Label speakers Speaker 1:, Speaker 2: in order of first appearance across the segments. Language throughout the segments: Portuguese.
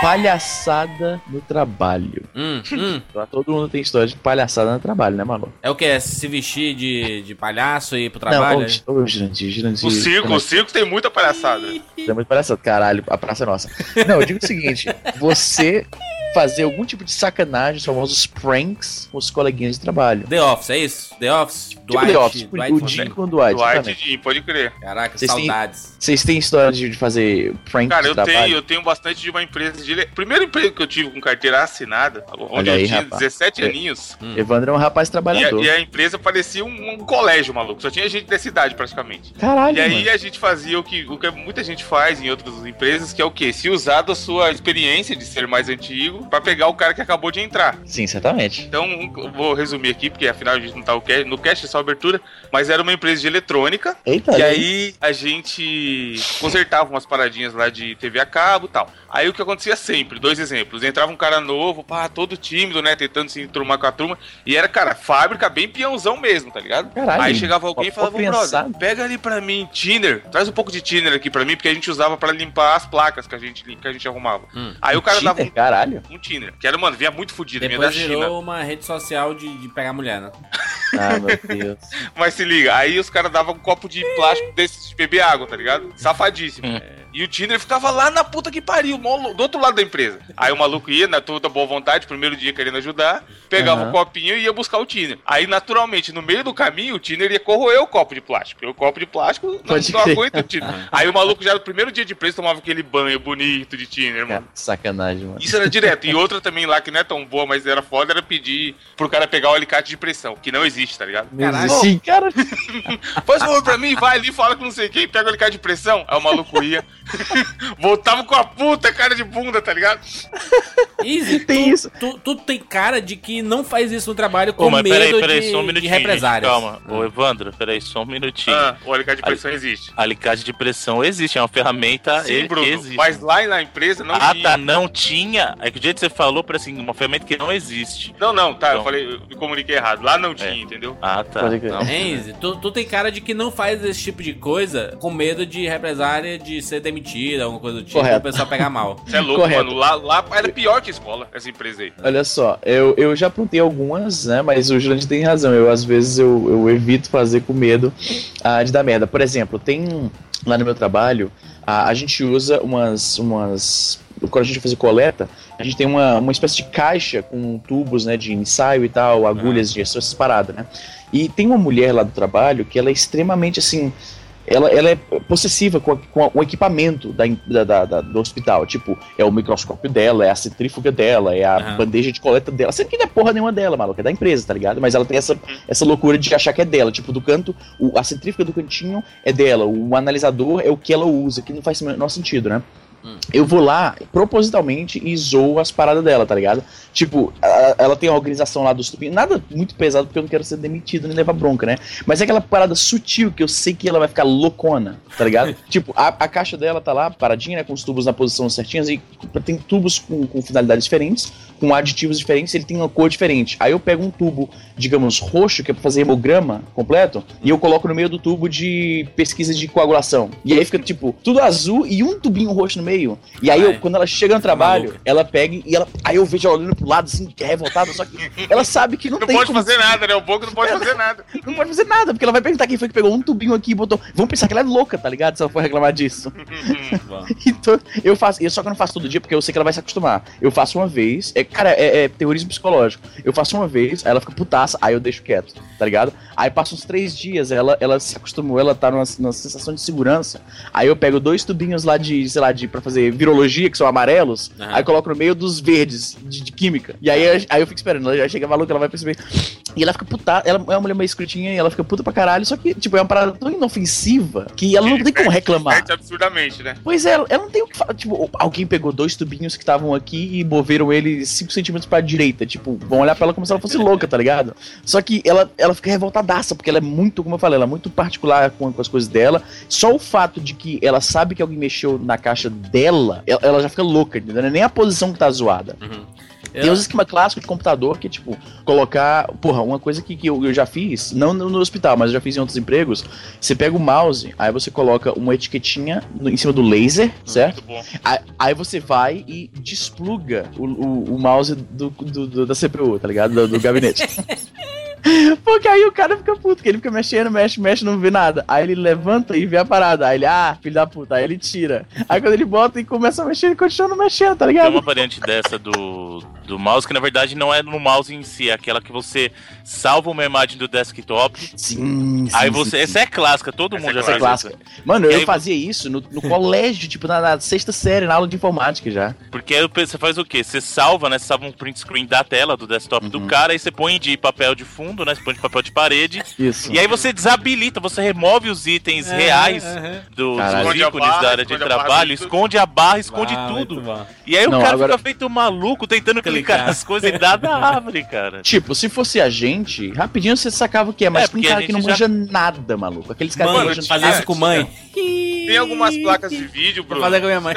Speaker 1: palhaçada no trabalho.
Speaker 2: Hum, hum.
Speaker 1: Todo mundo tem história de palhaçada no trabalho, né, maluco?
Speaker 2: É o que? É se vestir de, de palhaço e ir pro trabalho?
Speaker 1: Não, ô, ô, Jurandir, Jurandir.
Speaker 3: O circo, o circo tem muita palhaçada.
Speaker 1: É muito palhaçada. Caralho, a praça é nossa. Não, eu digo o seguinte: você fazer algum tipo de sacanagem, os famosos pranks, com os coleguinhas de trabalho.
Speaker 2: The Office, é isso? The Office?
Speaker 1: Tipo The Office, o Jim com o Dwight.
Speaker 3: Dwight. Jim, pode crer.
Speaker 2: Caraca,
Speaker 1: têm-
Speaker 2: saudades.
Speaker 1: Vocês têm história de de fazer prank
Speaker 3: Cara,
Speaker 1: de
Speaker 3: eu
Speaker 1: trabalho?
Speaker 3: tenho, eu tenho bastante de uma empresa de. Primeiro emprego que eu tive com carteira assinada, onde
Speaker 1: Olha
Speaker 3: eu
Speaker 1: aí,
Speaker 3: tinha
Speaker 1: rapaz.
Speaker 3: 17
Speaker 1: É.
Speaker 3: aninhos.
Speaker 1: Evandro é um rapaz
Speaker 3: E a,
Speaker 1: trabalhador.
Speaker 3: e a empresa parecia um, um colégio, maluco. Só tinha gente dessa idade, praticamente.
Speaker 1: Caralho,
Speaker 3: E aí
Speaker 1: mano.
Speaker 3: a gente fazia o que, o que muita gente faz em outras empresas, que é o quê? Se usar da sua experiência de ser mais antigo pra pegar o cara que acabou de entrar.
Speaker 1: Sim, certamente.
Speaker 3: Então, um- eu vou resumir aqui, porque afinal a gente não tá no cast, é só abertura, mas era uma empresa de eletrônica.
Speaker 1: Eita,
Speaker 3: E aí a gente consertava umas paradinhas lá de TV a cabo e tal. Aí o que acontecia sempre, dois exemplos. Entrava um cara novo, pá, todo tímido, né? Tentando se enturmar com a turma. E era, cara, fábrica bem peãozão mesmo, tá ligado?
Speaker 1: Caralho,
Speaker 3: aí chegava alguém e falava, brother, pega ali pra mim, thinner. Traz um pouco de thinner aqui pra mim, porque a gente usava pra limpar as placas que a gente, que a gente arrumava.
Speaker 2: Hum.
Speaker 3: Aí o cara dava
Speaker 1: Tinder, caralho.
Speaker 3: Um, um thinner, que era, mano, vinha muito fudido, vinha da
Speaker 2: Depois
Speaker 3: China.
Speaker 2: virou uma rede social de, de pegar mulher, né?
Speaker 1: Ah, meu Deus.
Speaker 3: Mas se liga, aí os caras davam um copo de plástico desse de beber água, tá ligado? Safadíssimo. É. E o Tinder ficava lá na puta que pariu, do outro lado da empresa. Aí o maluco ia, na toda boa vontade, primeiro dia querendo ajudar, pegava
Speaker 1: Aham.
Speaker 3: o copinho e ia buscar o Tinder. Aí, naturalmente, no meio do caminho, o Tinder ia corroer o copo de plástico. Porque o copo de plástico não,
Speaker 1: Pode
Speaker 3: não aguenta o Tinder. Aí o maluco já no primeiro dia de preço tomava aquele banho bonito de Tinder, mano.
Speaker 1: sacanagem, mano.
Speaker 3: Isso era direto. E outra também lá que não é tão boa, mas era foda, era pedir pro cara pegar o alicate de pressão, que não existe, tá ligado?
Speaker 2: Caralho.
Speaker 1: Sim, cara.
Speaker 3: Faz favor pra mim, vai ali, fala com não sei quem, pega o alicate de pressão. Aí o maluco ia. Voltava com a puta cara de bunda, tá ligado?
Speaker 2: Easy,
Speaker 1: Tem
Speaker 2: tu,
Speaker 1: isso.
Speaker 2: Tu, tu tem cara de que não faz isso no trabalho com
Speaker 4: Ô, mas
Speaker 2: medo
Speaker 4: peraí, peraí,
Speaker 2: de,
Speaker 4: só um
Speaker 2: de
Speaker 4: minutinho.
Speaker 2: represárias.
Speaker 4: gente, calma. Ô, Evandro, peraí, só um minutinho.
Speaker 3: Ah, o alicate de pressão existe.
Speaker 4: Alicate de pressão existe, é uma ferramenta
Speaker 3: Sim, Bruno.
Speaker 4: existe.
Speaker 3: Mas lá na empresa não
Speaker 4: ah,
Speaker 3: tinha.
Speaker 4: tá, não tinha. É que o jeito que você falou, parece assim, uma ferramenta que não existe.
Speaker 3: Não, não, tá, eu
Speaker 4: Então.
Speaker 3: falei, eu me comuniquei errado. Lá não tinha,
Speaker 4: É.
Speaker 3: entendeu?
Speaker 4: Ah, tá. Não.
Speaker 2: Hein, Easy? Tu, tu tem cara de que não faz esse tipo de coisa com medo de represária, de ser demitida, alguma coisa do tipo,
Speaker 1: Correto.
Speaker 2: o pessoal pegar mal.
Speaker 3: Você é louco,
Speaker 1: Correto.
Speaker 3: mano. Lá, lá era pior que escola, essa empresa aí.
Speaker 1: Olha só, eu, eu já aprontei algumas, né? Mas o Jurandir tem razão. Eu, às vezes, eu, eu evito fazer com medo ah, de dar merda. Por exemplo, tem lá no meu trabalho, a, a gente usa umas, umas. Quando a gente fazer coleta, a gente tem uma, uma espécie de caixa com tubos, né? De ensaio e tal, agulhas de essas paradas, né? E tem uma mulher lá do trabalho que ela é extremamente assim. Ela, ela é possessiva com, a- com a- o equipamento da, da- da- da- do hospital. Tipo, é o microscópio dela, é a centrífuga dela, é a
Speaker 2: Aham.
Speaker 1: bandeja de coleta dela. Sendo que não é porra nenhuma dela, maluco, é da empresa, tá ligado? Mas ela tem essa, essa loucura de achar que é dela. Tipo, do canto, o- a centrífuga do cantinho é dela, o analisador é o que ela usa, que não faz o menor sentido, né? Eu vou lá propositalmente e zoo as paradas dela, tá ligado? Tipo, a- ela tem a organização lá dos tubinhos. Nada muito pesado porque eu não quero ser demitido nem levar bronca, né? Mas é aquela parada sutil que eu sei que ela vai ficar loucona, tá ligado? tipo, a, a caixa dela tá lá paradinha, né? Com os tubos na posição certinhas e tem tubos com, com finalidades diferentes, com aditivos diferentes, ele tem uma cor diferente. Aí eu pego um tubo, digamos, roxo, que é pra fazer hemograma completo, e eu coloco no meio do tubo de pesquisa de coagulação. E aí fica, tipo, tudo azul e um tubinho roxo no meio. E aí, eu,
Speaker 2: Ai,
Speaker 1: quando ela chega no trabalho,
Speaker 2: maluca.
Speaker 1: ela pega e ela. Aí eu vejo ela olhando pro lado, assim, revoltada, só que ela sabe que não,
Speaker 3: Não
Speaker 1: tem
Speaker 3: pode
Speaker 1: como-
Speaker 3: fazer nada, né? O Boca não pode fazer nada.
Speaker 1: Não pode fazer nada, porque ela vai perguntar quem foi que pegou um tubinho aqui e botou. Vão pensar que ela é louca, tá ligado? Se ela for reclamar disso. Então, eu faço. eu- Só que eu não faço todo dia, porque eu sei que ela vai se acostumar. Eu faço uma vez. É, cara, é, é terrorismo psicológico. Eu faço uma vez, aí ela fica putaça, aí eu deixo quieto, tá ligado? Aí passa uns três dias, ela, ela se acostumou, ela tá numa, numa sensação de segurança. Aí eu pego dois tubinhos lá de, sei lá, de pra fazer virologia, que são amarelos,
Speaker 2: Aham.
Speaker 1: aí coloco no meio dos verdes, de, de química. E aí, eu- aí eu fico esperando, ela já chega maluca, ela vai perceber. E ela fica puta, ela é uma mulher meio escrutinha e ela fica puta pra caralho, só que, tipo, é uma parada tão inofensiva que ela não tem como reclamar.
Speaker 3: Absurdamente, né?
Speaker 1: Pois é, ela não tem o que falar. Tipo, alguém pegou dois tubinhos que estavam aqui e moveram ele 5 centímetros pra direita. Tipo, vão olhar pra ela como se ela fosse louca, tá ligado? Só que ela, ela fica revoltadaça, porque ela é muito, como eu falei, ela é muito particular com, com as coisas dela. Só o fato de que ela sabe que alguém mexeu na caixa dela, ela, ela já fica louca, entendeu? Não é nem a posição que tá zoada.
Speaker 2: Uhum.
Speaker 1: Tem
Speaker 2: Eu-
Speaker 1: uns esquema clássico de computador que, tipo, colocar. Porra, uma coisa que, que eu, eu já fiz, não no, no hospital, mas eu já fiz em outros empregos. Você pega o mouse, aí você coloca uma etiquetinha no- em cima do laser, certo?
Speaker 3: Muito bom.
Speaker 1: Aí, aí você vai e despluga o, o, o mouse do, do- do- da CPU, tá ligado? Do, do gabinete. Porque aí o cara fica puto, porque ele fica mexendo, mexe, mexe, não vê nada. Aí ele levanta e vê a parada. Aí ele, ah, filho da puta. Aí ele tira. Aí quando ele bota e começa a mexer, ele continua mexendo, tá
Speaker 4: Tem
Speaker 1: ligado?
Speaker 4: uma variante dessa do, do mouse que na verdade não é no mouse em si, é aquela que você salva uma imagem do desktop.
Speaker 1: Sim, sim.
Speaker 4: aí
Speaker 1: sim,
Speaker 4: você.
Speaker 1: sim.
Speaker 4: Essa é clássica, todo
Speaker 3: Essa
Speaker 4: mundo já
Speaker 3: é
Speaker 1: é clássica.
Speaker 4: isso.
Speaker 1: Mano,
Speaker 4: E
Speaker 1: eu
Speaker 4: aí-
Speaker 1: fazia isso no, no colégio, tipo, na, na sexta série, na aula de informática já.
Speaker 4: Porque aí você faz o quê? Você salva, né? Você salva um print screen da tela do desktop do
Speaker 1: Uhum.
Speaker 4: cara, aí você põe de papel de fundo, né? Você põe de papel de parede.
Speaker 1: Isso.
Speaker 4: E aí você desabilita, você remove os itens reais
Speaker 2: Aham.
Speaker 4: dos,
Speaker 1: Caralho.
Speaker 4: dos
Speaker 3: a
Speaker 4: ícones
Speaker 3: barra,
Speaker 4: da área de trabalho, esconde a barra, esconde
Speaker 2: Ah,
Speaker 4: tudo. E aí
Speaker 1: Não,
Speaker 4: o cara
Speaker 1: agora-
Speaker 4: fica feito maluco tentando clicar,
Speaker 2: Clicar.
Speaker 4: nas coisas e nada abre, cara.
Speaker 1: Tipo, se fosse a gente, rapidinho você sacava o que é, mas
Speaker 4: É,
Speaker 1: tem cara que não
Speaker 4: já-
Speaker 1: manja nada, maluco. Aqueles caras que não manjam
Speaker 2: fazer
Speaker 1: nada.
Speaker 2: isso com mãe.
Speaker 3: Tem algumas placas de vídeo, Bruno.
Speaker 2: fazer com a minha mãe.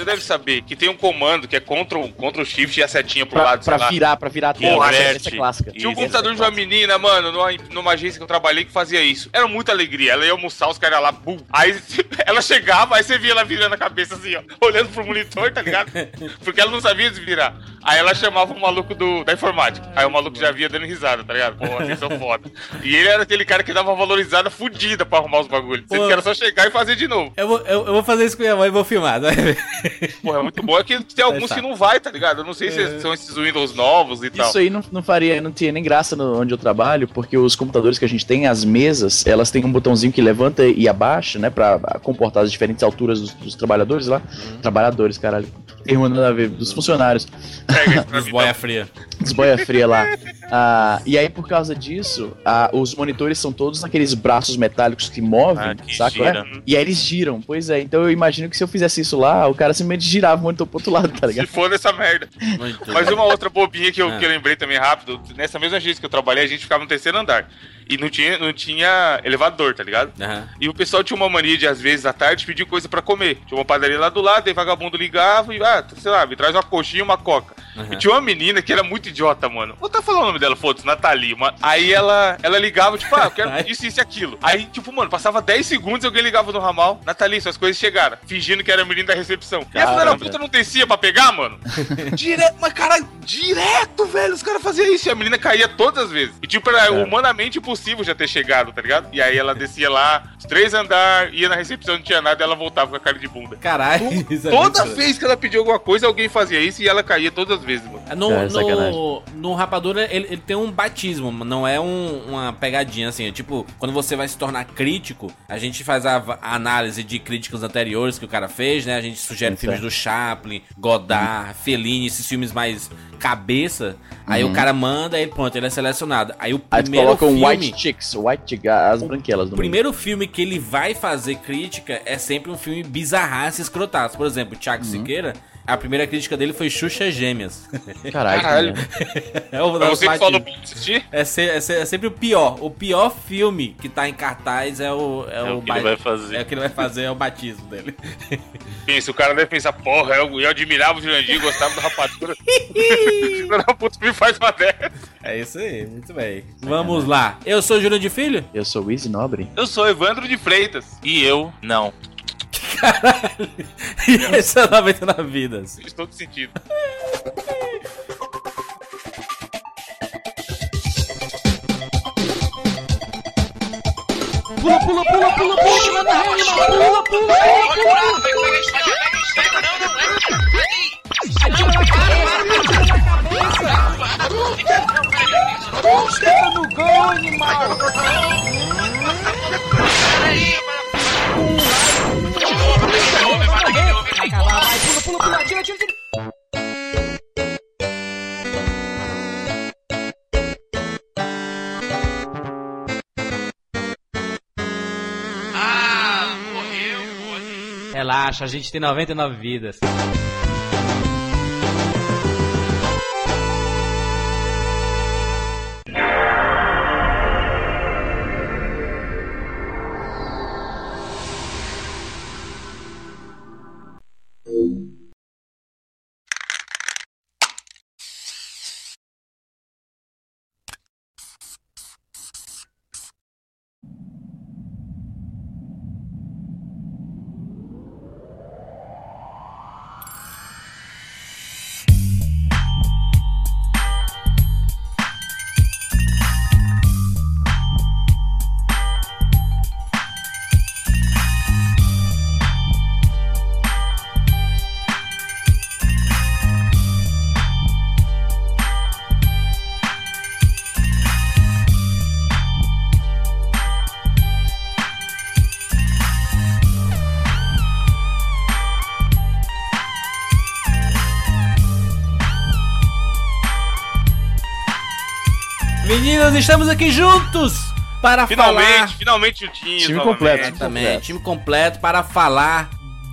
Speaker 3: Você deve saber que tem um comando que é Ctrl, Ctrl Shift e a setinha pro
Speaker 1: Pra,
Speaker 3: lado,
Speaker 1: pra
Speaker 3: lá.
Speaker 1: virar, pra virar a tela. Essa, é clássica.
Speaker 3: Tinha um
Speaker 4: Isso,
Speaker 3: computador de uma menina, mano, numa, numa agência que eu trabalhei que fazia isso. Era muita alegria. Ela ia almoçar, os caras lá, bum. Aí ela chegava, aí você via ela virando a cabeça assim, ó, olhando pro monitor, tá ligado? Porque ela não sabia desvirar. Aí ela chamava o maluco do, da informática. Aí o maluco já via dando risada, tá ligado? Pô, vocês são foda. E ele era aquele cara que dava uma valorizada fudida pra arrumar os bagulhos. Que era só chegar e fazer de novo.
Speaker 2: Eu vou, eu, eu vou fazer isso com minha mãe e vou filmar, vai ver.
Speaker 3: Porra, é muito bom. É que tem alguns
Speaker 2: Tá.
Speaker 3: que não vai, tá ligado? Eu não sei se são esses Windows novos e tal.
Speaker 1: Isso aí não, não faria, não tinha nem graça no, onde eu trabalho, porque os computadores que a gente tem, as mesas, elas têm um botãozinho que levanta e abaixa, né, pra comportar as diferentes alturas dos, dos trabalhadores lá. Trabalhadores, caralho. Termo nada a ver, dos funcionários.
Speaker 3: Pega isso
Speaker 2: Dos boia fria.
Speaker 1: Dos boia fria lá. Ah, e aí, por causa disso, ah, os monitores são todos aqueles braços metálicos que movem,
Speaker 4: Ah, que
Speaker 1: saca? É? E aí eles giram. Pois é, então eu imagino que se eu fizesse isso lá, o cara simplesmente girava o monitor pro outro lado, tá
Speaker 3: Se
Speaker 1: ligado?
Speaker 3: for nessa merda.
Speaker 2: Muito
Speaker 3: Mas uma outra bobinha que eu,
Speaker 2: Ah.
Speaker 3: que eu lembrei também rápido, nessa mesma agência que eu trabalhei, a gente ficava no terceiro andar. E não tinha, não tinha elevador, tá ligado?
Speaker 2: Aham.
Speaker 3: E o pessoal tinha uma mania de, às vezes, à tarde, pedir coisa pra comer. Tinha uma padaria lá do lado, aí vagabundo ligava e, ah, sei lá, me traz uma coxinha e uma coca.
Speaker 2: Aham.
Speaker 3: E tinha uma menina que era muito idiota, mano. Vou até falar o nome dela, foda-se, Nathalie. Uma... Aí ela, ela ligava, tipo, ah, eu quero isso, isso e aquilo. Aí, tipo, mano, passava 10 segundos e alguém ligava no ramal. Nathalie, suas coisas chegaram. Fingindo que era a menina da recepção. E a filha da
Speaker 1: Caramba.
Speaker 3: puta não descia pra pegar, mano? direto, mas cara, direto, velho. Os caras faziam isso e a menina caía todas as vezes. E, tipo, era
Speaker 1: É.
Speaker 3: humanamente impossível já ter chegado, tá ligado? E aí ela descia lá, os três andar, ia na recepção, não tinha nada, e ela voltava com a cara de bunda.
Speaker 2: Caralho, é
Speaker 3: Toda vez que ela pedia alguma coisa, alguém fazia isso e ela caía todas as vezes, mano.
Speaker 2: No,
Speaker 1: É,
Speaker 2: no,
Speaker 1: sacanagem.
Speaker 2: no Rapadura, ele, ele tem um batismo, não é um- uma pegadinha assim. É tipo, quando você vai se tornar crítico, a gente faz a, a análise de críticas anteriores que o cara fez, né? A gente sugere
Speaker 1: Sim,
Speaker 2: filmes
Speaker 1: certo.
Speaker 2: do Chaplin, Godard, Fellini, esses filmes mais cabeça. Aí
Speaker 1: Uhum.
Speaker 2: o cara manda e pronto, ele é selecionado. Aí o
Speaker 1: Aí
Speaker 2: primeiro
Speaker 1: coloca um
Speaker 2: filme...
Speaker 1: White Chicks, White Chick, as branquelas
Speaker 2: O primeiro filme que ele vai fazer crítica é sempre um filme bizarraço e escrotaço. Por exemplo, o Thiago
Speaker 1: Uhum.
Speaker 2: Siqueira, a primeira crítica dele foi Xuxa Gêmeas.
Speaker 1: Caralho.
Speaker 3: Caralho.
Speaker 1: cara.
Speaker 2: É o
Speaker 3: você que falou pra assistir,
Speaker 2: É, se- é se- é sempre o pior. O pior filme que tá em cartaz é o. É,
Speaker 4: É
Speaker 2: o,
Speaker 4: o que ele vai fazer.
Speaker 2: É o que ele vai fazer, é o batismo dele.
Speaker 3: pensa, o cara deve pensar, porra, eu, eu admirava o Jurandir, gostava do rapadura. Da puta me faz uma dessa.
Speaker 2: É isso aí, muito bem. Vamos lá. Eu sou o Júlio de Filho?
Speaker 1: Eu sou o Easy Nobre.
Speaker 3: Eu sou Evandro de Freitas.
Speaker 4: E eu, não.
Speaker 2: E esse é o 99 Vidas.
Speaker 3: Faz todo sentido.
Speaker 5: Relaxa, a gente tem 99 vidas.
Speaker 2: Meninos, estamos aqui juntos para
Speaker 3: Finalmente,
Speaker 2: falar.
Speaker 3: finalmente o time.
Speaker 1: Time
Speaker 3: novamente.
Speaker 1: completo.
Speaker 2: Exatamente, time completo para falar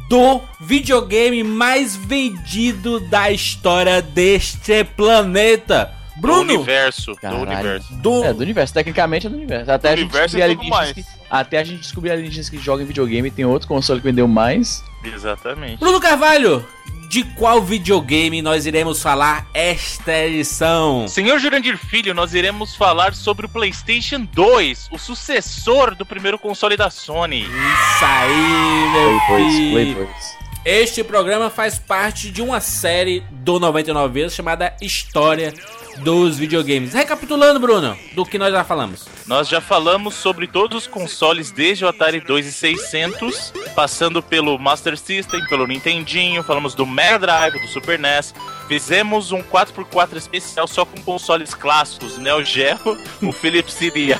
Speaker 2: do videogame mais vendido da história deste planeta.
Speaker 4: Do
Speaker 2: Bruno,
Speaker 4: universo. Do
Speaker 1: Caralho.
Speaker 4: universo.
Speaker 2: do
Speaker 1: É, do universo. Tecnicamente é do universo. Até,
Speaker 3: Do
Speaker 1: a gente,
Speaker 3: universo
Speaker 1: descobrir
Speaker 3: e mais.
Speaker 1: que, até a gente descobrir alienígenas que jogam em videogame tem outro console que vendeu mais.
Speaker 4: Exatamente.
Speaker 2: Bruno Carvalho, de qual videogame nós iremos falar esta edição?
Speaker 4: Senhor Jurandir Filho, nós iremos falar sobre o PlayStation 2, o sucessor do primeiro console da Sony.
Speaker 2: Isso aí, meu
Speaker 1: Playboys,
Speaker 2: filho.
Speaker 1: Playboys.
Speaker 2: Este programa faz parte de uma série do 99 vezes chamada História dos Videogames. Recapitulando, Bruno, do que nós já falamos.
Speaker 4: Nós já falamos sobre todos os consoles desde o Atari 2600, passando pelo Master System, pelo Nintendinho, falamos do Mega Drive, do Super NES. Fizemos um 4x4 especial só com consoles clássicos, Neo Geo, o Philips CDI,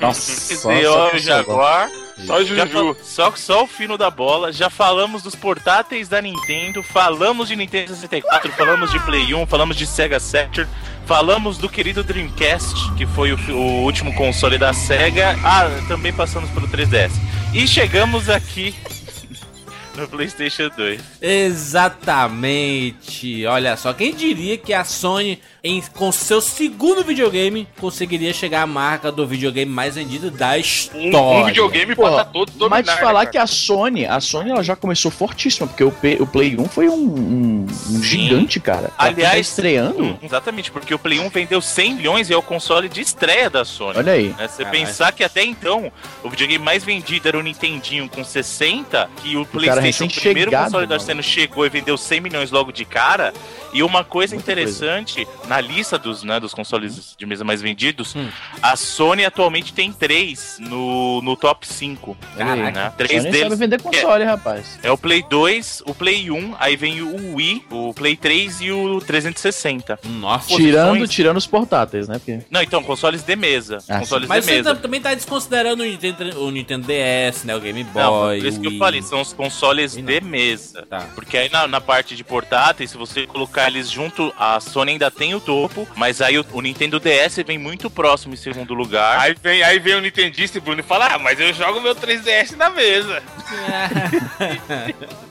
Speaker 1: Nossa,
Speaker 4: o Jaguar.
Speaker 3: Só o Juju.
Speaker 4: só, só o fino da bola. Já falamos dos portáteis da Nintendo, falamos de Nintendo 64, falamos de Play 1, falamos de Sega Saturn, falamos do querido Dreamcast, que foi o, o último console da Sega. Ah, também passamos pelo 3DS. E chegamos aqui no PlayStation 2.
Speaker 2: Exatamente. Olha só, quem diria que a Sony, em, com seu segundo videogame, conseguiria chegar à marca do videogame mais vendido da história.
Speaker 3: Um, um videogame
Speaker 1: Porra,
Speaker 3: bota todos dominar.
Speaker 1: Mas te falar
Speaker 3: né,
Speaker 1: que a Sony, a Sony ela já começou fortíssima, porque o, P- o Play 1 foi um, um- um gigante, cara. Pra tá
Speaker 4: Aliás,
Speaker 1: estreando,
Speaker 4: Hum, Exatamente, porque o Play 1 vendeu 100 milhões e é o console de estreia da Sony.
Speaker 1: olha aí.
Speaker 4: É, você
Speaker 2: Caralho.
Speaker 4: pensar que até então o videogame mais vendido era o Nintendinho com 60 e o
Speaker 1: cara
Speaker 4: PlayStation, o primeiro
Speaker 1: recém-chegado,
Speaker 4: console da. Sony chegou e vendeu 100 milhões logo de cara. E uma coisa
Speaker 1: Muita
Speaker 4: interessante, na lista dos, né, dos consoles de mesa mais vendidos,
Speaker 2: Hum.
Speaker 4: a Sony atualmente tem três no, no top 5.
Speaker 2: Caraca.
Speaker 4: Né? Três
Speaker 1: Sony sabe
Speaker 4: deles
Speaker 1: vender console, rapaz.
Speaker 4: é o Play 2, o Play 1, aí vem o Wii, o Play 3 e o 360.
Speaker 2: Nossa.
Speaker 4: Posições-
Speaker 1: Tirando, tirando os portáteis, né? Porque...
Speaker 4: Não, então, consoles de mesa.
Speaker 1: Ah,
Speaker 4: consoles
Speaker 2: Mas
Speaker 4: de
Speaker 2: você
Speaker 4: mesa.
Speaker 2: tam- também tá desconsiderando o Nintendo, o Nintendo DS, né? O Game Boy.
Speaker 4: Não, por isso que eu falei, são os consoles
Speaker 2: Não.
Speaker 4: de mesa.
Speaker 2: Tá.
Speaker 4: Porque aí na, na parte de portáteis, se você colocar eles junto, a Sony ainda tem o topo, mas aí o, o Nintendo DS vem muito próximo em segundo lugar.
Speaker 3: Aí vem, aí vem o Nintendista e Bruno e fala: Ah, mas eu jogo meu 3DS na mesa.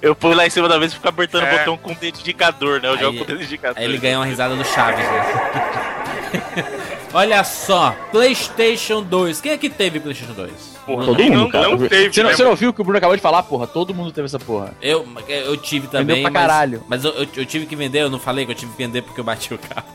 Speaker 4: Eu fui lá em cima da mesa e fico apertando
Speaker 3: É.
Speaker 4: o botão com o dedo indicador, né? Eu
Speaker 2: Aí-
Speaker 4: jogo com o dedo indicador.
Speaker 2: Aí ele ganha uma risada do Chaves, né? Olha só, PlayStation 2. Quem é que teve PlayStation 2?
Speaker 3: Porra,
Speaker 1: Todo mundo,
Speaker 3: não,
Speaker 1: cara.
Speaker 3: não teve,
Speaker 1: você, não,
Speaker 3: né?
Speaker 1: você não ouviu o que o Bruno acabou de falar? Porra, todo mundo teve essa porra.
Speaker 2: Eu, eu tive também.
Speaker 1: Vendeu pra
Speaker 2: mas-
Speaker 1: caralho.
Speaker 2: Mas, eu, eu- eu tive que vender, eu não falei que eu tive que vender porque eu bati o carro.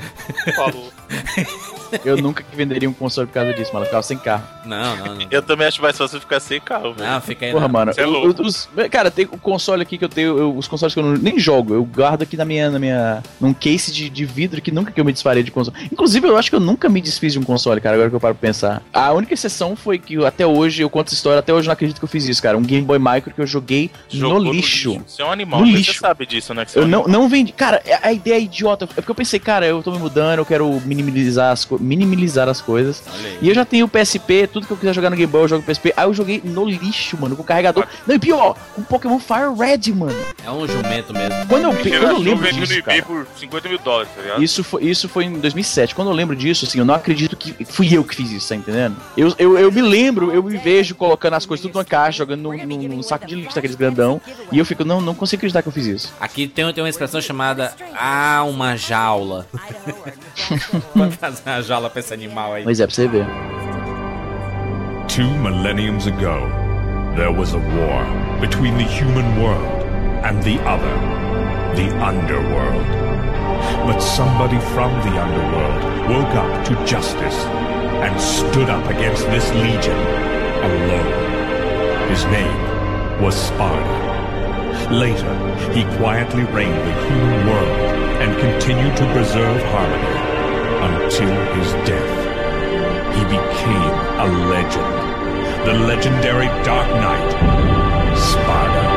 Speaker 3: Falou.
Speaker 1: Eu nunca que venderia um console por causa disso, mano. Eu ficava sem carro.
Speaker 2: Não, não, não.
Speaker 4: Eu também acho mais fácil ficar sem carro, velho.
Speaker 2: Não, fica aí.
Speaker 1: Porra,
Speaker 2: não.
Speaker 1: mano.
Speaker 3: Cê é
Speaker 1: eu-
Speaker 3: louco.
Speaker 1: eu- os- cara, tem o console aqui que eu tenho, eu- os consoles que eu não- nem jogo, eu guardo aqui na minha, na minha, num case de, de vidro que nunca que eu me desfarei de console. Inclusive, eu acho que eu nunca me desfiz de um console, cara, agora que eu paro pra pensar. A única exceção foi que eu- até hoje, eu conto essa história, até hoje eu não acredito que eu fiz isso, cara. Um Game Boy Micro que eu joguei
Speaker 4: Jogou
Speaker 1: no lixo.
Speaker 4: Você é um animal,
Speaker 1: No
Speaker 4: você
Speaker 1: lixo.
Speaker 4: sabe disso, né? que você é
Speaker 1: Eu
Speaker 4: um
Speaker 1: não,
Speaker 4: animal.
Speaker 1: não vendi. Cara, a a ideia é idiota. É porque eu pensei, cara, eu tô me mudando, eu quero minimizar as, co- minimizar as coisas. E eu já tenho o PSP, tudo que eu quiser jogar no Game Boy, eu jogo PSP. Aí eu joguei no lixo, mano, com o carregador. Não, e pior, com Pokémon Fire Red, mano.
Speaker 2: É um jumento mesmo.
Speaker 1: Quando eu, quando eu lembro disso, cara,
Speaker 3: por 50 mil dólares, tá ligado?
Speaker 1: isso foi, isso foi em 2007. Quando eu lembro disso, assim, eu não acredito que fui eu que fiz isso, tá entendendo? Eu, eu, eu me lembro, eu me vejo colocando as coisas tudo numa caixa, jogando num, num- num saco de lixo daqueles grandão. E eu fico, não, não consigo acreditar que eu fiz isso.
Speaker 2: Aqui tem, tem uma expressão chamada Ah, uma jaula. Fazer uma jaula pra esse animal aí.
Speaker 1: Mas é, pra você ver.
Speaker 6: Two millenniums ago, there was a war between the human world and the other, the underworld. But somebody from the underworld woke up to justice and stood up against this legion alone. His name was Sparta. Later, he quietly reigned the human world and continued to preserve harmony until his death. He became a legend. The legendary Dark Knight, Sparta.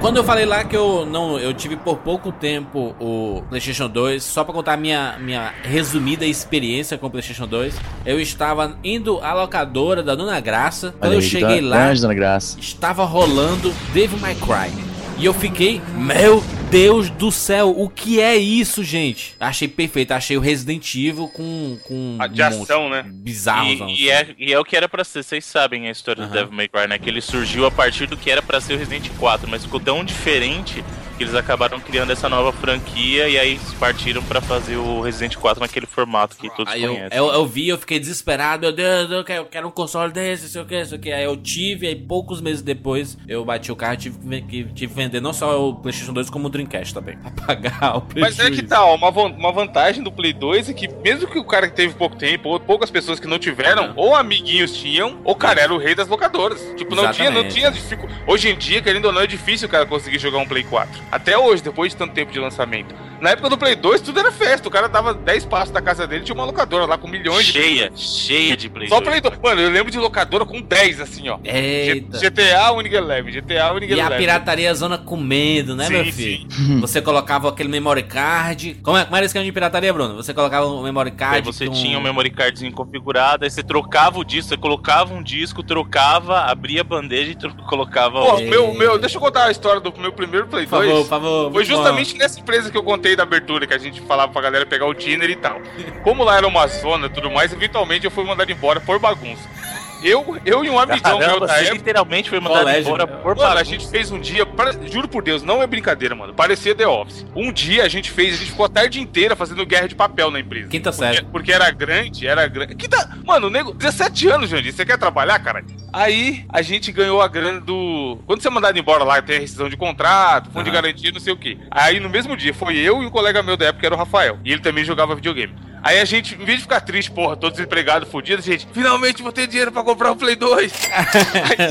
Speaker 2: Quando eu falei lá que eu não, eu tive por pouco tempo o PlayStation 2, só pra contar a minha, minha resumida experiência com o PlayStation 2, eu estava indo à locadora da Dona Graça. Quando
Speaker 1: Olha
Speaker 2: eu cheguei
Speaker 1: tá-
Speaker 2: lá,
Speaker 1: Graça.
Speaker 2: estava rolando Devil May Cry. E eu fiquei, meu Deus do céu, o que é isso, gente? Achei perfeito, achei o Resident Evil com. com
Speaker 3: de ação, né?
Speaker 2: Bizarro,
Speaker 4: E, e é, e é o que era pra ser, vocês sabem a história
Speaker 2: Aham.
Speaker 4: do Devil May Cry, né? Que ele surgiu a partir do que era pra ser o Resident 4, mas ficou tão diferente que eles acabaram criando essa nova franquia e aí partiram pra fazer o Resident 4 naquele formato que todos
Speaker 2: Aí eu,
Speaker 4: conhecem.
Speaker 2: eu, eu vi, eu fiquei desesperado, meu Deus, eu quero, eu quero um console desse, sei o que, sei o que. Aí eu tive, aí poucos meses depois eu bati o carro e tive que, tive que vender não só o PlayStation 2, como o Dreamcast também. Pra pagar o
Speaker 3: Mas é que tá, ó, uma, uma vantagem do Play 2 é que mesmo que o cara que teve pouco tempo, ou poucas pessoas que não tiveram,
Speaker 2: Aham.
Speaker 3: ou amiguinhos tinham, ou o cara era o rei das locadoras. Tipo, não tinha, não
Speaker 2: Exatamente.
Speaker 3: tinha dificuldade. Hoje em dia, querendo ou não, é difícil o cara conseguir jogar um Play 4. Até hoje, depois de tanto tempo de lançamento. Na época do Play 2, tudo era festa. O cara dava 10 passos da casa dele, tinha uma locadora lá com milhões de.
Speaker 4: Cheia, cheia de Play
Speaker 3: Só
Speaker 4: 2.
Speaker 3: Play 2. Mano, eu lembro de locadora com 10, assim, ó.
Speaker 2: Eita.
Speaker 3: GTA Winning Eleven, GTA Winning
Speaker 2: E a
Speaker 3: Eleven.
Speaker 2: pirataria zona com medo, né,
Speaker 3: Sim,
Speaker 2: meu
Speaker 3: sim.
Speaker 2: filho? Você colocava aquele memory card. Como, é, como era esse esquema de pirataria, Bruno? Você colocava o memory
Speaker 4: Aí
Speaker 2: card.
Speaker 4: você
Speaker 2: com-
Speaker 4: tinha um memory cardzinho configurado, aí você trocava o disco, você colocava um disco, trocava, abria a bandeja e colocava
Speaker 3: Pô,
Speaker 4: o.
Speaker 3: meu, meu, deixa eu contar a história do meu primeiro Play
Speaker 2: Por
Speaker 3: 2. Foi
Speaker 2: muito bom.
Speaker 3: justamente nessa empresa que eu contei da abertura, que a gente falava pra galera pegar o dinner e tal. Como lá era uma zona e tudo mais, eventualmente eu fui mandado embora por bagunça. Eu, eu e um amigão meu
Speaker 4: Caramba,
Speaker 3: da
Speaker 4: você
Speaker 3: época.
Speaker 4: literalmente foi mandado
Speaker 2: Colégio,
Speaker 4: embora
Speaker 2: né?
Speaker 4: por
Speaker 3: Mano, a gente fez um dia, juro por Deus, não é brincadeira, mano. Parecia The Office. Um dia a gente fez, a gente ficou a tarde inteira fazendo guerra de papel na empresa.
Speaker 2: Quinta
Speaker 3: Porque,
Speaker 2: série.
Speaker 3: porque era grande, era grande. Que tá... Mano, o nego, 17 anos, Jandir, você quer trabalhar, cara? Aí a gente ganhou a grana do. Quando você é mandado embora lá, tem a rescisão de contrato, fundo de
Speaker 2: Aham.
Speaker 3: garantia, não sei o quê. Aí no mesmo dia foi eu e um colega meu da época, que era o Rafael. E ele também jogava videogame. Aí a gente, em vez de ficar triste, porra, todo desempregado, fudido, a gente, finalmente vou ter dinheiro pra comprar o Play 2.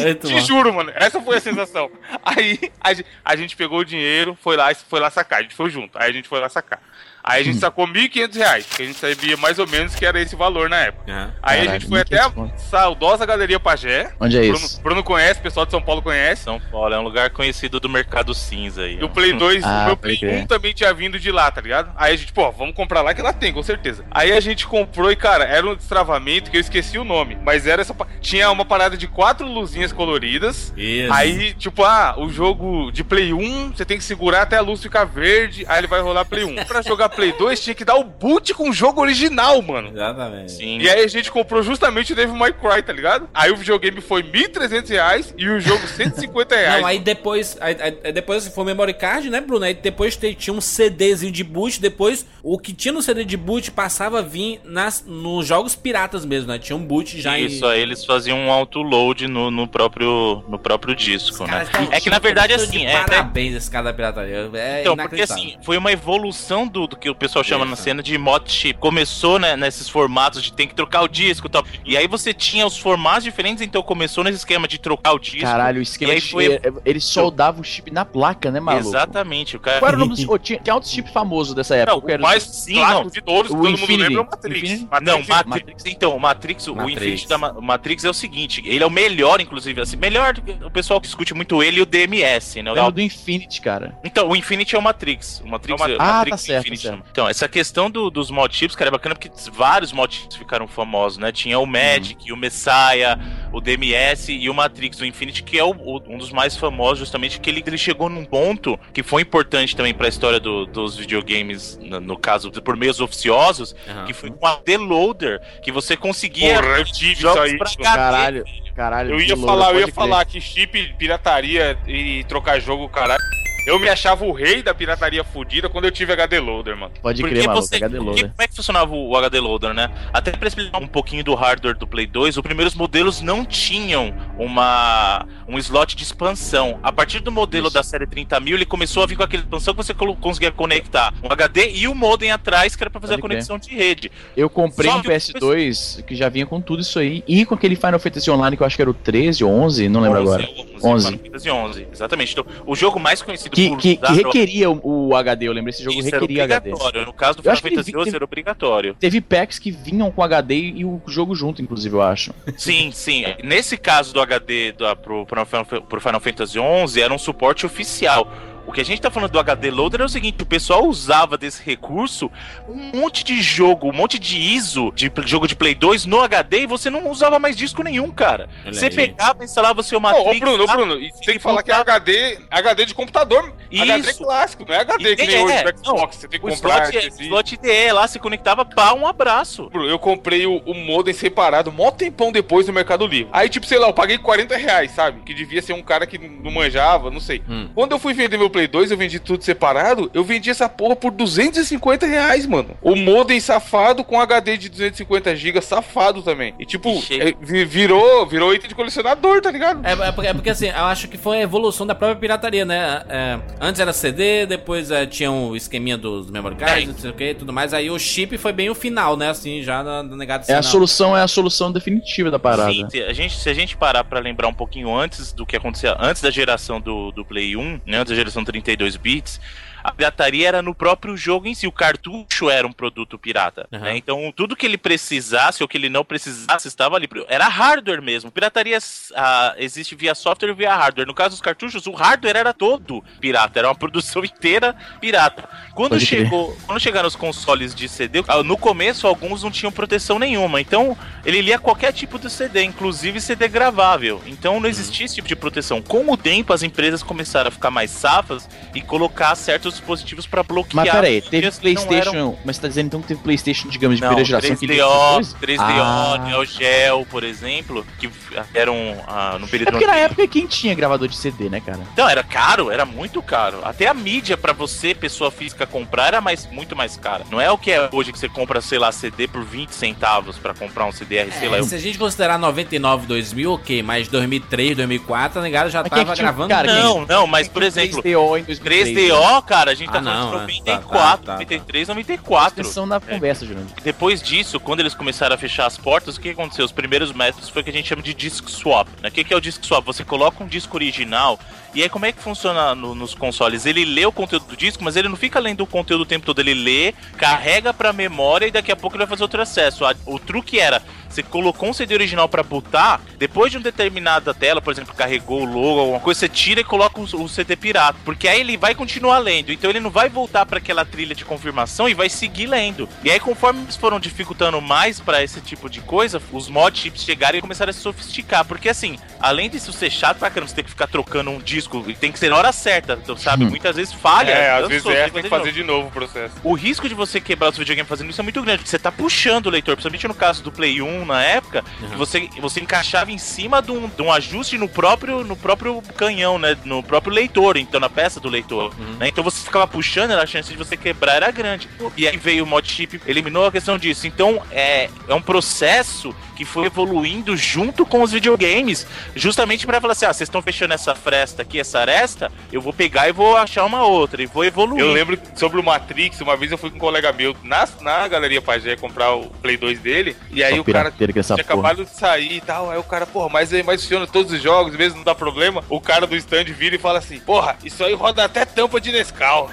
Speaker 3: Aí, te
Speaker 2: bom.
Speaker 3: juro, mano, essa foi a sensação. Aí a, gen- a gente pegou o dinheiro, foi lá, foi lá sacar, a gente foi junto. Aí a gente foi lá sacar. Aí a gente sacou 1.500 reais, que a gente sabia mais ou menos que era esse valor na época.
Speaker 2: Aham.
Speaker 3: Aí a gente foi até a
Speaker 1: 1.500 conto.
Speaker 3: saudosa Galeria Pajé.
Speaker 1: Onde é
Speaker 3: Bruno,
Speaker 1: isso?
Speaker 3: Bruno conhece, o pessoal de São Paulo conhece.
Speaker 4: São Paulo é um lugar conhecido do mercado cinza aí.
Speaker 3: E o Play 2,
Speaker 1: Ah,
Speaker 3: o meu Play
Speaker 1: crer.
Speaker 3: 1 também tinha vindo de lá, tá ligado? Aí a gente, pô, vamos comprar lá que lá tem, com certeza. Aí a gente comprou e, cara, era um destravamento que eu esqueci o nome, mas era essa. Tinha uma parada de quatro luzinhas coloridas.
Speaker 2: Isso.
Speaker 3: Aí, tipo, ah, o jogo de Play 1, você tem que segurar até a luz ficar verde, aí ele vai rolar Play 1. Pra jogar Play 2, tinha que dar o boot com o jogo original, mano.
Speaker 2: Exatamente.
Speaker 4: Sim.
Speaker 3: E aí a gente comprou justamente o Devil May Cry, tá ligado? Aí o videogame foi 1.300 reais e o jogo 150 reais.
Speaker 2: Não, aí depois, aí, aí- depois foi o memory card, né, Bruno? Aí depois te- tinha um CDzinho de boot, depois o que tinha no CD de boot passava a vir nas, nos jogos piratas mesmo, né? Tinha um boot já em...
Speaker 4: Isso, aí eles faziam um autoload no, no, próprio, no próprio disco, né?
Speaker 2: tão-
Speaker 4: É que na verdade assim,
Speaker 2: de
Speaker 4: é, é-
Speaker 2: Parabéns esse cara da pirataria. É
Speaker 4: Então, porque assim, foi uma evolução do, do que o pessoal chama na
Speaker 2: Isso.
Speaker 4: cena de mod chip. Começou, né, nesses formatos de tem que trocar o disco e tal. E aí você tinha os formatos diferentes, então começou nesse esquema de trocar o disco.
Speaker 1: Caralho, o esquema de
Speaker 4: foi-
Speaker 1: Ele soldava o chip na placa, né, maluco?
Speaker 4: Exatamente, o cara.
Speaker 1: Qual era o nome do tinha, tinha outro chip famoso dessa época.
Speaker 3: Não, o mais
Speaker 4: Sim, não.
Speaker 3: de todos,
Speaker 1: O
Speaker 3: todo mundo
Speaker 1: Infinity.
Speaker 3: lembra é o Matrix.
Speaker 1: Infinity?
Speaker 4: Não,
Speaker 3: Matrix-
Speaker 4: Matrix, então, o Matrix, o
Speaker 2: Matrix.
Speaker 4: Infinity da Ma- o Matrix é o seguinte, ele é o melhor, inclusive, assim, melhor, do que- o pessoal que discute muito ele e o DMS, né?
Speaker 1: Lembro do Infinity, cara.
Speaker 4: Então, o Infinity é o Matrix. O Matrix
Speaker 3: É o
Speaker 4: é o
Speaker 1: Ah,
Speaker 4: Matrix
Speaker 1: tá certo,
Speaker 4: Infinity.
Speaker 1: tá certo.
Speaker 4: Então, essa questão do- dos mod chips, cara, é bacana porque vários mod chips ficaram famosos, né? Tinha o Magic, o Messiah, o DMS e o Matrix, o Infinity, que é o- o- um dos mais famosos, justamente, que ele, ele chegou num ponto que foi importante também pra história do- dos videogames, no, no caso, por meios oficiosos,
Speaker 2: Aham.
Speaker 4: que foi um AD Loader, que você conseguia
Speaker 3: Porra, eu tive isso aí.
Speaker 1: Caralho, caralho.
Speaker 3: Eu ia falar, eu ia falar que chip, pirataria e trocar jogo, caralho. Eu me achava o rei da pirataria fudida quando eu tive HD Loader, mano.
Speaker 1: Pode
Speaker 4: Porque
Speaker 1: crer, maluco.
Speaker 4: você,
Speaker 1: HD
Speaker 4: porque
Speaker 1: loader.
Speaker 4: como é que funcionava o HD Loader, né? Até pra explicar um pouquinho do hardware do Play 2, os primeiros modelos não tinham uma, um slot de expansão. A partir do modelo
Speaker 1: Isso.
Speaker 4: da série 30.000, ele começou a vir com aquela expansão que você conseguia conectar um HD e o modem atrás, que era pra fazer
Speaker 1: Pode
Speaker 4: a conexão de rede.
Speaker 1: Eu comprei
Speaker 4: Só
Speaker 1: um
Speaker 4: que o
Speaker 1: PS2 que já vinha com tudo isso aí. E com aquele Final Fantasy Online que eu acho que era o 13 ou 11, não lembro
Speaker 4: 11,
Speaker 1: agora.
Speaker 4: 11,
Speaker 1: 11.
Speaker 4: Final Fantasy 11, exatamente. Então, o jogo mais conhecido
Speaker 1: Que,
Speaker 4: por
Speaker 1: que, que requeria o, o HD, eu lembro. Esse jogo
Speaker 4: isso era
Speaker 1: requeria HD.
Speaker 4: obrigatório. No caso do
Speaker 1: Eu
Speaker 4: Final Fantasy
Speaker 1: vi-
Speaker 4: 11
Speaker 1: teve-
Speaker 4: era obrigatório.
Speaker 1: Teve packs que vinham com HD e o jogo junto, inclusive, eu acho.
Speaker 4: Sim, sim. Nesse caso do HD da, pro, pro, Final- pro Final Fantasy XI, era um suporte oficial. O que a gente tá falando do HD Loader é o seguinte: o pessoal usava desse recurso um monte de jogo, um monte de ISO de jogo de Play 2 no HD e você não usava mais disco nenhum, cara.
Speaker 2: Olha
Speaker 4: Você
Speaker 2: aí.
Speaker 4: pegava, instalava o seu Matrix.
Speaker 3: ô, Bruno,
Speaker 4: lá-
Speaker 3: Bruno, e você tem que falar que é HD, HD de computador. HD
Speaker 4: Isso.
Speaker 3: clássico, não é HD que
Speaker 4: E-
Speaker 3: nem
Speaker 4: é,
Speaker 3: hoje
Speaker 4: é,
Speaker 3: do Xbox. Você tem que comprar.
Speaker 4: slot,
Speaker 3: esse-
Speaker 4: slot IDE lá, você conectava, pá, um abraço.
Speaker 3: Bruno, Eu comprei o, o modem separado, mó tempão depois no Mercado Livre. Aí, tipo, sei lá, eu paguei 40 reais, sabe? Que devia ser um cara que não manjava, não sei.
Speaker 2: Hum.
Speaker 3: Quando eu fui vender meu Play 2, eu vendi tudo separado. Eu vendi essa porra por 250 reais, mano. O modem safado com HD de 250 GB safado também. E, tipo, é, vi- virou, virou item de colecionador, tá ligado?
Speaker 2: É, é porque, é porque, assim, eu acho que foi a evolução da própria pirataria, né? É, antes era CD, depois é, tinha um esqueminha dos memory cards,
Speaker 4: É.
Speaker 2: não sei o que e tudo mais. Aí o chip foi bem o final, né? Assim, já na, na negada
Speaker 1: É a solução, é a solução definitiva da parada.
Speaker 4: Sim, se a gente, se a gente parar pra lembrar um pouquinho antes do que acontecia, antes da geração do, do Play 1, né, antes da geração 32 bits, a pirataria era no próprio jogo em si. O cartucho era um produto pirata.
Speaker 2: Uhum.
Speaker 4: né? Então, tudo que ele precisasse ou que ele não precisasse estava ali. Era hardware mesmo. Pirataria ah, existe via software e via hardware. No caso dos cartuchos, o hardware era todo pirata. Era uma produção inteira pirata. Quando,
Speaker 1: Pode
Speaker 4: chegou, quando chegaram os consoles de CD, ah, no começo alguns não tinham proteção nenhuma. Então, ele lia qualquer tipo de CD, inclusive CD gravável. Então, não existia esse tipo de proteção. Com o tempo, as empresas começaram a ficar mais safas e colocar certos dispositivos para bloquear.
Speaker 1: Mas peraí, teve
Speaker 4: que
Speaker 1: Playstation.
Speaker 4: eram-
Speaker 1: Mas você tá dizendo então que teve Playstation, digamos, de
Speaker 4: Não,
Speaker 1: primeira geração que
Speaker 4: 3DO, 3DO,
Speaker 1: Ah.
Speaker 4: Neo Geo, por exemplo, que eram ah, no
Speaker 1: É
Speaker 4: período
Speaker 1: porque na época quem tinha gravador de CD, né, cara?
Speaker 4: Então, era caro, era muito caro. Até a mídia pra você, pessoa física, comprar era mais, muito mais cara. Não é o que é hoje que você compra, sei lá, CD por 20 centavos pra comprar um CDR, sei lá.
Speaker 2: É,
Speaker 4: eu-
Speaker 2: se a gente considerar 99, 2000, ok, mas 2003, 2004, a negada já
Speaker 1: Mas
Speaker 2: tava
Speaker 1: que tinha-
Speaker 2: gravando.
Speaker 1: cara,
Speaker 4: Não, não, mas por exemplo,
Speaker 1: 3DO em 2003.
Speaker 4: 3DO, cara, a gente tá
Speaker 2: Ah,
Speaker 4: falando
Speaker 2: não,
Speaker 4: de
Speaker 2: é.
Speaker 4: 94,
Speaker 2: Tá, tá, tá,
Speaker 4: 93, 94.
Speaker 1: Expressão na conversa, Jurandir.
Speaker 4: Depois disso, quando eles começaram a fechar as portas, o que aconteceu? Os primeiros métodos foi o que a gente chama de disc swap. Né? O que, que é o disc swap? Você coloca um disco original e aí como é que funciona no- nos consoles? Ele lê o conteúdo do disco, mas ele não fica lendo o conteúdo o tempo todo. Ele lê, carrega pra memória e daqui a pouco ele vai fazer outro acesso. O truque era, você colocou um CD original pra botar, depois de uma determinada tela, por exemplo, carregou o logo, alguma coisa, você tira e coloca o, o CD pirata. Porque aí ele vai continuar lendo. Então ele não vai voltar pra aquela trilha de confirmação e vai seguir lendo. E aí, conforme eles foram dificultando mais pra esse tipo de coisa, os mod chips chegaram e começaram a se sofisticar. Porque assim, além disso ser chato pra caramba, você tem que ficar trocando um disco e tem que ser na hora certa. Então, sabe? Muitas vezes falha.
Speaker 3: É, às vezes
Speaker 4: tem
Speaker 3: é,
Speaker 4: que
Speaker 3: tem que
Speaker 4: de
Speaker 3: fazer
Speaker 4: novo.
Speaker 3: de novo o processo.
Speaker 4: O risco de você quebrar os videogames fazendo isso é muito grande, porque você tá puxando o leitor, principalmente no caso do Play 1 na época, que você, você encaixava em cima de um, de um ajuste no próprio, no próprio canhão, né? No próprio leitor, então na peça do leitor. né? Então você ficava puxando, a chance de você quebrar era grande. E aí veio o mod chip, eliminou a questão disso. Então é, é um processo que foi evoluindo junto com os videogames, justamente para falar assim: ah, vocês estão fechando essa fresta aqui, essa aresta, eu vou pegar e vou achar uma outra, e vou evoluir.
Speaker 3: Eu lembro sobre o Matrix, uma vez eu fui com um colega meu na, na Galeria Pajé comprar o Play 2 dele, e aí
Speaker 1: Só
Speaker 3: o cara
Speaker 1: pirateira que essa
Speaker 3: tinha
Speaker 1: porra.
Speaker 3: acabado de sair e tal, aí o cara, porra, mas, aí- mas funciona todos os jogos, mesmo não dá problema, o cara do stand vira e fala assim, porra, isso aí roda até tampa de Nescau.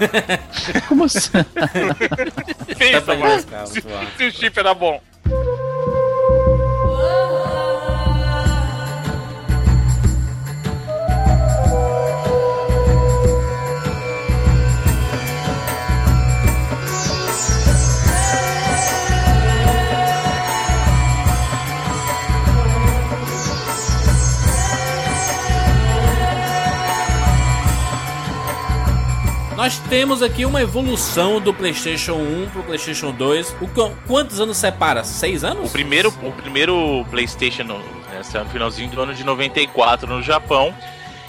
Speaker 1: Como assim?
Speaker 3: Pensa, mano, se, se o chip era bom.
Speaker 2: Nós temos aqui uma evolução do PlayStation 1 pro PlayStation 2. O, qu- quantos anos separa? Seis anos?
Speaker 4: O primeiro, o primeiro PlayStation no, né, saiu no finalzinho do ano de 94 no Japão.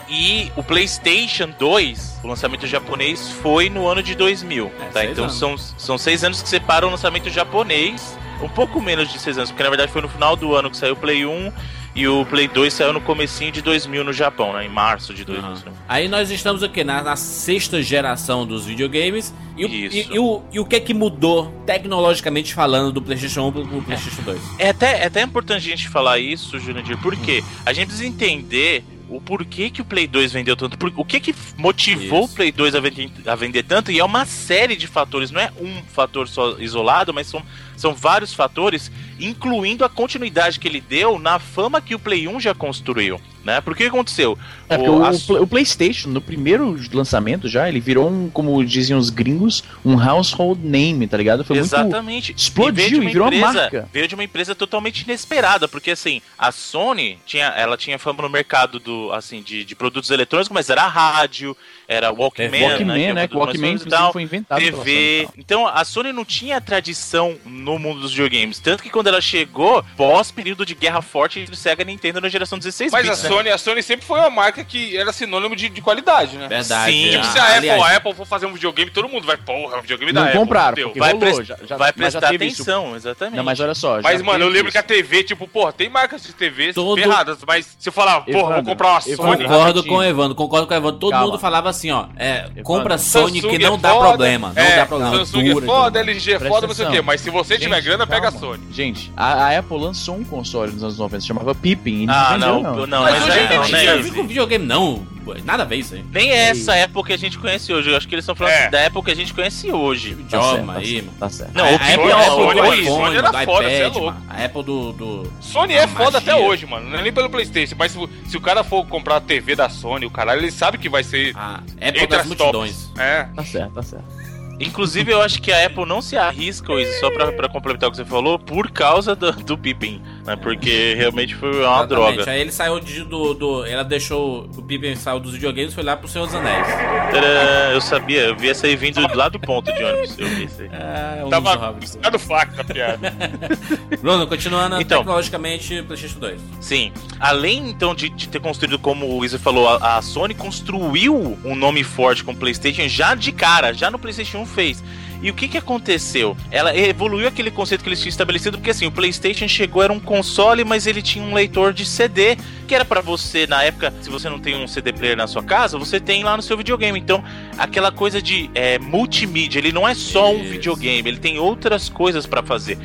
Speaker 4: E o PlayStation 2, o lançamento japonês, foi no ano de 2000.
Speaker 2: É,
Speaker 4: tá? Então
Speaker 2: anos.
Speaker 4: são, são seis anos que separam o lançamento japonês. Um pouco menos de seis anos, porque na verdade foi no final do ano que saiu o Play 1 e o Play 2 saiu no comecinho de 2000 no Japão, né? Em março de 2000.
Speaker 2: Aham. Aí nós estamos aqui na, na sexta geração dos videogames. E, e- e o, e o que é que mudou tecnologicamente falando do PlayStation 1 pro, PlayStation 2?
Speaker 4: É até, é até importante a gente falar isso, Jurandir, porque a gente precisa entender o porquê que o Play 2 vendeu tanto, por- o que que motivou
Speaker 2: Isso.
Speaker 4: o Play 2 a vender, a vender tanto, e é uma série de fatores, não é um fator só isolado, mas são, são vários fatores, incluindo a continuidade que ele deu na fama que o Play 1 já construiu. Né? Porque o que aconteceu?
Speaker 1: É, porque
Speaker 4: O-
Speaker 1: o,
Speaker 4: a-
Speaker 1: o PlayStation, no primeiro lançamento já, ele virou um, como diziam os gringos, um household name, tá ligado? Foi muito.
Speaker 4: Exatamente.
Speaker 1: explodiu
Speaker 4: veio de uma
Speaker 1: e virou uma
Speaker 4: empresa,
Speaker 1: marca.
Speaker 4: Veio de uma empresa totalmente inesperada, porque assim, a Sony tinha, ela tinha fama no mercado do, assim, de, de produtos eletrônicos, mas era rádio, era Walkman,
Speaker 2: TV,
Speaker 1: Walkman,
Speaker 4: né? que é
Speaker 1: né?
Speaker 4: uma
Speaker 1: Que Walkman,
Speaker 4: e
Speaker 1: inclusive,
Speaker 4: tal.
Speaker 1: foi inventado pela Sony e
Speaker 4: TV. Então a Sony não tinha tradição no mundo dos videogames. Tanto que quando ela chegou, pós período de guerra forte entre Sega e Nintendo na geração 16
Speaker 3: Mas
Speaker 4: bits, né?
Speaker 3: Sony, a Sony sempre foi uma marca que era sinônimo de, de qualidade, né?
Speaker 2: Verdade.
Speaker 4: Sim,
Speaker 3: Tipo,
Speaker 2: Ah,
Speaker 3: se a Apple,
Speaker 2: aliás,
Speaker 3: a Apple for fazer um videogame, todo mundo vai, porra, um videogame da
Speaker 1: Não
Speaker 3: Apple.
Speaker 1: compraram, porque
Speaker 4: vai,
Speaker 1: rolou, já- já-
Speaker 4: vai prestar
Speaker 1: teve isso.
Speaker 4: atenção, exatamente.
Speaker 1: Não, mas olha só. já
Speaker 3: Mas, mano, eu lembro que a
Speaker 1: isso.
Speaker 3: TV, tipo, porra, tem marcas de TV
Speaker 2: Todo-
Speaker 3: ferradas, mas se eu falar, porra, vou
Speaker 1: Evandro,
Speaker 3: comprar uma
Speaker 1: Evandro,
Speaker 3: Sony.
Speaker 2: Concordo com o Evandro, concordo com o Evandro. Todo
Speaker 1: Calma.
Speaker 2: mundo falava assim, ó. É, compra Sony
Speaker 3: Samsung
Speaker 2: que não
Speaker 3: é
Speaker 2: dá
Speaker 3: foda,
Speaker 2: problema. Não
Speaker 3: é,
Speaker 2: dá problema.
Speaker 3: Samsung é foda. LG é foda, não sei o quê.
Speaker 1: atenção.
Speaker 3: Mas se você tiver grana, pega a. Sony.
Speaker 1: Gente, a, Apple lançou um console nos anos 90, se chamava Pippin.
Speaker 4: Ah, não, não,
Speaker 3: Mas
Speaker 4: mas,
Speaker 3: hoje
Speaker 4: é,
Speaker 3: dia,
Speaker 4: né?
Speaker 2: Eu vi com videogame, não. Nada a ver isso aí.
Speaker 4: Nem é essa Apple que a gente conhece hoje. Eu acho que eles estão falando
Speaker 3: É.
Speaker 4: da Apple que a gente conhece hoje.
Speaker 1: Tá certo, tá
Speaker 2: aí, mano.
Speaker 1: Tá certo.
Speaker 4: Não,
Speaker 2: a,
Speaker 4: o
Speaker 2: a Apple,
Speaker 4: é
Speaker 2: a
Speaker 4: uma
Speaker 2: Apple do
Speaker 3: Sony,
Speaker 2: iPhone,
Speaker 3: Sony era
Speaker 2: do
Speaker 3: foda, é
Speaker 2: iPad,
Speaker 3: louco.
Speaker 2: mano. a Apple do... do...
Speaker 3: Sony
Speaker 2: a
Speaker 3: é foda até
Speaker 2: magia.
Speaker 3: hoje, mano. Não é nem pelo Playstation, mas se, se o cara for comprar a TV da Sony, o caralho, ele sabe que vai ser
Speaker 2: A Apple
Speaker 3: entre
Speaker 2: das
Speaker 3: as
Speaker 2: multidões.
Speaker 3: tops. É.
Speaker 1: Tá certo, tá certo.
Speaker 4: Inclusive, eu acho que a Apple não se arrisca, Izzy, só pra, pra complementar o que você falou, por causa do, do Pippin, né? Porque realmente foi uma
Speaker 2: Exatamente.
Speaker 4: droga.
Speaker 2: Aí ele saiu de- do, do. Ela deixou. O Pippen saiu dos videogames e foi lá pro Senhor dos Anéis.
Speaker 4: Era- Eu sabia, eu vi essa aí vindo lá do ponto de ônibus. Eu vi isso aí.
Speaker 2: É, um
Speaker 3: Tava piscado faca a piada.
Speaker 2: Bruno, continuando
Speaker 4: Então.
Speaker 2: tecnologicamente, PlayStation 2.
Speaker 4: Sim. Além então de, de ter construído, como o Izzy falou, a, a Sony construiu um nome forte com o PlayStation já de cara, já no PlayStation 1 fez. E o que que aconteceu? Ela evoluiu aquele conceito que eles tinham estabelecido, porque assim, o PlayStation chegou, era um console, mas ele tinha um leitor de CD, que era pra você, na época, se você não tem um CD player na sua casa, você tem lá no seu videogame. Então, aquela coisa de é, multimídia, ele não é só um
Speaker 2: Isso.
Speaker 4: videogame, ele tem outras coisas pra fazer.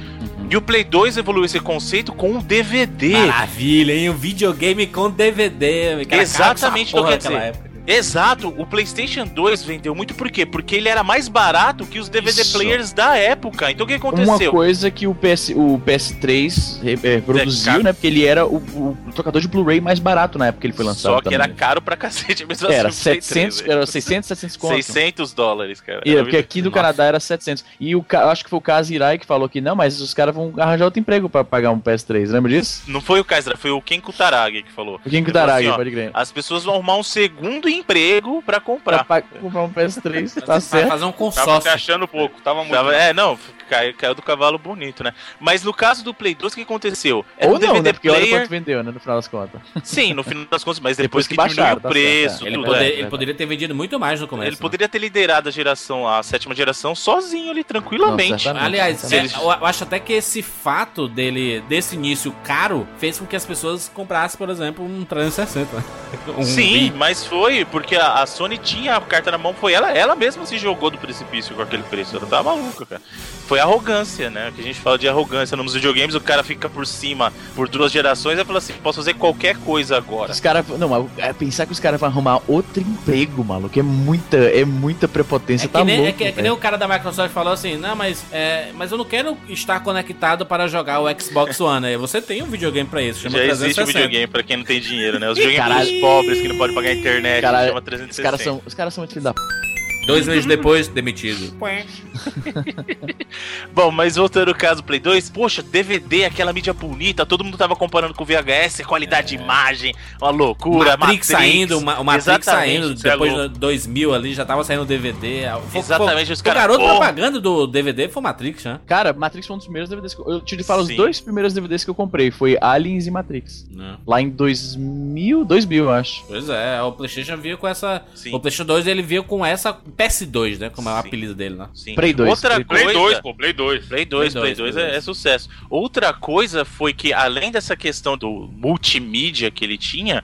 Speaker 4: E o Play 2 evoluiu esse conceito com um DVD.
Speaker 2: Maravilha, hein? Um videogame com DVD. Cara,
Speaker 4: Exatamente, não quer dizer.
Speaker 2: época.
Speaker 4: Exato, o PlayStation 2 vendeu muito por quê? Porque ele era mais barato que os DVD
Speaker 1: Isso.
Speaker 4: players da época. Então o que
Speaker 1: Uma
Speaker 4: aconteceu?
Speaker 1: coisa que o, PS, o PS3 re- é, produziu, né? Porque ele era o, o tocador de Blu-ray mais barato na época que ele foi lançado.
Speaker 4: Só que
Speaker 1: também.
Speaker 4: era caro pra cacete mesmo
Speaker 1: Era
Speaker 4: assim, o Play
Speaker 1: 700,
Speaker 4: 3,
Speaker 1: era 600, 700 conto.
Speaker 4: 600 dólares, cara.
Speaker 1: E,
Speaker 4: Era
Speaker 1: porque aqui no
Speaker 4: Nossa.
Speaker 1: Canadá era 700. E o, acho que foi o Kazirai que falou que não, mas os caras vão arranjar outro emprego pra pagar um PS3. Lembra disso?
Speaker 4: Não foi o Kaiser, foi o Ken Kutaragi que falou.
Speaker 1: O Ken Kutaragi,
Speaker 4: assim, ó,
Speaker 1: pode crer.
Speaker 4: As pessoas vão arrumar um segundo emprego pra
Speaker 1: Pra
Speaker 4: comprar.
Speaker 1: pa- comprar um PS3, tá certo?
Speaker 2: fazer um
Speaker 3: Tava se
Speaker 2: consórcio.
Speaker 3: achando pouco, tava muito.
Speaker 4: Tava- é, não, caiu, caiu do cavalo bonito, né? Mas no caso do Play 2, o que aconteceu? É
Speaker 1: Ou
Speaker 4: o
Speaker 1: não,
Speaker 4: DVD
Speaker 1: né? Porque olha
Speaker 4: player,
Speaker 1: quanto vendeu, né? No final das contas.
Speaker 4: sim, no final das contas, mas depois,
Speaker 1: Depois
Speaker 4: que,
Speaker 1: que
Speaker 4: diminuiu
Speaker 1: baixaram,
Speaker 4: o
Speaker 1: tá
Speaker 4: preço,
Speaker 1: certo,
Speaker 2: Ele,
Speaker 4: tudo,
Speaker 2: poder-
Speaker 4: é.
Speaker 2: ele poderia ter vendido muito mais no começo.
Speaker 4: Ele
Speaker 2: né?
Speaker 4: poderia ter liderado a geração, a sétima geração, sozinho ali, tranquilamente.
Speaker 1: Não.
Speaker 2: Aliás, é, eu acho até que esse fato dele, desse início caro, fez com que as pessoas comprassem, por exemplo, um 360. Um
Speaker 4: Sim,
Speaker 2: Wii.
Speaker 4: mas foi, porque a, a Sony tinha a carta na mão, foi ela, ela mesma se jogou do precipício com aquele preço. Ela tava maluca, cara. Foi arrogância, né? Que a gente fala de arrogância nos videogames, o cara fica por cima por duas gerações e fala assim: posso fazer qualquer coisa agora.
Speaker 1: Os caras. Não, mas é pensar que os caras vão arrumar outro emprego, maluco. É muita, é muita prepotência.
Speaker 2: É
Speaker 1: tá
Speaker 2: que, nem,
Speaker 1: louco.
Speaker 2: é, que, é que nem o cara da Microsoft falou assim, não, mas, é, mas eu não quero estar conectado para jogar o Xbox One. Aí você tem um videogame pra isso, chama
Speaker 4: Já existe o
Speaker 2: 360.
Speaker 4: videogame pra quem não tem dinheiro, né? Os videogames pobres que não podem pagar a internet,
Speaker 1: Caralho,
Speaker 4: chama
Speaker 1: Os
Speaker 4: 360.
Speaker 1: caras são, os caras são muito filhos da p.
Speaker 2: Dois meses depois, demitido.
Speaker 4: Bom, mas voltando ao caso do Play 2, poxa, DVD, aquela mídia bonita, todo mundo tava comparando com o VHS, qualidade de imagem, uma loucura,
Speaker 2: Matrix, saindo, uma- o Matrix
Speaker 4: Exatamente,
Speaker 2: saindo,
Speaker 4: é
Speaker 2: depois de 2000 ali, já tava saindo DVD. Foi-
Speaker 4: Exatamente,
Speaker 2: foi-
Speaker 4: os
Speaker 2: O
Speaker 4: caras,
Speaker 2: garoto
Speaker 4: porra.
Speaker 2: propaganda do DVD foi o Matrix, né?
Speaker 1: Cara, Matrix foi um dos primeiros DVDs que eu, eu te falo os
Speaker 4: Sim.
Speaker 1: dois primeiros DVDs que eu comprei. Foi Aliens e Matrix.
Speaker 2: Não.
Speaker 1: Lá em 2000, 2000, eu acho.
Speaker 2: Pois é, o PlayStation veio com essa.
Speaker 4: Sim.
Speaker 2: O PlayStation 2 ele veio com essa PS2, né? Como é o
Speaker 4: Sim.
Speaker 2: apelido dele, né?
Speaker 4: Sim.
Speaker 1: Play 2,
Speaker 4: Outra
Speaker 1: Play
Speaker 4: coisa,
Speaker 3: Play 2, pô, Play 2.
Speaker 4: Play 2,
Speaker 2: Play
Speaker 4: Play 2,
Speaker 2: 2, Play
Speaker 4: é,
Speaker 2: 2.
Speaker 4: é sucesso. Outra coisa foi que, além dessa questão do multimídia que ele tinha,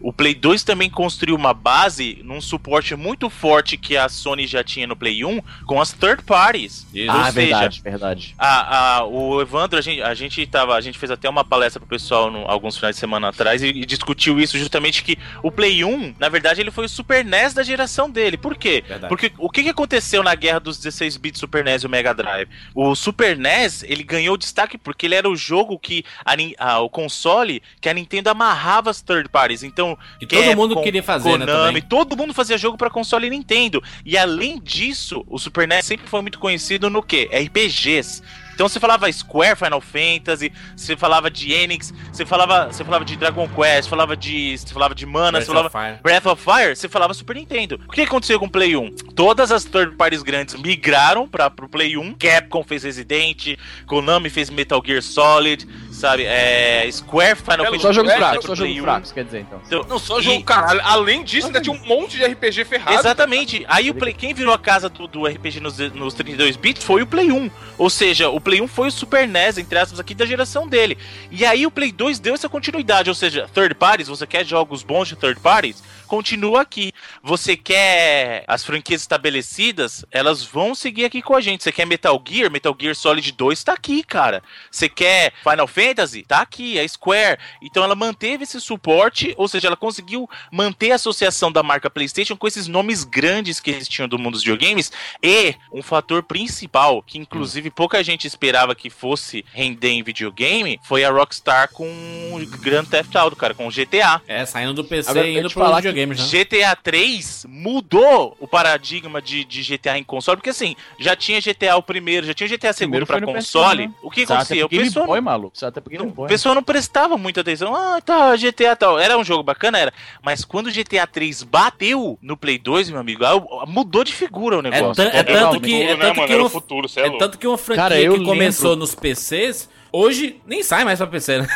Speaker 4: o Play 2 também construiu uma base num suporte muito forte que a Sony já tinha no Play 1 com as third parties.
Speaker 2: Isso.
Speaker 1: Ah,
Speaker 4: Ou seja,
Speaker 1: verdade, verdade.
Speaker 4: a, a- o Evandro, a gente, a gente tava, a gente fez até uma palestra pro pessoal no- alguns finais de semana atrás e, e discutiu isso justamente que o Play 1, na verdade, ele foi o Super NES da geração dele. Por quê?
Speaker 2: Verdade.
Speaker 4: Porque o que, que aconteceu na guerra dos 16 bits Super NES e o Mega Drive? O Super NES, ele ganhou destaque porque ele era o jogo que a a- o console que a Nintendo amarrava as third parties. Então,
Speaker 2: Que todo
Speaker 4: Capcom,
Speaker 2: mundo queria fazer, né,
Speaker 4: Konami,
Speaker 2: também.
Speaker 4: todo mundo fazia jogo pra console Nintendo. E além disso, o Super NES sempre foi muito conhecido no quê? RPGs. Então você falava Square Final Fantasy, você falava de Enix, você falava, você falava de Dragon Quest, falava de, você falava de Mana,
Speaker 2: Breath
Speaker 4: você falava
Speaker 2: of Fire.
Speaker 4: Breath of Fire, você falava Super Nintendo. O que aconteceu com o Play 1? Todas as third parties grandes migraram para pro Play 1. Capcom fez Resident, Konami fez Metal Gear Solid, sabe? É, Square Final Fantasy
Speaker 1: Só jogos fracos, só
Speaker 4: Play
Speaker 1: jogos
Speaker 4: 1.
Speaker 1: fracos, quer dizer, então.
Speaker 4: Então,
Speaker 3: Não, só
Speaker 4: e-
Speaker 3: jogo, cara. Além disso, ainda tinha um monte de RPG ferrado.
Speaker 4: Exatamente. Aí o Play, quem virou a casa do, do RPG nos, nos 32 bits foi o Play 1. Ou seja, o Play 1 foi o Super NES, entre aspas, aqui da geração dele. E aí o Play 2 deu essa continuidade, ou seja, third parties, você quer jogos bons de third parties? Continua aqui. Você quer as franquias estabelecidas? Elas vão seguir aqui com a gente. Você quer Metal Gear? Metal Gear Solid 2 tá aqui, cara. Você quer Final Fantasy? Tá aqui, a Square. Então ela manteve esse suporte, ou seja, ela conseguiu manter a associação da marca PlayStation com esses nomes grandes que eles tinham do mundo dos videogames e um fator principal que inclusive pouca gente esperava que fosse render em videogame foi a Rockstar com o Grand Theft Auto, cara, com o GTA.
Speaker 2: É, saindo do PC
Speaker 1: Agora,
Speaker 2: e indo
Speaker 1: falar que
Speaker 2: videogames, né?
Speaker 4: GTA 3 mudou o paradigma de, de GTA em console, porque assim, já tinha GTA o primeiro, já tinha GTA segundo
Speaker 1: foi no
Speaker 4: console.
Speaker 1: PS1, né?
Speaker 4: O que
Speaker 1: até
Speaker 4: acontecia? O
Speaker 1: pro Game
Speaker 4: pessoal
Speaker 1: Boy, maluco. Até pro Game
Speaker 4: não,
Speaker 1: Boy.
Speaker 4: o pessoal não prestava muita atenção. Ah, tá, GTA tal. Era um jogo bacana, era. Mas quando o GTA 3 bateu no Play 2, meu amigo, aí mudou de figura o
Speaker 2: É,
Speaker 4: negócio.
Speaker 2: é tanto que, é
Speaker 3: né,
Speaker 2: tanto que
Speaker 3: o futuro, é
Speaker 2: é tanto que uma franquia
Speaker 1: Cara,
Speaker 2: que começou
Speaker 1: lembro-
Speaker 2: nos PCs, hoje nem sai mais pra PC, né?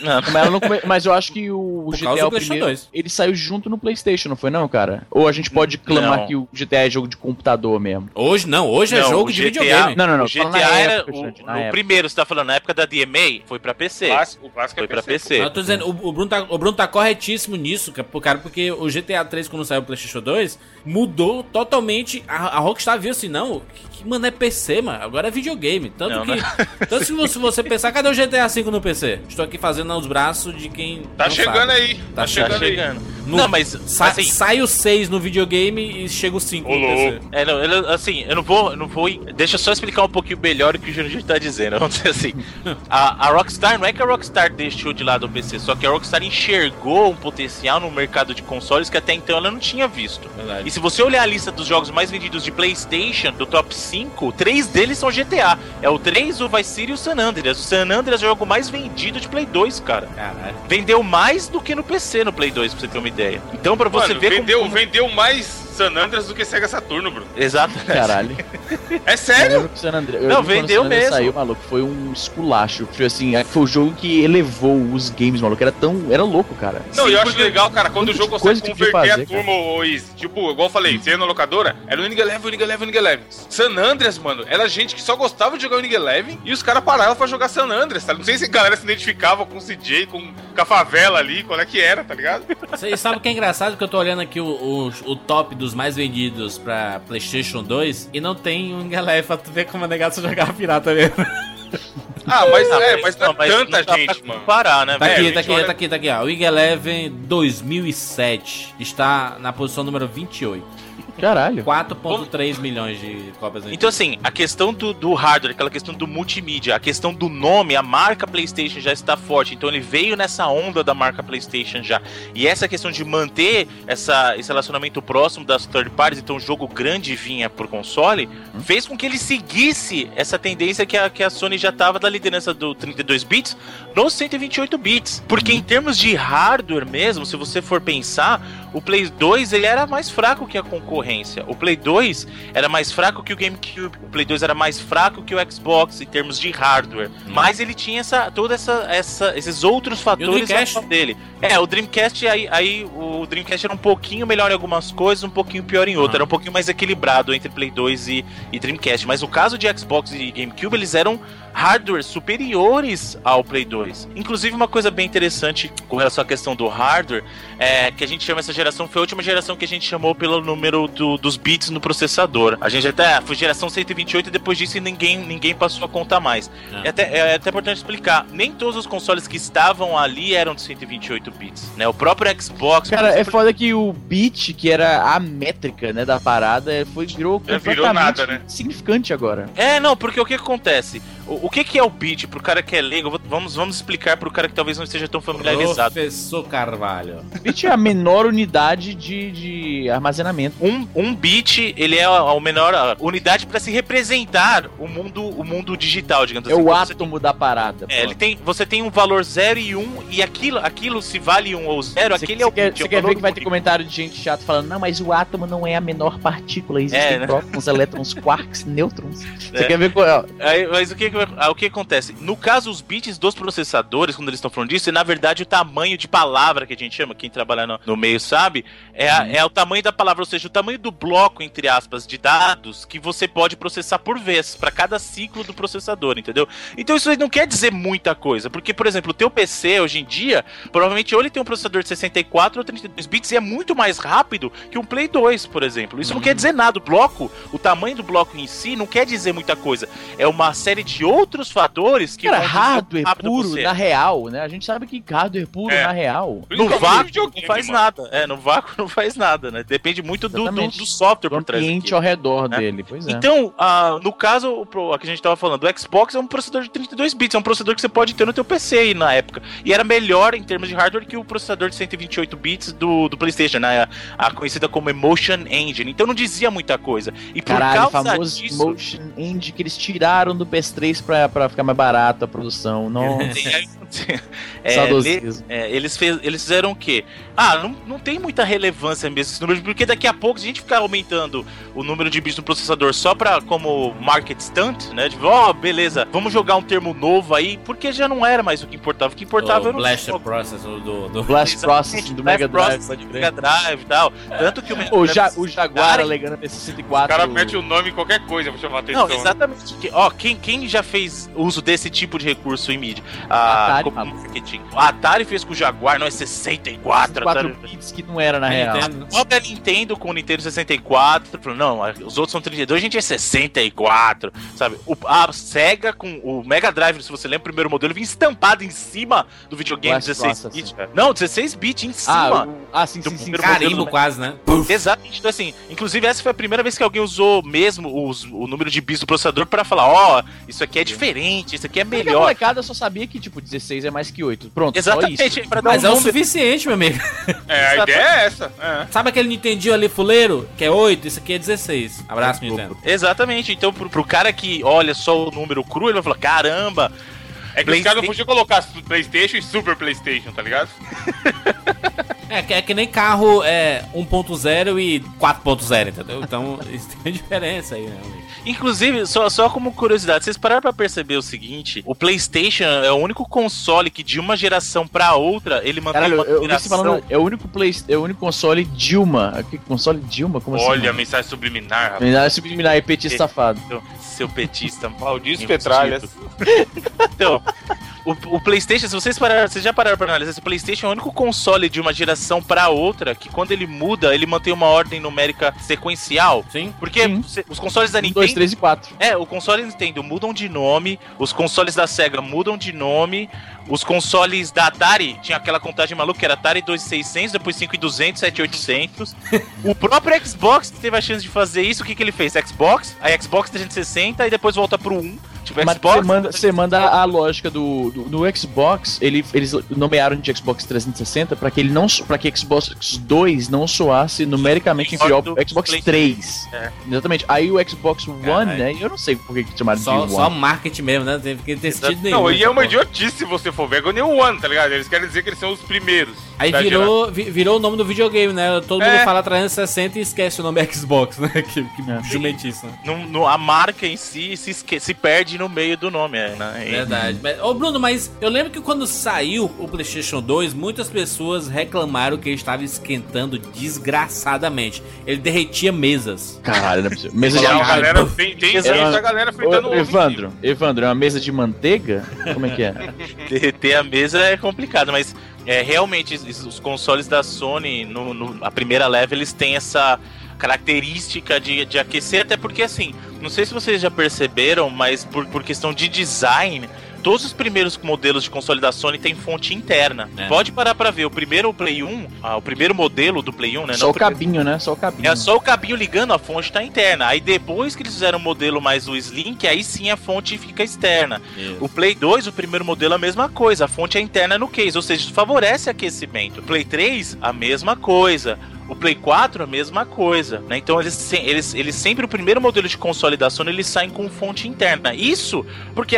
Speaker 4: Não,
Speaker 1: Mas, ela não come- mas eu acho que o
Speaker 2: Por
Speaker 1: GTA
Speaker 2: causa do
Speaker 1: o primeiro,
Speaker 2: 2.
Speaker 1: ele saiu junto no PlayStation, não foi não, cara? Ou a gente pode clamar
Speaker 4: Não.
Speaker 1: que o GTA é jogo de computador mesmo?
Speaker 2: Hoje não, hoje é
Speaker 4: Não,
Speaker 2: jogo
Speaker 4: o
Speaker 2: de
Speaker 4: GTA
Speaker 2: videogame.
Speaker 1: Não, não, não.
Speaker 4: o GTA era.
Speaker 1: época,
Speaker 4: o,
Speaker 1: na
Speaker 4: o primeiro, você tá falando, na época da DMA, foi pra PC.
Speaker 3: Clássico, o clássico
Speaker 4: Foi
Speaker 3: é
Speaker 4: pra
Speaker 3: PC.
Speaker 4: PC.
Speaker 2: Eu tô dizendo, o, o Bruno tá, o Bruno tá corretíssimo nisso, cara, porque o GTA 3, quando saiu o PlayStation 2, mudou totalmente. A, a Rockstar viu assim, não, que, que mano é PC, mano, agora é videogame. Tanto
Speaker 4: Não,
Speaker 2: que.
Speaker 4: né?
Speaker 2: Tanto que se você, se você pensar, cadê o GTA 5 no PC? Estou aqui fazendo aos braços de quem.
Speaker 3: Tá
Speaker 2: não
Speaker 3: chegando
Speaker 2: sabe.
Speaker 3: aí.
Speaker 2: Tá
Speaker 3: Tá, chegando,
Speaker 4: Tá chegando.
Speaker 2: No-
Speaker 4: Não, mas.
Speaker 2: Sa-
Speaker 4: assim,
Speaker 2: Sai o 6 no videogame e chega o 5
Speaker 3: Ô,
Speaker 2: no PC.
Speaker 4: É, não, eu- assim, eu não vou, eu não vou. Deixa eu só explicar um pouquinho melhor o que o Júnior tá dizendo. Vamos dizer assim. A, a Rockstar, não é que a Rockstar deixou de lado o PC, só que a Rockstar enxergou um potencial no mercado de consoles que até então ela não tinha visto.
Speaker 2: Verdade.
Speaker 4: E se você olhar a lista dos jogos mais vendidos de PlayStation, do top 5, três deles são GTA. É o 3, o Vice City e o San Andreas. O San Andreas é o jogo mais vendido de Play 2, cara.
Speaker 2: Caralho.
Speaker 4: Vendeu mais do que no PC no Play 2, pra você ter uma ideia. Então, pra você
Speaker 3: Mano,
Speaker 4: ver
Speaker 3: vendeu,
Speaker 4: como...
Speaker 3: vendeu mais San Andreas do que Sega Saturno, Bruno.
Speaker 4: Exato.
Speaker 1: Caralho.
Speaker 3: É sério?
Speaker 1: o Andreas- eu
Speaker 4: Não,
Speaker 1: o
Speaker 4: vendeu mesmo.
Speaker 1: Saiu, maluco, foi um esculacho. Foi assim, foi o jogo que elevou os games, maluco. Era tão. Era louco, cara.
Speaker 3: Não,
Speaker 4: Sim,
Speaker 3: eu acho legal, cara, quando o jogo consegue converter
Speaker 1: fazer,
Speaker 3: a turma, ô, Is. Tipo, igual eu falei, você ia na locadora, era o Unig Eleven, Unig Eleven, Unig Eleven. San Andreas, mano, era gente que só gostava de jogar Unig Eleven e os caras paravam pra jogar San Andreas, tá? Não sei se a galera se identificava com o CJ, com, com a favela ali, qual é que era, tá ligado?
Speaker 2: Vocês sabem o que é engraçado? Que eu tô olhando aqui o, o, o top dos mais vendidos pra PlayStation 2 e não tem um galera pra tu ver como é negado você jogar pirata mesmo.
Speaker 3: Ah, mas
Speaker 4: Ah,
Speaker 3: é, mas não é tanta
Speaker 4: não
Speaker 3: gente, mano.
Speaker 4: comparar, né,
Speaker 2: Tá aqui,
Speaker 3: a
Speaker 2: tá aqui,
Speaker 3: olha-
Speaker 2: tá aqui, tá aqui, ó. O Wing Eleven 2007 está na posição número 28.
Speaker 1: Caralho.
Speaker 2: 4.3 milhões de cópias vendidas.
Speaker 4: Então, assim, a questão do, do hardware, aquela questão do multimídia, a questão do nome, a marca PlayStation já está forte. Então, ele veio nessa onda da marca PlayStation já. E essa questão de manter essa, esse relacionamento próximo das third parties, então, o jogo grande vinha por console, fez com que ele seguisse essa tendência que a, que a Sony já estava da liderança do 32 bits nos 128 bits. Porque, em termos de hardware mesmo, se você for pensar, o Play 2 ele era mais fraco que a concorrência. O Play 2 era mais fraco que o GameCube. O Play 2 era mais fraco que o Xbox em termos de hardware. Mas ele tinha essa, toda essa, essa, esses outros fatores dele. É, o Dreamcast aí, aí o Dreamcast era um pouquinho melhor em algumas coisas, um pouquinho pior em outras.
Speaker 2: Ah.
Speaker 4: Era um pouquinho mais equilibrado entre Play 2 e, e Dreamcast. Mas o caso de Xbox e GameCube, eles eram hardwares superiores ao Play 2. Inclusive, uma coisa bem interessante com relação à questão do hardware é que a gente chama essa geração, foi a última geração que a gente chamou pelo número do- dos bits no processador. A gente até foi geração 128 e depois disso ninguém, ninguém passou a contar mais.
Speaker 2: É.
Speaker 4: É, até, é até importante explicar: nem todos os consoles que estavam ali eram de 128 bits. Né? O próprio Xbox.
Speaker 1: Cara, é foda que o bit, que era a métrica, né, da parada, foi, virou
Speaker 3: Já virou
Speaker 1: completamente
Speaker 3: nada, né?
Speaker 1: significante agora.
Speaker 4: É, não, porque o que acontece? O, o que, que é o bit pro cara que é leigo? Vamos, vamos explicar pro cara que talvez não esteja tão familiarizado.
Speaker 2: Professor Carvalho.
Speaker 1: Bit é a menor unidade de, de armazenamento.
Speaker 4: Um, um bit, ele é a, a menor a unidade para se representar o mundo, o mundo digital, digamos
Speaker 1: É
Speaker 4: assim.
Speaker 1: o
Speaker 4: Você
Speaker 1: átomo da parada.
Speaker 4: É, ele tem, você tem um valor 0 e 1 um, e aquilo, aquilo se vale 1 um ou 0,
Speaker 1: Você,
Speaker 4: aquele é o
Speaker 1: quer,
Speaker 4: bit.
Speaker 1: você
Speaker 4: é o
Speaker 1: quer ver que vai ter comentário de gente chata falando, não, mas o átomo não é a menor partícula, existem
Speaker 4: É, né?
Speaker 1: prótons, elétrons, quarks, nêutrons. Você
Speaker 4: É.
Speaker 1: quer ver qual é?
Speaker 4: Aí, mas o que, que- ah, o que acontece? No caso, os bits dos processadores, quando eles estão falando disso, é na verdade o tamanho de palavra que a gente chama, quem trabalha no, no meio sabe, é, a- é o tamanho da palavra, ou seja, o tamanho do bloco, entre aspas, de dados que você pode processar por vez, para cada ciclo do processador, entendeu? Então isso aí não quer dizer muita coisa, porque, por exemplo, o teu PC hoje em dia, provavelmente ou ele tem um processador de 64 ou 32 bits e é muito mais rápido que um Play 2, por exemplo. Isso não quer dizer nada. O bloco, o tamanho do bloco em si, não quer dizer muita coisa. É uma série de outros fatores que
Speaker 1: Cara, hardware
Speaker 4: rápido
Speaker 1: puro na real, né? A gente sabe que hardware puro
Speaker 3: É.
Speaker 1: na real.
Speaker 4: No vácuo não faz
Speaker 3: mano.
Speaker 4: nada. É, no vácuo não faz nada, né? Depende muito do, do, do software
Speaker 1: Do
Speaker 4: por trás
Speaker 1: ambiente
Speaker 4: daquilo.
Speaker 1: ao redor
Speaker 4: né?
Speaker 1: dele, pois é.
Speaker 4: Então, ah, no caso, a que a gente tava falando, o Xbox é um processador de 32 bits, é um processador que você pode ter no teu PC aí na época. E era melhor em termos de hardware que o processador de 128 bits do, do PlayStation, né? A, a conhecida como Emotion Engine. Então não dizia muita coisa. E por
Speaker 1: Caralho,
Speaker 4: causa
Speaker 1: famoso
Speaker 4: disso,
Speaker 1: Motion End que eles tiraram do PS3 pra, pra ficar mais barato a produção. Nossa,
Speaker 4: é,
Speaker 1: saudosismo.
Speaker 4: É, eles, fez, eles fizeram o quê? Ah, não, não tem muita relevância mesmo esse número, porque daqui a pouco, se a gente ficar aumentando o número de bits no processador só pra como market stunt, né? Tipo, ó, beleza, vamos jogar um termo novo aí, porque já não era mais o que importava. O que importava
Speaker 2: O
Speaker 4: era o
Speaker 2: Blaster
Speaker 4: jogo.
Speaker 2: Process o do, do...
Speaker 1: Blast
Speaker 4: Exatamente,
Speaker 1: Processing do
Speaker 4: Blast
Speaker 1: Mega Drive,
Speaker 4: do. Mega Drive e tal. Tanto que o Mega
Speaker 1: O,
Speaker 4: Drive-
Speaker 1: ja, o Jaguar alegando a P64.
Speaker 3: O cara mete o nome em qualquer coisa pra chamar atenção.
Speaker 4: Não, exatamente. Que- Ó, quem, quem já fez uso desse tipo de recurso em mídia?
Speaker 1: Atari, maluco.
Speaker 4: marketing. A Atari fez com o Jaguar, não é 64.
Speaker 1: 4
Speaker 4: Atari-
Speaker 1: bits que não era na real.
Speaker 2: Nintendo.
Speaker 4: A própria Nintendo com o Nintendo 64 falou, não, os outros são 32, a gente é 64, sabe? O, a Sega com o Mega Drive, se você lembra o primeiro modelo, vinha estampado em cima do videogame
Speaker 1: Blast
Speaker 4: 16
Speaker 1: Processing.
Speaker 4: bit. cara. Não, 16 bit em
Speaker 1: Ah,
Speaker 4: cima.
Speaker 1: o- ah, sim,
Speaker 4: do
Speaker 1: sim, sim.
Speaker 2: Carimbo quase, né?
Speaker 4: Exatamente, então assim, inclusive essa foi a primeira vez que alguém usou mesmo os- o número de bits do processador pra falar, ó, isso aqui é diferente, isso aqui é
Speaker 1: Porque a
Speaker 4: melhor.
Speaker 1: molecada só sabia que, tipo, 16 é mais que 8. Pronto, só isso.
Speaker 4: Exatamente, pra dar
Speaker 2: Mas
Speaker 4: um
Speaker 2: é o suficiente, meu amigo.
Speaker 3: É, a ideia é essa. É.
Speaker 2: Sabe aquele Nintendinho ali fuleiro? Que é 8, isso aqui é 16. Abraço, Nintendo.
Speaker 4: Exatamente, então pro, pro cara que olha só o número cru, ele vai falar, caramba,
Speaker 3: É que os caras não podiam colocar Playstation e Super Playstation, tá ligado?
Speaker 2: É, que- é que nem carro é 1.0 e 4.0, entendeu? Então, isso tem diferença aí, né? amigo?
Speaker 4: Inclusive, só, só como curiosidade, vocês pararam pra perceber o seguinte: o PlayStation é o único console que de uma geração pra outra ele mantém
Speaker 1: Caralho,
Speaker 4: uma
Speaker 1: eu,
Speaker 4: geração.
Speaker 1: falando, é o único play, é o único console Dilma. Que console Dilma? Como
Speaker 3: Olha a
Speaker 1: assim?
Speaker 3: mensagem subliminar, rapaz.
Speaker 1: Me dá subliminar aí, petista safado.
Speaker 4: Seu petista.
Speaker 3: Maldito. Petralhas.
Speaker 4: Então, o, o PlayStation, se vocês pararam, vocês já pararam pra analisar, o PlayStation é o único console de uma geração pra outra que quando ele muda, ele mantém uma ordem numérica sequencial.
Speaker 2: Sim.
Speaker 4: Porque
Speaker 1: Sim.
Speaker 4: os consoles da
Speaker 1: 1,
Speaker 4: Nintendo
Speaker 1: 2, 3 e 4.
Speaker 4: É, o console Nintendo mudam de nome, os consoles da Sega mudam de nome, os consoles da Atari tinha aquela contagem maluca que era Atari 2600, depois 5200, 7800. o próprio Xbox teve a chance de fazer isso, o que, que ele fez? Xbox, aí Xbox 360 e depois volta pro 1. Tipo,
Speaker 1: Mas
Speaker 4: Xbox.
Speaker 1: você manda, você manda a lógica do, do, do Xbox, ele, eles nomearam de Xbox 360 para que ele não para que Xbox 2 não soasse numericamente inferior
Speaker 4: do
Speaker 1: ao Xbox
Speaker 4: Play-
Speaker 1: 3.
Speaker 4: É.
Speaker 1: Exatamente. Aí o Xbox One,
Speaker 2: Caralho.
Speaker 1: né? Eu não sei por que que chamaram
Speaker 2: Só,
Speaker 1: de
Speaker 2: só
Speaker 1: One.
Speaker 2: marketing mesmo, né? Não tem que ter sentido nenhum.
Speaker 3: Não, e é uma idiotice você ver. Agora nem o One, tá ligado? Eles querem dizer que eles são os primeiros.
Speaker 2: Aí virou, vi- virou o nome do videogame, né? Todo mundo
Speaker 3: É.
Speaker 2: fala 360 e esquece o nome Xbox, né? Que, que
Speaker 1: É.
Speaker 2: jumentice, né?
Speaker 4: Não- não- a marca em si se, esque- se perde no meio do nome, é, né? E-
Speaker 2: Verdade. Mas, ô Bruno, mas eu lembro que quando saiu o PlayStation 2, muitas pessoas reclamaram que ele estava esquentando desgraçadamente. Ele derretia mesas.
Speaker 1: Caralho, não é possível. Mesa de
Speaker 3: a galera, tem, tem da galera fritando
Speaker 1: Ô, Evandro, Evandro, é uma mesa de manteiga? Como é que é?
Speaker 4: Derreter a mesa é complicado, mas é, realmente os consoles da Sony, no, no- a primeira leve, eles têm essa característica de, de aquecer, até porque assim, não sei se vocês já perceberam, mas por, por questão de design, todos os primeiros modelos de console da Sony têm fonte interna.
Speaker 2: É.
Speaker 4: Pode parar pra ver, o primeiro Play 1, ah, o primeiro modelo do Play 1, né?
Speaker 1: Só
Speaker 4: não
Speaker 1: o cabinho, né? Só o cabinho.
Speaker 4: é só o cabinho ligando, a fonte tá interna. Aí depois que eles fizeram o modelo mais o Slim, que aí sim a fonte fica externa. O Play 2, o primeiro modelo, a mesma coisa. A fonte é interna no case, ou seja, isso favorece aquecimento. O Play 3, a mesma coisa. O Play 4, a mesma coisa. Né? Então, eles, eles, eles sempre, o primeiro modelo de console da Sony, eles saem com fonte interna. Isso porque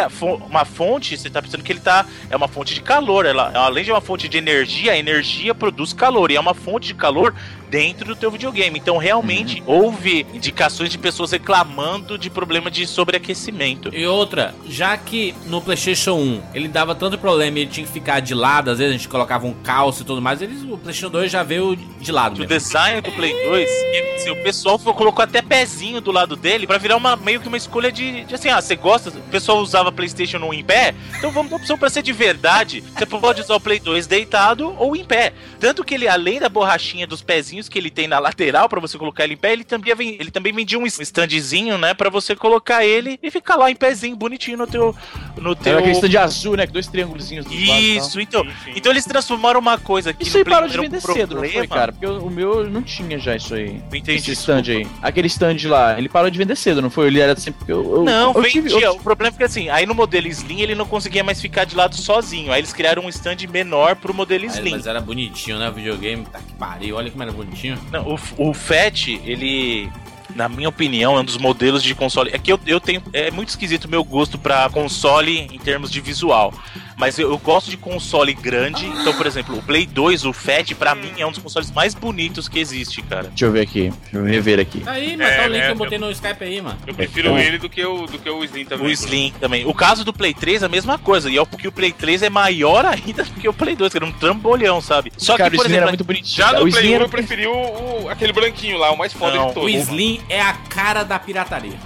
Speaker 4: uma fonte, você tá pensando que ele tá. É uma fonte de calor. Ela, além de uma fonte de energia, a energia produz calor. E é uma fonte de calor dentro do teu videogame. Então, realmente, houve indicações de pessoas reclamando de problema de sobreaquecimento.
Speaker 2: E outra, já que no PlayStation 1 ele dava tanto problema e ele tinha que ficar de lado, às vezes a gente colocava um calço e tudo mais, eles, o PlayStation 2 já veio de lado
Speaker 4: O design do Play 2, se o pessoal colocou até pezinho do lado dele pra virar uma meio que uma escolha de, de assim, ah, você gosta, o pessoal usava PlayStation 1 em pé, então vamos dar opção pra ser de verdade. Você pode usar o Play 2 deitado ou em pé. Tanto que ele além da borrachinha dos pezinhos que ele tem na lateral pra você colocar ele em pé, ele também vem- ele também vendia um standzinho, né, Pra você colocar ele e ficar lá em pezinho bonitinho no teu no teu
Speaker 1: Era aquele stand azul, né? Com dois triângulozinhos tal.
Speaker 4: Isso, então. Então eles transformaram uma coisa que
Speaker 1: Isso aí parou de vender cedo, não foi,
Speaker 4: problema.
Speaker 1: cara? Porque o, meu não tinha já isso aí.
Speaker 4: Entendi,
Speaker 1: Esse stand
Speaker 4: desculpa.
Speaker 1: aí. Aquele stand lá, ele parou de vender cedo, não foi? Ele era sempre. Eu, eu,
Speaker 4: Não,
Speaker 1: eu
Speaker 4: vendia.
Speaker 1: tive- eu-
Speaker 4: O problema é que assim, aí no modelo Slim ele não conseguia mais ficar de lado sozinho. Aí eles criaram um stand menor pro modelo Slim.
Speaker 2: mas era bonitinho, né? O videogame, tá que pariu, olha como era bonitinho.
Speaker 4: Não, o, o Fat, ele. Na minha opinião, é um dos modelos de console. É que eu, eu tenho. É muito esquisito o meu gosto pra console em termos de visual. Mas eu, eu gosto de console grande. Então, por exemplo, o Play 2, o Fat, pra mim é um dos consoles mais bonitos que existe, cara.
Speaker 1: Deixa eu ver aqui. Deixa eu rever aqui.
Speaker 2: Aí, mas
Speaker 3: É,
Speaker 2: tá o link
Speaker 3: né,
Speaker 2: que eu botei no Skype aí, mano.
Speaker 3: Eu prefiro ele do que o, do que o Slim também.
Speaker 4: O Slim também. O caso do Play 3 é a mesma coisa. E é porque o Play 3 é maior ainda do que o Play 2, que era um trambolhão, sabe? Só
Speaker 1: cara,
Speaker 4: que,
Speaker 1: o
Speaker 4: por
Speaker 1: Slim
Speaker 4: exemplo,
Speaker 1: era muito bonitinho.
Speaker 3: Já no
Speaker 1: o
Speaker 3: Play
Speaker 1: Slim
Speaker 3: 1
Speaker 1: era
Speaker 3: eu preferi o, o- aquele branquinho lá, o mais foda
Speaker 4: Não,
Speaker 3: de todos.
Speaker 2: O Slim é a cara da pirataria.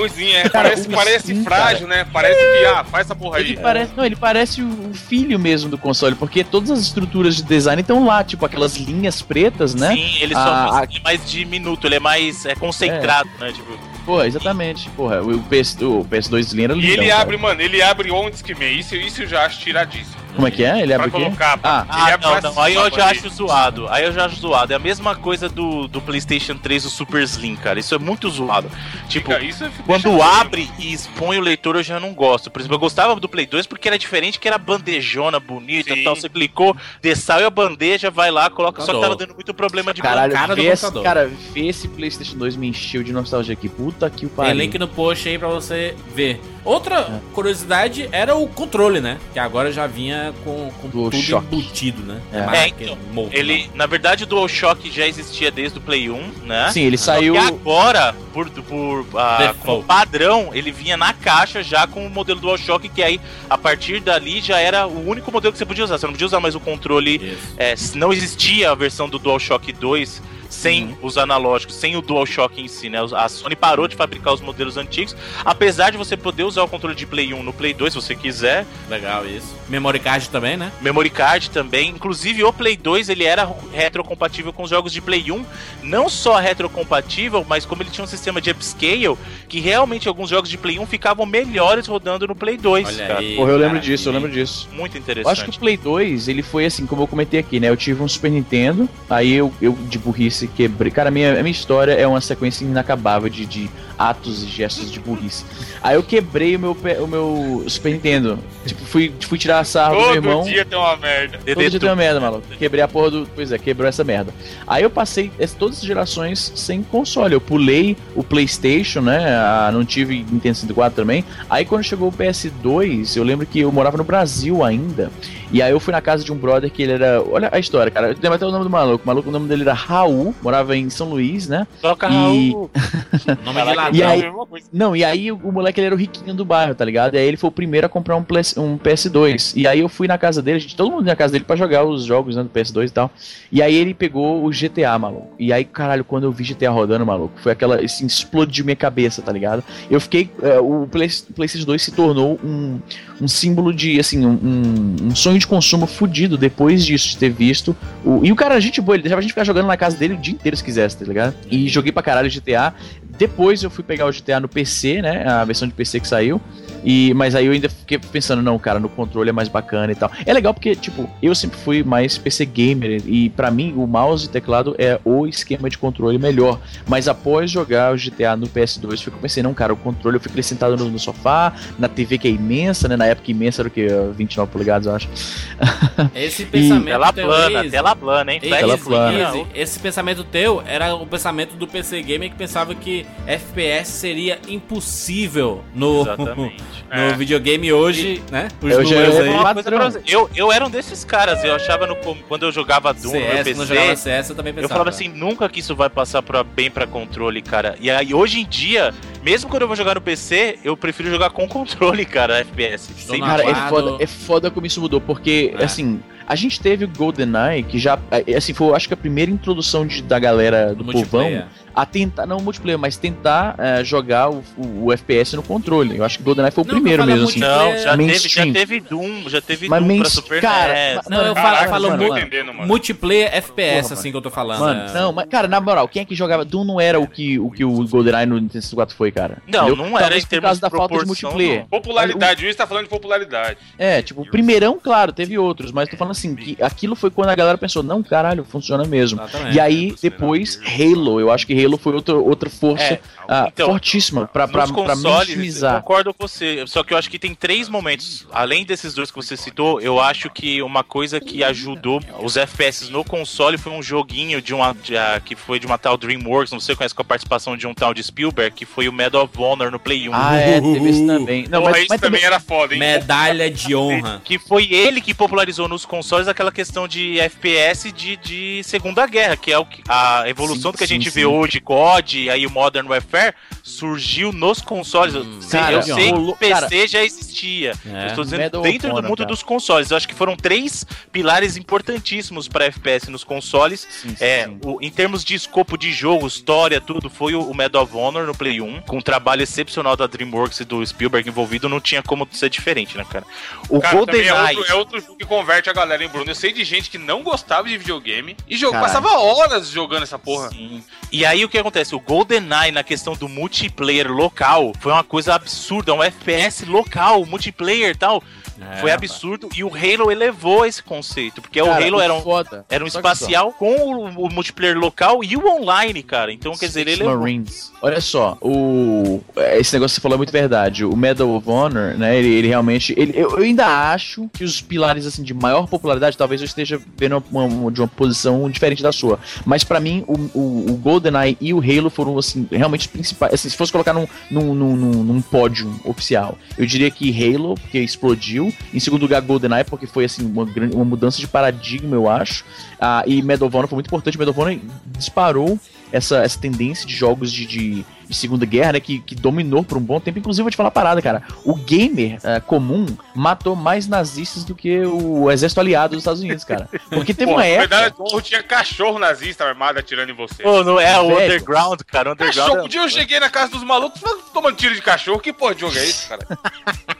Speaker 3: O Slim é,
Speaker 1: Cara,
Speaker 3: parece, parece frágil, né? Parece que, ah, faz essa porra aí.
Speaker 1: Ele parece, não, ele parece o filho mesmo do console, porque todas as estruturas de design estão lá, tipo aquelas linhas pretas, né?
Speaker 4: Sim, ele
Speaker 1: Ah,
Speaker 4: só
Speaker 1: a-
Speaker 4: ele é mais diminuto, ele é mais é concentrado, né? Tipo,
Speaker 1: Porra, exatamente. Porra, o, PS, o PS2 Slim era
Speaker 3: E
Speaker 1: lindo.
Speaker 3: ele abre, mano, ele abre onde que meio. Isso, isso eu já acho tiradíssimo.
Speaker 1: Como é que é? Ele abre
Speaker 3: Pra
Speaker 1: o quê?
Speaker 3: colocar,
Speaker 1: Ah,
Speaker 3: Ele
Speaker 4: ah,
Speaker 3: abre
Speaker 4: não,
Speaker 3: pra
Speaker 4: não, aí eu já acho zoado. Aí eu já acho zoado. É a mesma coisa do, do PlayStation 3, o Super Slim, cara. Isso é muito zoado. Tipo,
Speaker 3: Fica- isso fica-
Speaker 4: Quando abre e expõe o leitor, eu já não gosto. Por exemplo, eu gostava do Play 2 porque era diferente, que era bandejona, bonita
Speaker 3: Sim.
Speaker 4: e tal. Você clicou, dessaiu a bandeja, vai lá, coloca. Só que tava dando muito problema de
Speaker 1: Caralho,
Speaker 2: cara do
Speaker 1: esse,
Speaker 2: computador.
Speaker 1: cara, ver esse PlayStation 2 me encheu de nostalgia aqui. Puta que o
Speaker 2: Tem
Speaker 1: pariu.
Speaker 2: link no post aí pra você ver. Outra curiosidade era o controle, né? Que agora já vinha com, com
Speaker 1: Do
Speaker 2: tudo
Speaker 1: choque.
Speaker 2: embutido, né?
Speaker 1: É.
Speaker 4: É, então,
Speaker 2: morto,
Speaker 4: Ele, na verdade, o DualShock já existia desde o Play 1, né?
Speaker 1: Sim, ele
Speaker 4: Só
Speaker 1: saiu.
Speaker 4: que agora, por, por ah, como padrão, ele vinha na caixa já com o modelo DualShock, que aí, a partir dali, já era o único modelo que você podia usar. Você não podia usar mais o controle. É, não existia a versão do DualShock 2 sem
Speaker 1: Uhum.
Speaker 4: os analógicos, sem o DualShock em si, né? Os- A Sony parou de fabricar os modelos antigos, apesar de você poder usar o controle de Play 1 no Play 2, se você quiser,
Speaker 2: Legal isso. Memory card também, né?
Speaker 4: memory card também, inclusive o Play 2 ele era retrocompatível com os jogos de Play 1, não só retrocompatível, mas como ele tinha um sistema de upscale, que realmente alguns jogos de Play 1 ficavam melhores rodando no Play 2,
Speaker 2: Olha
Speaker 4: cara.
Speaker 2: aí.
Speaker 1: Porra, eu lembro
Speaker 2: maravilha.
Speaker 1: disso, eu lembro disso.
Speaker 4: Muito
Speaker 1: Eu
Speaker 4: interessante.
Speaker 1: acho que o Play 2, ele foi assim, como eu comentei aqui, né? Eu tive um Super Nintendo, aí eu, eu de burrice, quebrei. Cara, a minha, a minha história é uma sequência inacabável de, de atos e gestos de burrice. Aí eu quebrei o meu, o meu Super Nintendo. Tipo, fui, fui tirar a sarro do meu
Speaker 3: Todo
Speaker 1: irmão.
Speaker 3: dia tem uma merda.
Speaker 1: Todo dia tem uma merda, maluco. Quebrei a porra do. Pois é, quebrou essa merda. Aí eu passei todas as gerações sem console. Eu pulei o PlayStation, né? ah, não tive Nintendo 64 também. Aí quando chegou o PS2, eu lembro que eu morava no Brasil ainda. E aí eu fui na casa de um brother que ele era. Olha a história, cara. Eu lembro até o nome do maluco. O maluco, o nome dele era Raul, morava em São Luís, né?
Speaker 4: Toca
Speaker 1: E-
Speaker 4: Raul.
Speaker 2: Nome de
Speaker 1: E aí-. Não, e aí o, o moleque ele era o riquinho do bairro, tá ligado? E aí ele foi o primeiro a comprar um, Play- um PS2. E aí eu fui na casa dele, gente, todo mundo ia na casa dele pra jogar os jogos né, do PS2 e tal. E aí ele pegou o GTA, maluco. E aí, caralho, quando eu vi GTA rodando, maluco, foi aquela. Assim, explodiu minha cabeça, tá ligado? Eu fiquei. é, o Play- PlayStation 2 se tornou um, um símbolo de, assim, um, um- um sonho de consumo fudido depois disso, de ter visto. O, e o cara, gente boa, ele deixava a gente ficar jogando na casa dele o dia inteiro se quisesse, tá ligado? E joguei pra caralho GTA. Depois eu fui pegar o GTA no PC, né? A versão de PC que saiu. E, mas aí eu ainda fiquei pensando, não, cara, no controle é mais bacana e tal. É legal porque, tipo, eu sempre fui mais PC gamer e pra mim o mouse e teclado é o esquema de controle melhor. Mas após jogar o GTA no PS2, eu pensei, não, cara, o controle eu fico ali sentado no, no sofá, na TV que é imensa, né? Na época imensa era o que? 29 polegadas, eu acho.
Speaker 2: Esse pensamento
Speaker 4: Tela
Speaker 2: teu,
Speaker 4: plana,
Speaker 2: Easy,
Speaker 4: tela plana, hein?
Speaker 2: Easy,
Speaker 1: Tela plana.
Speaker 4: Easy.
Speaker 2: Esse pensamento teu era o pensamento do PC Gamer que pensava que FPS seria impossível no,
Speaker 4: Exatamente.
Speaker 2: no
Speaker 3: É.
Speaker 2: videogame hoje, né? Os
Speaker 1: Eu
Speaker 2: números aí.
Speaker 4: Eu, eu era um desses caras, eu achava no, quando eu jogava Doom no meu
Speaker 2: CS, quando eu jogava
Speaker 4: PC,
Speaker 2: CS, eu também pensava.
Speaker 4: eu falava assim, nunca que isso vai passar pra, bem pra controle, cara. E aí, hoje em dia, mesmo quando eu vou jogar no PC, eu prefiro jogar com controle, cara, FPS. Sem-
Speaker 1: Cara, é foda, é foda como isso mudou, porque,
Speaker 2: É.
Speaker 1: assim, a gente teve o GoldenEye, que já, é, assim, foi, eu acho que a primeira introdução de- da galera do povão. A tentar, não multiplayer, mas tentar é, jogar o, o- o FPS no controle. Eu acho que o GoldenEye foi o
Speaker 2: Não,
Speaker 1: primeiro mesmo, assim.
Speaker 4: Não, já teve, já teve Doom, já teve
Speaker 1: Mas
Speaker 4: Doom pra Super
Speaker 1: cara,
Speaker 4: NES.
Speaker 2: Não, eu falo,
Speaker 3: Caraca,
Speaker 2: eu falo
Speaker 1: mano,
Speaker 2: multiplayer FPS,
Speaker 1: Porra,
Speaker 2: assim que eu tô falando.
Speaker 1: Mano,
Speaker 2: é.
Speaker 1: não, mas, cara, na moral, quem é que jogava Doom não era o que o, que o GoldenEye no Nintendo 64 foi, cara.
Speaker 4: Não,
Speaker 1: Entendeu?
Speaker 4: não era
Speaker 1: Talvez
Speaker 4: em
Speaker 1: por
Speaker 4: termos
Speaker 1: causa da falta de multiplayer.
Speaker 4: não.
Speaker 3: Popularidade, o Luiz tá falando de popularidade.
Speaker 1: É, tipo, o primeirão, claro, teve outros, mas tô falando assim, que aquilo foi quando a galera pensou, não, caralho, funciona mesmo.
Speaker 2: Exatamente.
Speaker 1: E aí, depois, Halo. Eu acho que Halo foi outra, outra força
Speaker 4: É,
Speaker 1: ah,
Speaker 4: então,
Speaker 1: fortíssima pra, pra,
Speaker 4: Nos
Speaker 1: pra
Speaker 4: consoles, eu
Speaker 1: maximizar.
Speaker 4: concordo com você. Só que eu acho que tem três momentos. Além desses dois que você citou, eu acho que uma coisa que ajudou os FPS no console foi um joguinho de uma de, ah, que foi de uma tal DreamWorks, não sei conhece com a participação de um tal de Spielberg, que foi o Medal of Honor no Play 1.
Speaker 1: Ah, é, teve esse também. Não,
Speaker 3: Porra,
Speaker 1: mas,
Speaker 3: isso
Speaker 1: mas
Speaker 3: também
Speaker 1: também.
Speaker 3: era foda, hein?
Speaker 2: Medalha de honra.
Speaker 4: Que foi ele que popularizou nos consoles aquela questão de FPS de, de Segunda Guerra, que é o que, a evolução
Speaker 1: Sim,
Speaker 4: do que a gente
Speaker 1: sim,
Speaker 4: vê
Speaker 1: sim.
Speaker 4: hoje, COD, aí o Modern Warfare, surgiu nos consoles. Eu sei-
Speaker 1: cara,
Speaker 4: eu sei que PC já existia.
Speaker 2: É.
Speaker 4: Eu estou dizendo
Speaker 1: Medal of
Speaker 4: dentro do
Speaker 1: Honor,
Speaker 4: mundo
Speaker 1: cara.
Speaker 4: dos consoles. Eu acho que foram três pilares importantíssimos para FPS nos consoles.
Speaker 1: Sim,
Speaker 4: É,
Speaker 1: sim.
Speaker 4: o- em termos de escopo de jogo, história, tudo, foi o, Medal of Honor no Play 1, com um trabalho excepcional da DreamWorks e do Spielberg envolvido, não tinha como ser diferente, né, cara? O
Speaker 3: Cara, é
Speaker 4: GoldenEye.
Speaker 3: outro, é outro jogo que converte a galera, hein, Bruno? Eu sei de gente que não gostava de videogame e jogo, passava horas jogando essa porra.
Speaker 4: Sim. E aí o que acontece? O GoldenEye na questão do multiplayer local foi uma coisa absurda, um FPS local, multiplayer e tal.
Speaker 2: É,
Speaker 4: foi absurdo e o Halo elevou esse conceito, porque
Speaker 1: Cara,
Speaker 4: o Halo era um,
Speaker 1: foda.
Speaker 4: era um espacial com o, o multiplayer local e o online, cara. Então, quer dizer, ele
Speaker 1: Six
Speaker 4: elevou.
Speaker 1: Marines. Olha só, o esse negócio que você falou é muito verdade. O Medal of Honor, né? Ele, ele realmente, ele, eu, eu ainda acho que os pilares assim de maior popularidade, talvez eu esteja vendo uma, uma- de uma posição diferente da sua. Mas pra mim, o, o, o GoldenEye e o Halo foram assim realmente os principais. Assim, se fosse colocar num, num, num, num, num pódio oficial, eu diria que Halo, porque explodiu. Em segundo lugar, GoldenEye, porque foi assim uma, grande- uma mudança de paradigma, eu acho. Ah, e Medal of Honor foi muito importante. Medal of Honor disparou essa, essa tendência de jogos de, de- de Segunda Guerra, né? Que, que dominou por um bom tempo. Inclusive, vou te falar uma parada, cara. O gamer eh, comum matou mais nazistas do que o exército aliado dos Estados Unidos, cara. Porque teve
Speaker 3: Pô,
Speaker 1: uma
Speaker 3: na
Speaker 1: época.
Speaker 3: verdade, eu tinha cachorro nazista armado atirando em você.
Speaker 4: Pô, não é o underground, cara. O underground.
Speaker 3: Cachorro,
Speaker 4: é-
Speaker 3: um dia eu cheguei na casa dos malucos tomando tiro de cachorro. Que porra de jogo é esse, cara?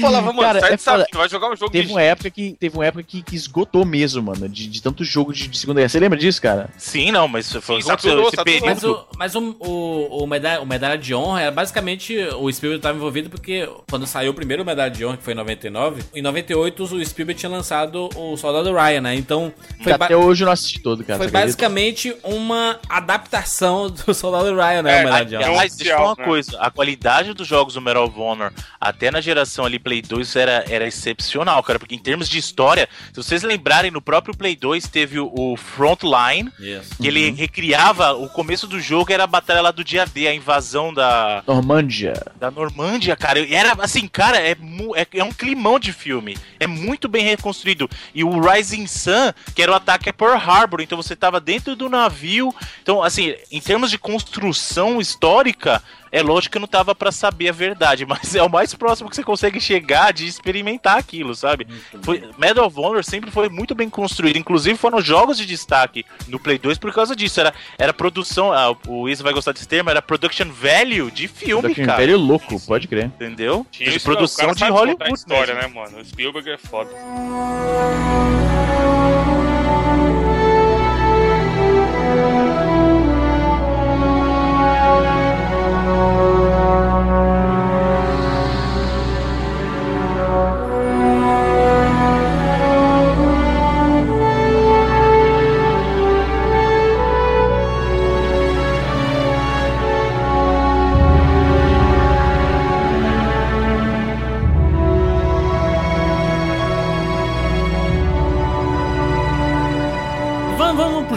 Speaker 3: Falava, mano,
Speaker 1: Cara,
Speaker 3: sai
Speaker 1: é foda.
Speaker 3: vai jogar um jogo
Speaker 1: Teve
Speaker 3: de
Speaker 1: uma época que, teve uma época que, que esgotou mesmo, mano, de, de tanto jogo de, de Segunda Guerra. Você lembra disso, cara?
Speaker 4: Sim, não, mas foi
Speaker 3: Sim, saturou,
Speaker 4: esse
Speaker 3: saturou.
Speaker 2: Mas, o, mas o, o, o, medalha, o Medalha de Honra era basicamente. O Spielberg estava envolvido porque quando saiu o primeiro Medalha de Honra, que foi em 99, em 98 o Spielberg tinha lançado o Soldado Ryan, né? Então foi,
Speaker 1: Que
Speaker 2: ba-
Speaker 1: até hoje eu não assisti todo, cara.
Speaker 2: foi basicamente uma adaptação do Soldado Ryan, né?
Speaker 3: É,
Speaker 2: o Medalha de
Speaker 3: é
Speaker 2: Honra.
Speaker 3: um
Speaker 4: Mas deixa eu falar uma
Speaker 3: né?
Speaker 4: coisa, a qualidade dos jogos do Medal of Honor, até na geração ali Play 2, era, era excepcional, cara, porque em termos de história, se vocês lembrarem, no próprio Play 2 teve o, o Frontline,
Speaker 2: Yes.
Speaker 4: que ele recriava, o começo do jogo era a batalha lá do dia D, a invasão da,
Speaker 1: Normândia.
Speaker 4: da Normândia, cara. E Era assim, cara, é, é, é um climão de filme. É muito bem reconstruído. E o Rising Sun, que era o ataque a Pearl Harbor, então você tava dentro do navio. Então, assim, em termos de construção histórica, é lógico que não tava pra saber a verdade, mas é o mais próximo que você consegue chegar de experimentar aquilo, sabe? Foi, Medal of Honor sempre foi muito bem construído, inclusive foram jogos de destaque no Play 2 por causa disso. Era, era produção, ah, o Isa vai gostar desse termo, era production value de filme,
Speaker 1: Daquele
Speaker 4: cara.
Speaker 1: Império louco, pode crer.
Speaker 4: Entendeu? De
Speaker 3: isso, o
Speaker 4: produção
Speaker 3: cara
Speaker 4: de Hollywood.
Speaker 3: história,
Speaker 4: mesmo.
Speaker 3: né, mano? O Spielberg é foda.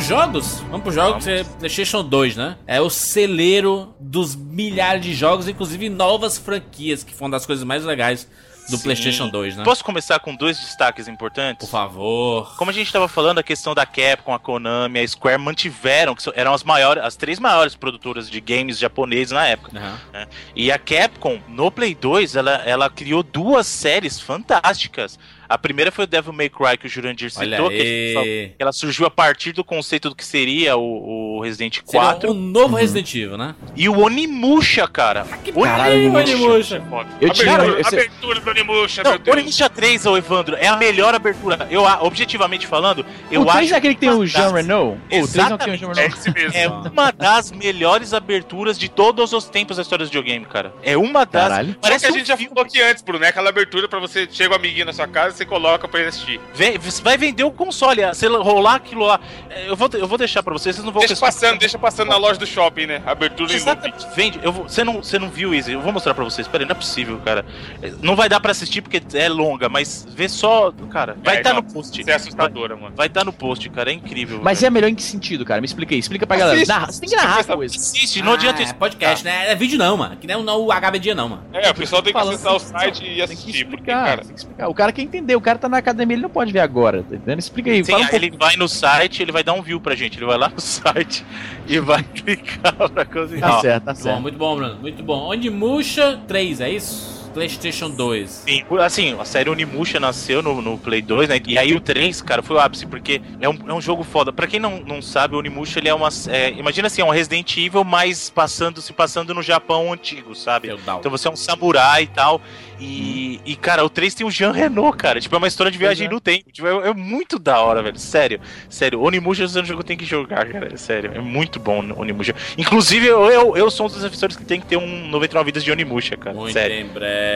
Speaker 2: Vamos, vamos pros jogos? Vamos jogos, é PlayStation 2, né? É o celeiro dos milhares de jogos, inclusive novas franquias, que foi uma das coisas mais legais do
Speaker 4: Sim.
Speaker 2: PlayStation 2, né?
Speaker 4: Posso começar com dois destaques importantes?
Speaker 2: Por favor.
Speaker 4: Como a gente estava falando, a questão da Capcom, a Konami, a Square mantiveram, que eram as maiores, as três maiores produtoras de games japoneses na época.
Speaker 2: Aham.
Speaker 4: E a Capcom, no Play 2, ela, ela criou duas séries fantásticas. A primeira foi o Devil May Cry, que o Jurandir
Speaker 2: Olha
Speaker 4: citou, que a gente falou ela surgiu a partir do conceito do que seria o, o Resident
Speaker 2: Seria
Speaker 4: 4.
Speaker 2: um novo Resident Evil, né?
Speaker 4: E o Onimusha, cara.
Speaker 2: Que
Speaker 1: Caralho, Onimusha.
Speaker 2: Onimusha.
Speaker 3: Foda.
Speaker 1: Eu tinha-
Speaker 3: abertura,
Speaker 1: eu sei-
Speaker 3: abertura do Onimusha,
Speaker 4: Não,
Speaker 3: meu Deus.
Speaker 4: Onimusha 3, ô Evandro, é a melhor abertura. Eu, objetivamente falando, eu
Speaker 1: o 3
Speaker 4: acho
Speaker 1: é aquele que tem o Jean
Speaker 4: das-
Speaker 1: Renault? Ou o 3 não tem o
Speaker 4: Exatamente.
Speaker 1: Jean
Speaker 3: É
Speaker 1: Renault?
Speaker 3: esse mesmo.
Speaker 4: É uma das melhores aberturas de todos os tempos da história do videogame, cara. É uma das.
Speaker 1: Caralho.
Speaker 3: Só
Speaker 4: Parece
Speaker 3: que a
Speaker 4: um
Speaker 3: gente já
Speaker 4: filme.
Speaker 3: falou aqui antes, Bruno, é aquela abertura pra você chega um amiguinho na sua casa você coloca pra ele assistir.
Speaker 4: Vem- vai vender o console, se rolar aquilo lá. é, Eu vou, eu vou deixar pra vocês, vocês não vão
Speaker 3: Deixa passando, deixa passando na loja do shopping, né? Abertura em loop.
Speaker 4: Vende. Eu vou, você, não, você não viu, Izzy? Eu vou mostrar pra vocês. Pera aí, não é possível, cara. É, Não vai dar pra assistir porque é longa, mas vê só. Cara, vai
Speaker 3: É,
Speaker 4: estar
Speaker 3: não,
Speaker 4: no post.
Speaker 3: Isso é assustadora, mano.
Speaker 4: Vai estar no post, cara. É incrível.
Speaker 1: Mas
Speaker 4: velho.
Speaker 1: é melhor em que sentido, cara? Me explica aí. Explica pra galera.
Speaker 3: Assiste.
Speaker 1: Narra- você tem que narrar coisa.
Speaker 4: Assiste, não adianta
Speaker 2: Ah,
Speaker 4: isso.
Speaker 2: é podcast, né? É vídeo não, mano. Que nem o, não, o HBD não, mano.
Speaker 3: É, o pessoal tem que acessar o site e
Speaker 1: Tem que
Speaker 3: assistir, porque,
Speaker 1: explicar,
Speaker 3: cara.
Speaker 1: tem que explicar. O cara quer entender, o cara tá na academia, ele não pode ver agora, tá entendendo? Explica aí,
Speaker 4: Sim,
Speaker 1: fala um
Speaker 4: ele vai no site, ele vai dar um view pra gente. Ele vai lá no site e vai clicar pra conseguir.
Speaker 1: Tá
Speaker 4: Ó,
Speaker 1: certo, tá
Speaker 2: Bom,
Speaker 1: certo.
Speaker 2: muito bom, Bruno. Muito bom. Onde murcha 3, é isso? PlayStation 2.
Speaker 4: Sim, assim, a série Onimusha nasceu no, no Play 2, né? E aí o 3, cara, foi o ápice, porque é um, é um jogo foda. Pra quem não, não sabe, o Onimusha, ele é uma... é, imagina assim, é um Resident Evil, mas passando, se passando no Japão antigo, sabe? Então você é um samurai e tal. E, e, cara, o 3 tem o Jean Renault, cara. Tipo, é uma história de viagem
Speaker 1: é.
Speaker 4: no tempo. Tipo, é, é muito da hora, velho. Sério. Sério. Onimusha é um jogo que tem que jogar, cara. Sério. É muito bom o Onimusha. Inclusive, eu, eu, eu sou um dos defensores que tem que ter um 99 vidas de Onimusha, cara.
Speaker 2: Muito
Speaker 4: sério.
Speaker 2: em breve.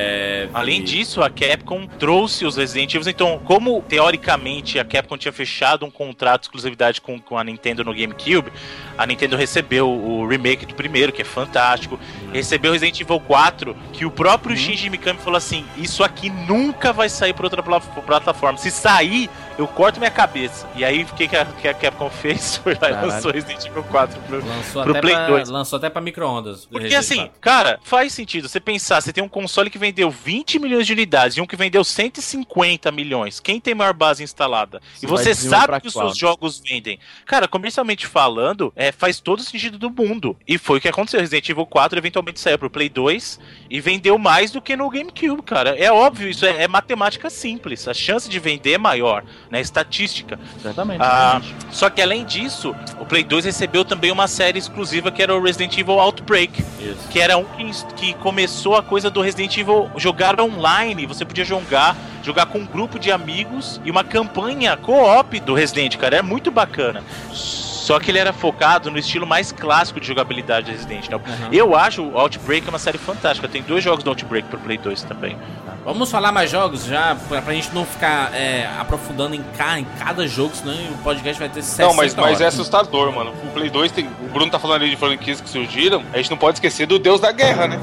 Speaker 4: Além disso, a Capcom trouxe os Resident Evil. Então, como teoricamente a Capcom tinha fechado um contrato de exclusividade com, com a Nintendo no GameCube, a Nintendo recebeu o remake do primeiro, que é fantástico. Recebeu Resident Evil 4, que o próprio Shinji Mikami falou assim: Isso aqui nunca vai sair para outra pla- plataforma. Se sair, eu corto minha cabeça. E aí, o que, que, a, que a Capcom fez? Foi lá e lançou Resident Evil 4 pro,
Speaker 2: Lançou
Speaker 4: pro Play
Speaker 2: pra,
Speaker 4: 2.
Speaker 2: lançou até pra micro-ondas.
Speaker 4: Porque assim,
Speaker 2: 4.
Speaker 4: cara, faz sentido você pensar, você tem um console que vendeu 20 milhões de unidades e um que vendeu 150 milhões. Quem tem maior base instalada? E
Speaker 1: Vai
Speaker 4: você sabe que os seus jogos vendem. Cara, comercialmente falando, é, faz todo o sentido do mundo. E foi o que aconteceu. Resident Evil 4 eventualmente saiu pro Play 2 e vendeu mais do que no GameCube, cara. É óbvio, isso é, é matemática simples. A chance de vender é maior né? Estatística.
Speaker 1: Exatamente.
Speaker 4: Ah, só que além disso, o Play 2 recebeu também uma série exclusiva que era o Resident Evil Outbreak,
Speaker 2: Isso.
Speaker 4: que era um que, que começou a coisa do Resident Evil jogar online. Você podia jogar, jogar com um grupo de amigos e uma campanha co-op do Resident, cara. É muito bacana. Só que ele era focado no estilo mais clássico de jogabilidade do Resident. Né?
Speaker 2: Uhum.
Speaker 4: Eu acho o Outbreak uma série fantástica. Tem dois jogos do Outbreak pro Play 2 também.
Speaker 2: Vamos falar mais jogos já, pra, pra gente não ficar é, aprofundando em, ca, em cada jogo, senão o podcast vai ter 60
Speaker 3: Não, mas, mas é assustador, mano. O Play 2 tem. O Bruno tá falando ali de franquias que surgiram. A gente não pode esquecer do Deus da Guerra, né?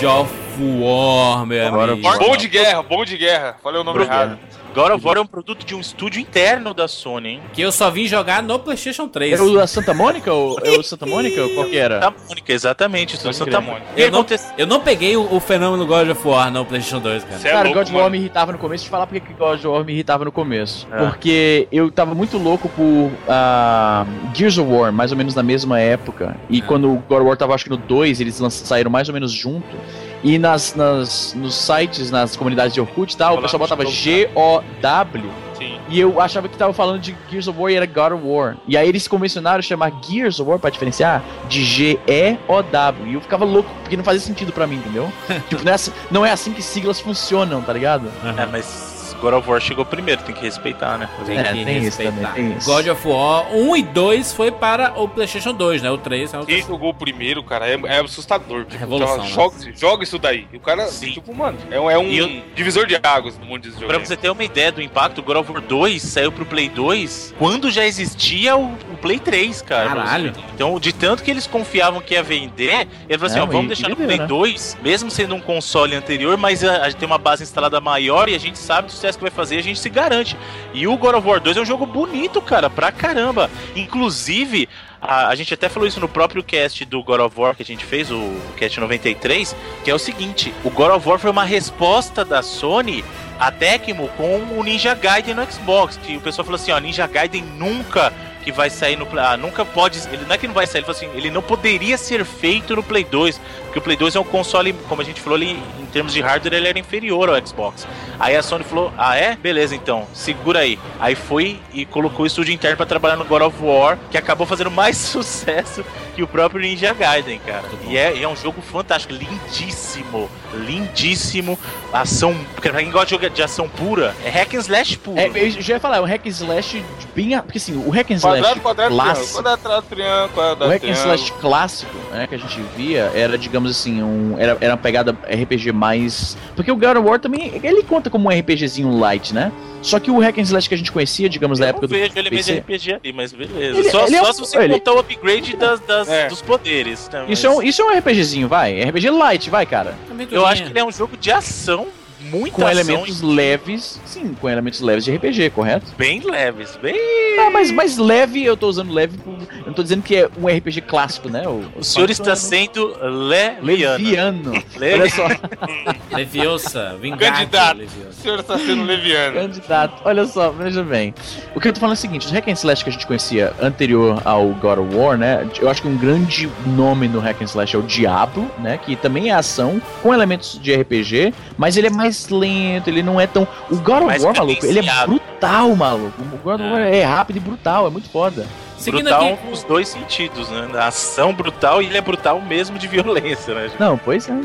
Speaker 2: God of War, meu amigo.
Speaker 3: Bom de guerra, bom de guerra. Falei o nome errado.
Speaker 4: God of War é um produto de um estúdio interno da Sony, hein?
Speaker 2: Que eu só vim jogar no PlayStation 3.
Speaker 1: É o da Santa Mônica? ou é o Santa Mônica? Qual que era?
Speaker 4: Santa Mônica, exatamente. Santa
Speaker 3: crer.
Speaker 4: Mônica.
Speaker 2: Eu não, eu não peguei o, o fenômeno God of War no PlayStation 2, cara.
Speaker 3: Cê é
Speaker 1: Cara,
Speaker 3: louco,
Speaker 1: God of War me irritava no começo. Deixa eu falar porque que God of War me irritava no começo.
Speaker 4: É.
Speaker 1: Porque eu tava muito louco por ah, Gears of War, mais ou menos na mesma época. E
Speaker 2: É.
Speaker 1: quando o God of War tava, acho que no 2, eles saíram mais ou menos junto. E nas, nas, nos sites, nas comunidades de Orkut e tal, o pessoal botava G-O-W.
Speaker 3: Sim.
Speaker 1: E eu achava que tava falando de Gears of War e era God of War. E aí eles convencionaram chamar Gears of War pra diferenciar de G-E-O-W. E eu ficava louco, porque não fazia sentido pra mim, entendeu? tipo, não é, assim, não é assim que siglas funcionam, tá ligado?
Speaker 4: É, mas God of War chegou primeiro, tem que respeitar, né?
Speaker 2: Tem
Speaker 1: É,
Speaker 2: que
Speaker 1: tem isso
Speaker 2: respeitar.
Speaker 1: também, tem isso.
Speaker 2: God of War 1 e 2 foi para o PlayStation 2, né? O 3 é o
Speaker 3: Quem jogou o primeiro, cara, é, é assustador. Tipo,
Speaker 2: Revolução, né?
Speaker 3: joga, joga isso daí. E o cara,
Speaker 4: Sim.
Speaker 3: tipo, mano, é, um- é um
Speaker 4: eu-
Speaker 3: divisor de águas no mundo dos
Speaker 4: Pra
Speaker 3: jogos.
Speaker 4: você ter uma ideia do impacto, o God of War 2 saiu pro Play 2 quando já existia o, o Play 3, cara.
Speaker 2: Caralho.
Speaker 4: Então, de tanto que eles confiavam que ia vender, ele falou assim: ó, vamos
Speaker 1: e-
Speaker 4: deixar
Speaker 1: e
Speaker 4: no Play
Speaker 1: né?
Speaker 4: 2, mesmo sendo um console anterior, mas a, a gente tem uma base instalada maior e a gente sabe do sucesso que vai fazer a gente se garante. E o God of War 2 é um jogo bonito, cara, pra caramba. Inclusive, a, a gente até falou isso no próprio cast do God of War que a gente fez, o cast 93, que é o seguinte: o God of War foi uma resposta da Sony a Tecmo com o Ninja Gaiden no Xbox. Que o pessoal falou assim: ó, Ninja Gaiden nunca que vai sair no. Ah, nunca pode. Ele não é que não vai sair, ele falou assim: ele não poderia ser feito no Play 2. Porque o Play 2 é um console, como a gente falou ali, em termos de hardware, ele era inferior ao Xbox. Aí a Sony falou: ah, é? Beleza, então, segura aí. Aí foi e colocou o estúdio interno pra trabalhar no God of War, que acabou fazendo mais sucesso que o próprio Ninja Gaiden, cara. E é, e é um jogo fantástico, lindíssimo. Lindíssimo. Ação. Porque pra quem gosta de jogo de ação pura, é hack and slash puro.
Speaker 1: É, eu já ia falar, é um hack and slash bem. Porque assim, o hack and slash
Speaker 3: Quadrado, quadrado,
Speaker 1: clássico.
Speaker 3: Quadrado, triângulo, quadrado,
Speaker 1: O hack and slash clássico, né, que a gente via, era, digamos assim, um, era, era uma pegada RPG mais... Porque o God of War também, ele conta como um RPGzinho light, né? Só que o hack and slash que a gente conhecia, digamos,
Speaker 4: Eu
Speaker 1: na época do
Speaker 4: vejo ele meio. RPG ali, mas beleza.
Speaker 1: Ele-
Speaker 4: só
Speaker 1: ele é
Speaker 4: só
Speaker 1: um-
Speaker 4: se você
Speaker 1: ele-
Speaker 4: contar o upgrade das, das-
Speaker 3: É.
Speaker 4: dos poderes. né,
Speaker 1: Isso é,
Speaker 4: mas
Speaker 1: um, isso é um RPGzinho, vai. RPG light, vai, cara.
Speaker 4: Eu acho que ele é um jogo de ação, muita
Speaker 1: Com
Speaker 4: ação
Speaker 1: elementos
Speaker 4: e
Speaker 1: leves. Sim, com elementos leves de RPG, correto?
Speaker 4: bem leves, bem...
Speaker 1: Ah, mas, mas leve, eu tô usando leve. Eu não tô dizendo que é um RPG clássico, né? O,
Speaker 4: O senhor está sendo leviano.
Speaker 1: leviano.
Speaker 4: Le-
Speaker 1: Olha só,
Speaker 2: Leviosa, Vingate.
Speaker 3: Candidato. O
Speaker 2: Leviosa.
Speaker 3: senhor está sendo leviano.
Speaker 1: candidato. Olha só, veja bem. O que eu tô falando é o seguinte: os hack and slash que a gente conhecia anterior ao God of War, né? Eu acho que um grande nome no hack and slash é o Diablo, né? Que também é ação com elementos de RPG, mas ele é mais lento, ele não é tão. O God of
Speaker 4: Mais
Speaker 1: War, maluco, ele é brutal, maluco. O God of War é rápido e brutal, é muito foda.
Speaker 2: Seguindo
Speaker 4: brutal
Speaker 2: aqui,
Speaker 4: nos dois sentidos, né? A ação brutal e ele é brutal mesmo de violência, né? gente?
Speaker 1: Não, pois é.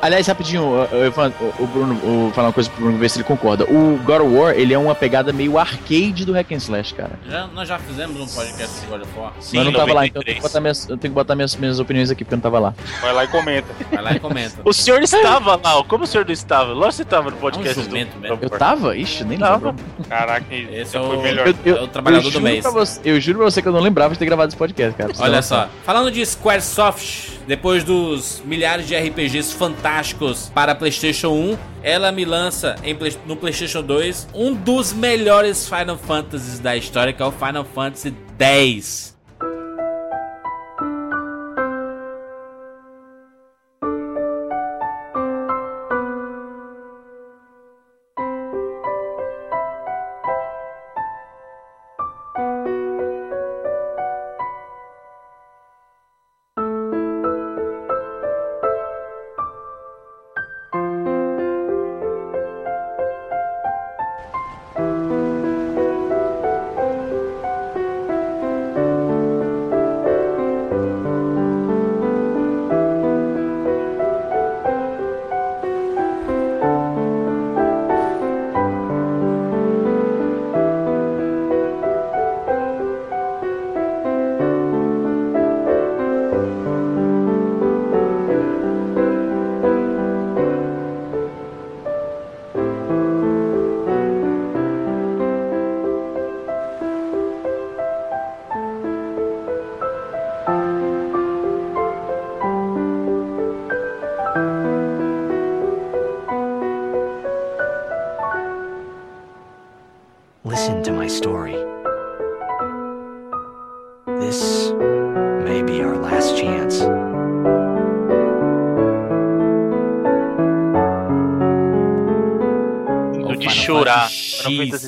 Speaker 1: Aliás, rapidinho, o- Evan- o Bruno, o- falar uma coisa pro Bruno ver se ele concorda. O God of War, ele é uma pegada meio arcade do hack and slash, cara.
Speaker 2: já, nós já fizemos um podcast de God of War.
Speaker 4: Sim,
Speaker 1: Mas eu não tava lá, então eu tenho
Speaker 4: 93.
Speaker 1: que botar minhas, eu tenho que botar minhas, minhas opiniões aqui, porque eu não tava lá.
Speaker 3: Vai lá e comenta.
Speaker 2: Vai lá e comenta.
Speaker 4: O senhor estava lá, como o senhor não estava? Lógico que você estava no podcast
Speaker 2: É um jumento
Speaker 4: do...
Speaker 2: mesmo.
Speaker 1: Eu tava? Ixi, nem
Speaker 4: Tava.
Speaker 1: lembro.
Speaker 3: Caraca,
Speaker 2: Esse é
Speaker 3: foi
Speaker 2: o-
Speaker 3: melhor.
Speaker 1: Eu, eu,
Speaker 2: É o trabalhador
Speaker 1: eu
Speaker 2: do
Speaker 1: juro
Speaker 2: mês.
Speaker 1: pra você- eu juro pra você que eu não lembrava de ter gravado esse podcast, cara.
Speaker 2: Olha só, falando de Squaresoft, depois dos milhares de RPGs fantásticos para PlayStation 1, ela me lança em no PlayStation 2 um dos melhores Final Fantasies da história, que é o Final Fantasy X.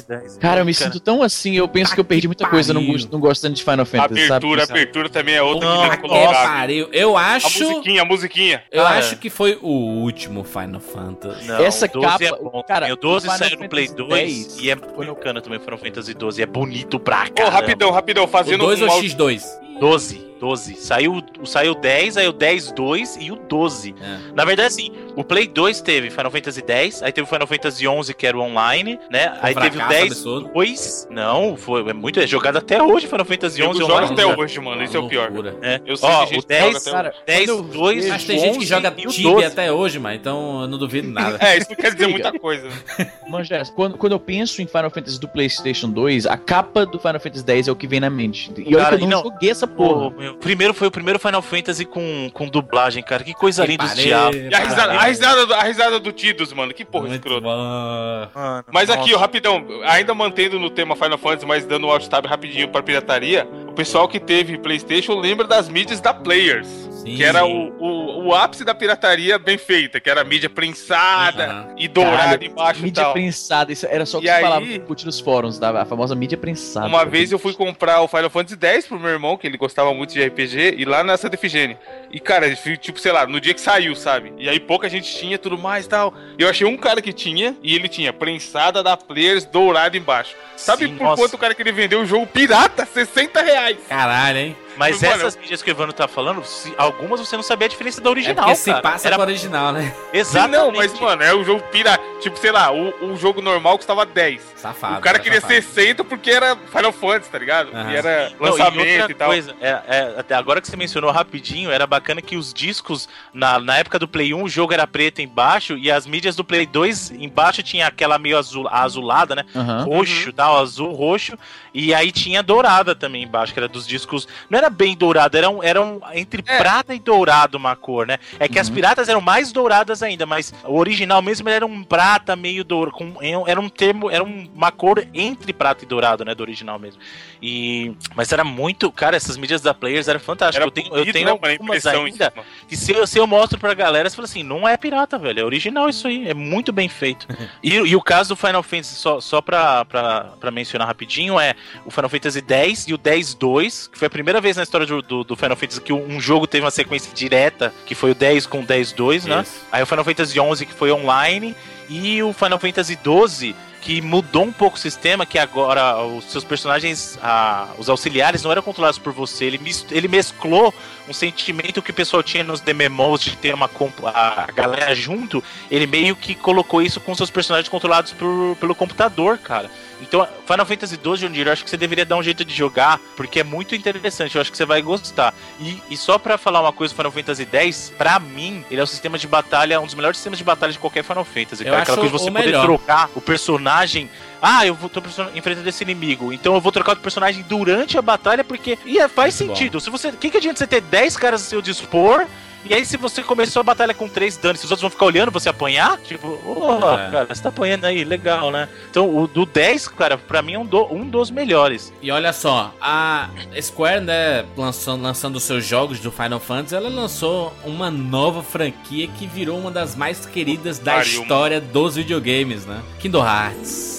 Speaker 2: X.
Speaker 1: Cara, eu me sinto tão assim, eu penso que eu perdi muita coisa, não, não gosto tanto de Final Fantasy,
Speaker 3: Abertura,
Speaker 1: sabe?
Speaker 3: abertura também é outra
Speaker 4: Não,
Speaker 3: que
Speaker 2: que
Speaker 3: colocar.
Speaker 2: pariu. Eu
Speaker 3: A
Speaker 2: acho.
Speaker 3: musiquinha, a musiquinha.
Speaker 2: Eu
Speaker 4: Cara.
Speaker 2: acho que foi o último Final Fantasy.
Speaker 4: Não,
Speaker 1: Essa
Speaker 4: o 12
Speaker 1: capa-
Speaker 4: é bom.
Speaker 1: cara,
Speaker 4: o 12
Speaker 1: o Final
Speaker 4: saiu no Play
Speaker 1: Fantasy
Speaker 4: 2
Speaker 1: X,
Speaker 4: e é bacana também o Final Fantasy 12. É bonito pra
Speaker 3: Ô,
Speaker 4: caramba.
Speaker 3: rapidão, rapidão,
Speaker 2: O
Speaker 3: fazendo
Speaker 2: 2 ou
Speaker 3: um
Speaker 2: o
Speaker 3: áudio-
Speaker 2: X2?
Speaker 4: 12, 12. Saiu, saiu o 10, aí o 10 2 e o 12.
Speaker 2: É.
Speaker 4: Na verdade, assim, o Play 2 teve Final Fantasy 10, aí teve o Final Fantasy 11, que era o online, né? aí teve o
Speaker 2: fracasso
Speaker 4: 10
Speaker 2: absurdo.
Speaker 4: 2. Não, foi é muito é jogado até hoje Final Fantasy
Speaker 3: Eu
Speaker 4: 11
Speaker 3: jogo
Speaker 4: online.
Speaker 3: até
Speaker 4: né?
Speaker 3: hoje, mano. Isso é o pior.
Speaker 2: Loucura.
Speaker 4: É.
Speaker 3: Eu sei
Speaker 4: Ó, o 10,
Speaker 3: joga até
Speaker 1: Cara,
Speaker 4: 10
Speaker 1: quando eu
Speaker 4: 2,
Speaker 1: vejo-
Speaker 2: Mas tem gente que
Speaker 4: 11
Speaker 2: joga Tibia
Speaker 4: 12.
Speaker 2: até hoje, mas então eu não duvido nada.
Speaker 3: É, isso não quer dizer muita coisa.
Speaker 1: Manjás, quando, quando eu penso em Final Fantasy do PlayStation 2, a capa do Final Fantasy X é o que vem na mente. E olha que eu não,
Speaker 4: não-
Speaker 1: joguei essa
Speaker 4: Pô,
Speaker 1: porra.
Speaker 4: meu, primeiro foi o primeiro Final Fantasy com, com dublagem, cara. Que coisa
Speaker 2: Que
Speaker 4: linda os diabos.
Speaker 3: E a risada, a risada, do- a risada do Tidus, mano. Que porra
Speaker 2: Muito
Speaker 3: escrota.
Speaker 4: Mano,
Speaker 3: Mas aqui, ó,
Speaker 4: nossa.
Speaker 3: rapidão, ainda mantendo no tema Final Fantasy, mas dando um alt tab rapidinho pra pirataria, o pessoal que teve Playstation lembra das mídias da Players.
Speaker 2: Sim.
Speaker 3: Que era o, o, o ápice da pirataria bem feita, que era a mídia prensada
Speaker 2: Aham.
Speaker 3: e dourada
Speaker 1: Caralho,
Speaker 3: embaixo e
Speaker 1: Mídia
Speaker 3: tal.
Speaker 1: prensada, isso era só o que
Speaker 3: E aí-
Speaker 1: falava curtir nos fóruns, da, a famosa mídia prensada.
Speaker 3: Uma vez eu fui comprar o Final Fantasy X pro meu irmão, que ele gostava muito de RPG, e lá na Santa Efigênia. E, cara, tipo, sei lá, no dia que saiu, sabe? E aí pouca gente tinha, tudo mais e tal. Eu achei um cara que tinha, e ele tinha prensada da Players dourada embaixo. Sabe
Speaker 4: Sim,
Speaker 3: por
Speaker 4: nossa.
Speaker 3: quanto o cara que ele vendeu o jogo pirata? 60 reais!
Speaker 2: Caralho, hein?
Speaker 4: Mas
Speaker 3: Mano,
Speaker 4: essas mídias que o Evandro tá falando, se- algumas você não sabia a diferença da
Speaker 2: É
Speaker 4: original,
Speaker 2: porque se passa
Speaker 4: Era
Speaker 2: original, né?
Speaker 3: Sim,
Speaker 4: Exatamente.
Speaker 3: não, mas, mano, é o jogo pirata. Tipo, sei lá, o, o jogo normal custava 10.
Speaker 2: Safado.
Speaker 3: o cara
Speaker 2: tá
Speaker 3: queria
Speaker 2: safado.
Speaker 3: 60 porque era Final Fantasy, tá ligado?
Speaker 2: Aham.
Speaker 3: E era
Speaker 4: Não,
Speaker 3: lançamento
Speaker 4: e
Speaker 3: e,
Speaker 4: outra
Speaker 3: tal.
Speaker 4: coisa, é, é, até agora que você mencionou rapidinho, era bacana que os discos, na, na época do Play 1, o jogo era preto embaixo e as mídias do Play 2 embaixo tinha aquela meio azul, azulada, né?
Speaker 1: Aham.
Speaker 4: Roxo, tal, azul, roxo. E aí tinha dourada também embaixo, que era dos discos. Não era bem dourado, era, um, era um, entre
Speaker 3: É.
Speaker 4: prata e dourado uma cor, né? É que as
Speaker 1: Uhum.
Speaker 4: piratas eram mais douradas ainda, mas o original mesmo era um prata meio dourado. Com, era um termo, era um- uma cor entre prata e dourado, né? Do original mesmo. E, mas era muito. Cara, essas mídias da Players eram fantásticas.
Speaker 3: Era
Speaker 4: eu tenho, eu
Speaker 3: bonito,
Speaker 4: tenho
Speaker 3: né,
Speaker 4: algumas ainda. Que se eu, se eu mostro pra galera, você fala assim, não é pirata, velho. É original isso aí. É muito bem feito. e, e o caso do Final Fantasy, só, só pra, pra, pra mencionar rapidinho, é o Final Fantasy X e o 10-2, que foi a primeira vez na história do, do, do Final Fantasy que um jogo teve uma sequência direta, que foi o 10 com o 10-2, né?
Speaker 2: Isso.
Speaker 4: Aí o Final Fantasy 11 que foi online e o Final Fantasy 12 que mudou um pouco o sistema, que agora os seus personagens, ah, os auxiliares não eram controlados por você, ele, mis- ele mesclou um sentimento que o pessoal tinha nos DMMOs de ter uma a galera junto, ele meio que colocou isso com seus personagens controlados por- pelo computador, cara. Então, Final Fantasy 12, Jundir, eu acho que você deveria dar um jeito de jogar, porque é muito interessante, eu acho que você vai gostar. E, e só pra falar uma coisa, Final Fantasy X, pra mim, ele é o sistema de batalha, um dos melhores sistemas de batalha de qualquer Final Fantasy.
Speaker 2: Eu
Speaker 4: cara. Aquela coisa de você poder
Speaker 2: melhor.
Speaker 4: trocar o personagem. Ah, eu vou, tô enfrentando esse inimigo, então eu vou trocar o personagem durante a batalha, porque. E é, faz
Speaker 2: Muito
Speaker 4: sentido. Se você. O que, que adianta você ter 10 caras a seu dispor? E aí, se você começou a batalha com três danos, se os outros vão ficar olhando você apanhar, tipo, ô,
Speaker 2: É.
Speaker 4: cara, você tá apanhando aí, legal, né? Então, o do 10, cara, pra mim é um, do- um dos melhores.
Speaker 2: E olha só, a Square, né, lançando, lançando seus jogos do Final Fantasy, ela lançou uma nova franquia que virou uma das mais queridas da
Speaker 3: Pariu,
Speaker 2: história dos videogames, né? Kingdom Hearts.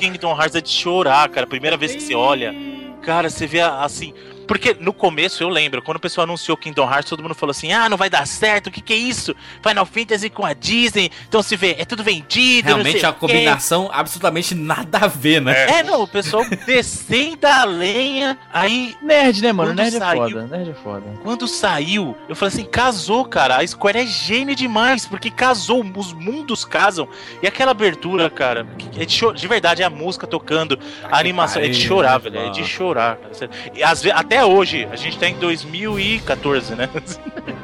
Speaker 4: Kingdom Hearts é de chorar, cara. Primeira vez que você olha. Cara, você vê assim. Porque no começo eu lembro, quando o pessoal anunciou Kingdom Hearts, todo mundo falou assim: ah, não vai dar certo, o que, que é isso? Final Fantasy com a Disney, então se vê, é tudo vendido. não
Speaker 2: Realmente
Speaker 4: sei
Speaker 2: a
Speaker 4: o quê."
Speaker 2: combinação absolutamente nada a ver, né?
Speaker 4: É, não, o pessoal descendo a lenha, aí
Speaker 1: Nerd, né, mano? Nerd é
Speaker 4: saiu-
Speaker 1: foda. Nerd é foda.
Speaker 4: Quando saiu, eu falei assim, casou, cara. A Square é gênio demais, porque casou, os mundos casam. E aquela abertura, cara, é de, de verdade, é a música tocando, a animação, é de chorar, velho, é de chorar. cara. E às ve- até hoje, a gente tá em 2014, né?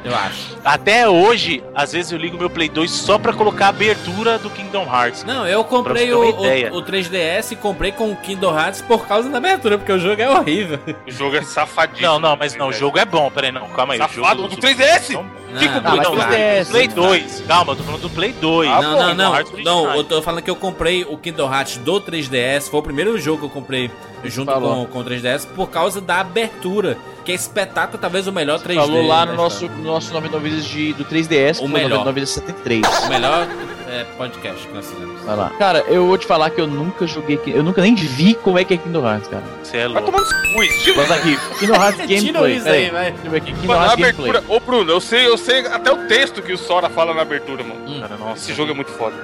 Speaker 2: Eu acho.
Speaker 4: Até hoje, às vezes eu ligo meu Play 2 só pra colocar a abertura do Kingdom Hearts.
Speaker 2: Não, eu comprei o, o, o 3DS e comprei com o Kingdom Hearts por causa da abertura, porque o jogo é horrível.
Speaker 3: O jogo é safadíssimo.
Speaker 4: Não, não, mas não, o jogo é bom, peraí, não, calma aí. o
Speaker 3: Safado
Speaker 4: jogo
Speaker 3: do 3DS!
Speaker 4: Não,
Speaker 3: Fica
Speaker 2: Não,
Speaker 3: com
Speaker 1: mas
Speaker 4: não,
Speaker 1: do
Speaker 4: não,
Speaker 1: 3DS,
Speaker 4: Play
Speaker 1: né?
Speaker 4: 2, calma, eu tô falando do Play 2.
Speaker 3: Ah,
Speaker 2: não,
Speaker 3: bom,
Speaker 2: não, não. Não, eu tô falando que eu comprei o Kingdom Hearts do 3DS. Foi o primeiro jogo que eu comprei junto
Speaker 1: Falou.
Speaker 2: com, com o 3DS por causa da abertura. Que é espetáculo, talvez o melhor 3D.
Speaker 1: Falou lá
Speaker 2: da
Speaker 1: no nosso, no nosso 99 vezes de, do 3DS,
Speaker 2: O melhor.
Speaker 1: 99 vezes 73.
Speaker 2: O melhor é, podcast que nós fizemos.
Speaker 1: Vai lá. Cara, eu vou te falar que eu nunca joguei. Eu nunca nem vi como é que é Kingdom Hearts, cara.
Speaker 4: Você é
Speaker 3: Vai
Speaker 4: louco.
Speaker 3: tomando cu, estilo.
Speaker 1: Vamos aqui. Kingdom Hearts
Speaker 2: Tira
Speaker 1: Gameplay.
Speaker 2: isso
Speaker 1: Pera
Speaker 2: aí,
Speaker 1: aí.
Speaker 2: vai.
Speaker 1: Deixa eu ver aqui. Kingdom Hearts Gameplay.
Speaker 3: abertura. Ô, Bruno, eu sei, eu sei até o texto que o Sora fala na abertura, mano.
Speaker 4: Cara, nossa.
Speaker 3: Esse jogo é muito foda.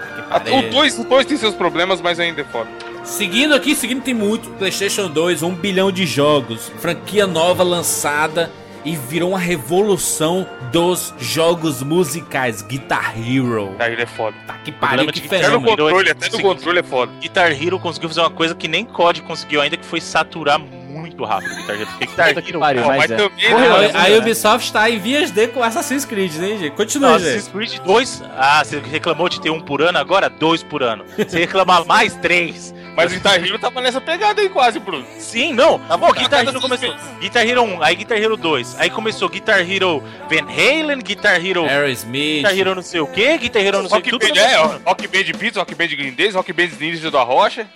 Speaker 3: O 2 o dois tem seus problemas, mas ainda é foda.
Speaker 2: Seguindo aqui, seguindo tem muito. PlayStation 2, um bilhão de jogos. Franquia nova lançada. E virou uma revolução dos jogos musicais. Guitar Hero.
Speaker 3: Aí ele é foda.
Speaker 2: Tá que pariu,
Speaker 4: de
Speaker 2: que
Speaker 4: Guitar
Speaker 3: Até no
Speaker 4: Hero
Speaker 2: fenômeno.
Speaker 3: controle, até no controle é foda.
Speaker 4: Guitar Hero conseguiu fazer uma coisa que nem COD conseguiu ainda, que foi saturar muito rápido o Guitar Hero. Porque Guitar Hero...
Speaker 1: pariu, mas
Speaker 3: mas
Speaker 1: é.
Speaker 3: né,
Speaker 1: né?
Speaker 2: A, Ubisoft tá em vias de com Assassin's Creed, hein, gente? Continua, gente.
Speaker 4: Assassin's Creed 2... Ah, você reclamou de ter um por ano, agora dois por ano. Você reclamar mais três.
Speaker 3: Mas o Guitar Hero tava nessa pegada aí quase, Bruno.
Speaker 4: Sim, não. Pô, Guitar
Speaker 3: cada
Speaker 4: Hero começou. Guitar Hero 1, aí Guitar Hero 2. Aí começou Guitar Hero Van Halen, Guitar Hero...
Speaker 2: Aerosmith.
Speaker 4: Guitar Hero não sei o que, Guitar Hero não sei o
Speaker 3: Rock
Speaker 4: que,
Speaker 3: Band, é,
Speaker 4: mesmo
Speaker 3: ó,
Speaker 4: ano.
Speaker 3: Rock Band Beats, Rock Band Green Days, Rock Band Ninja da Rocha.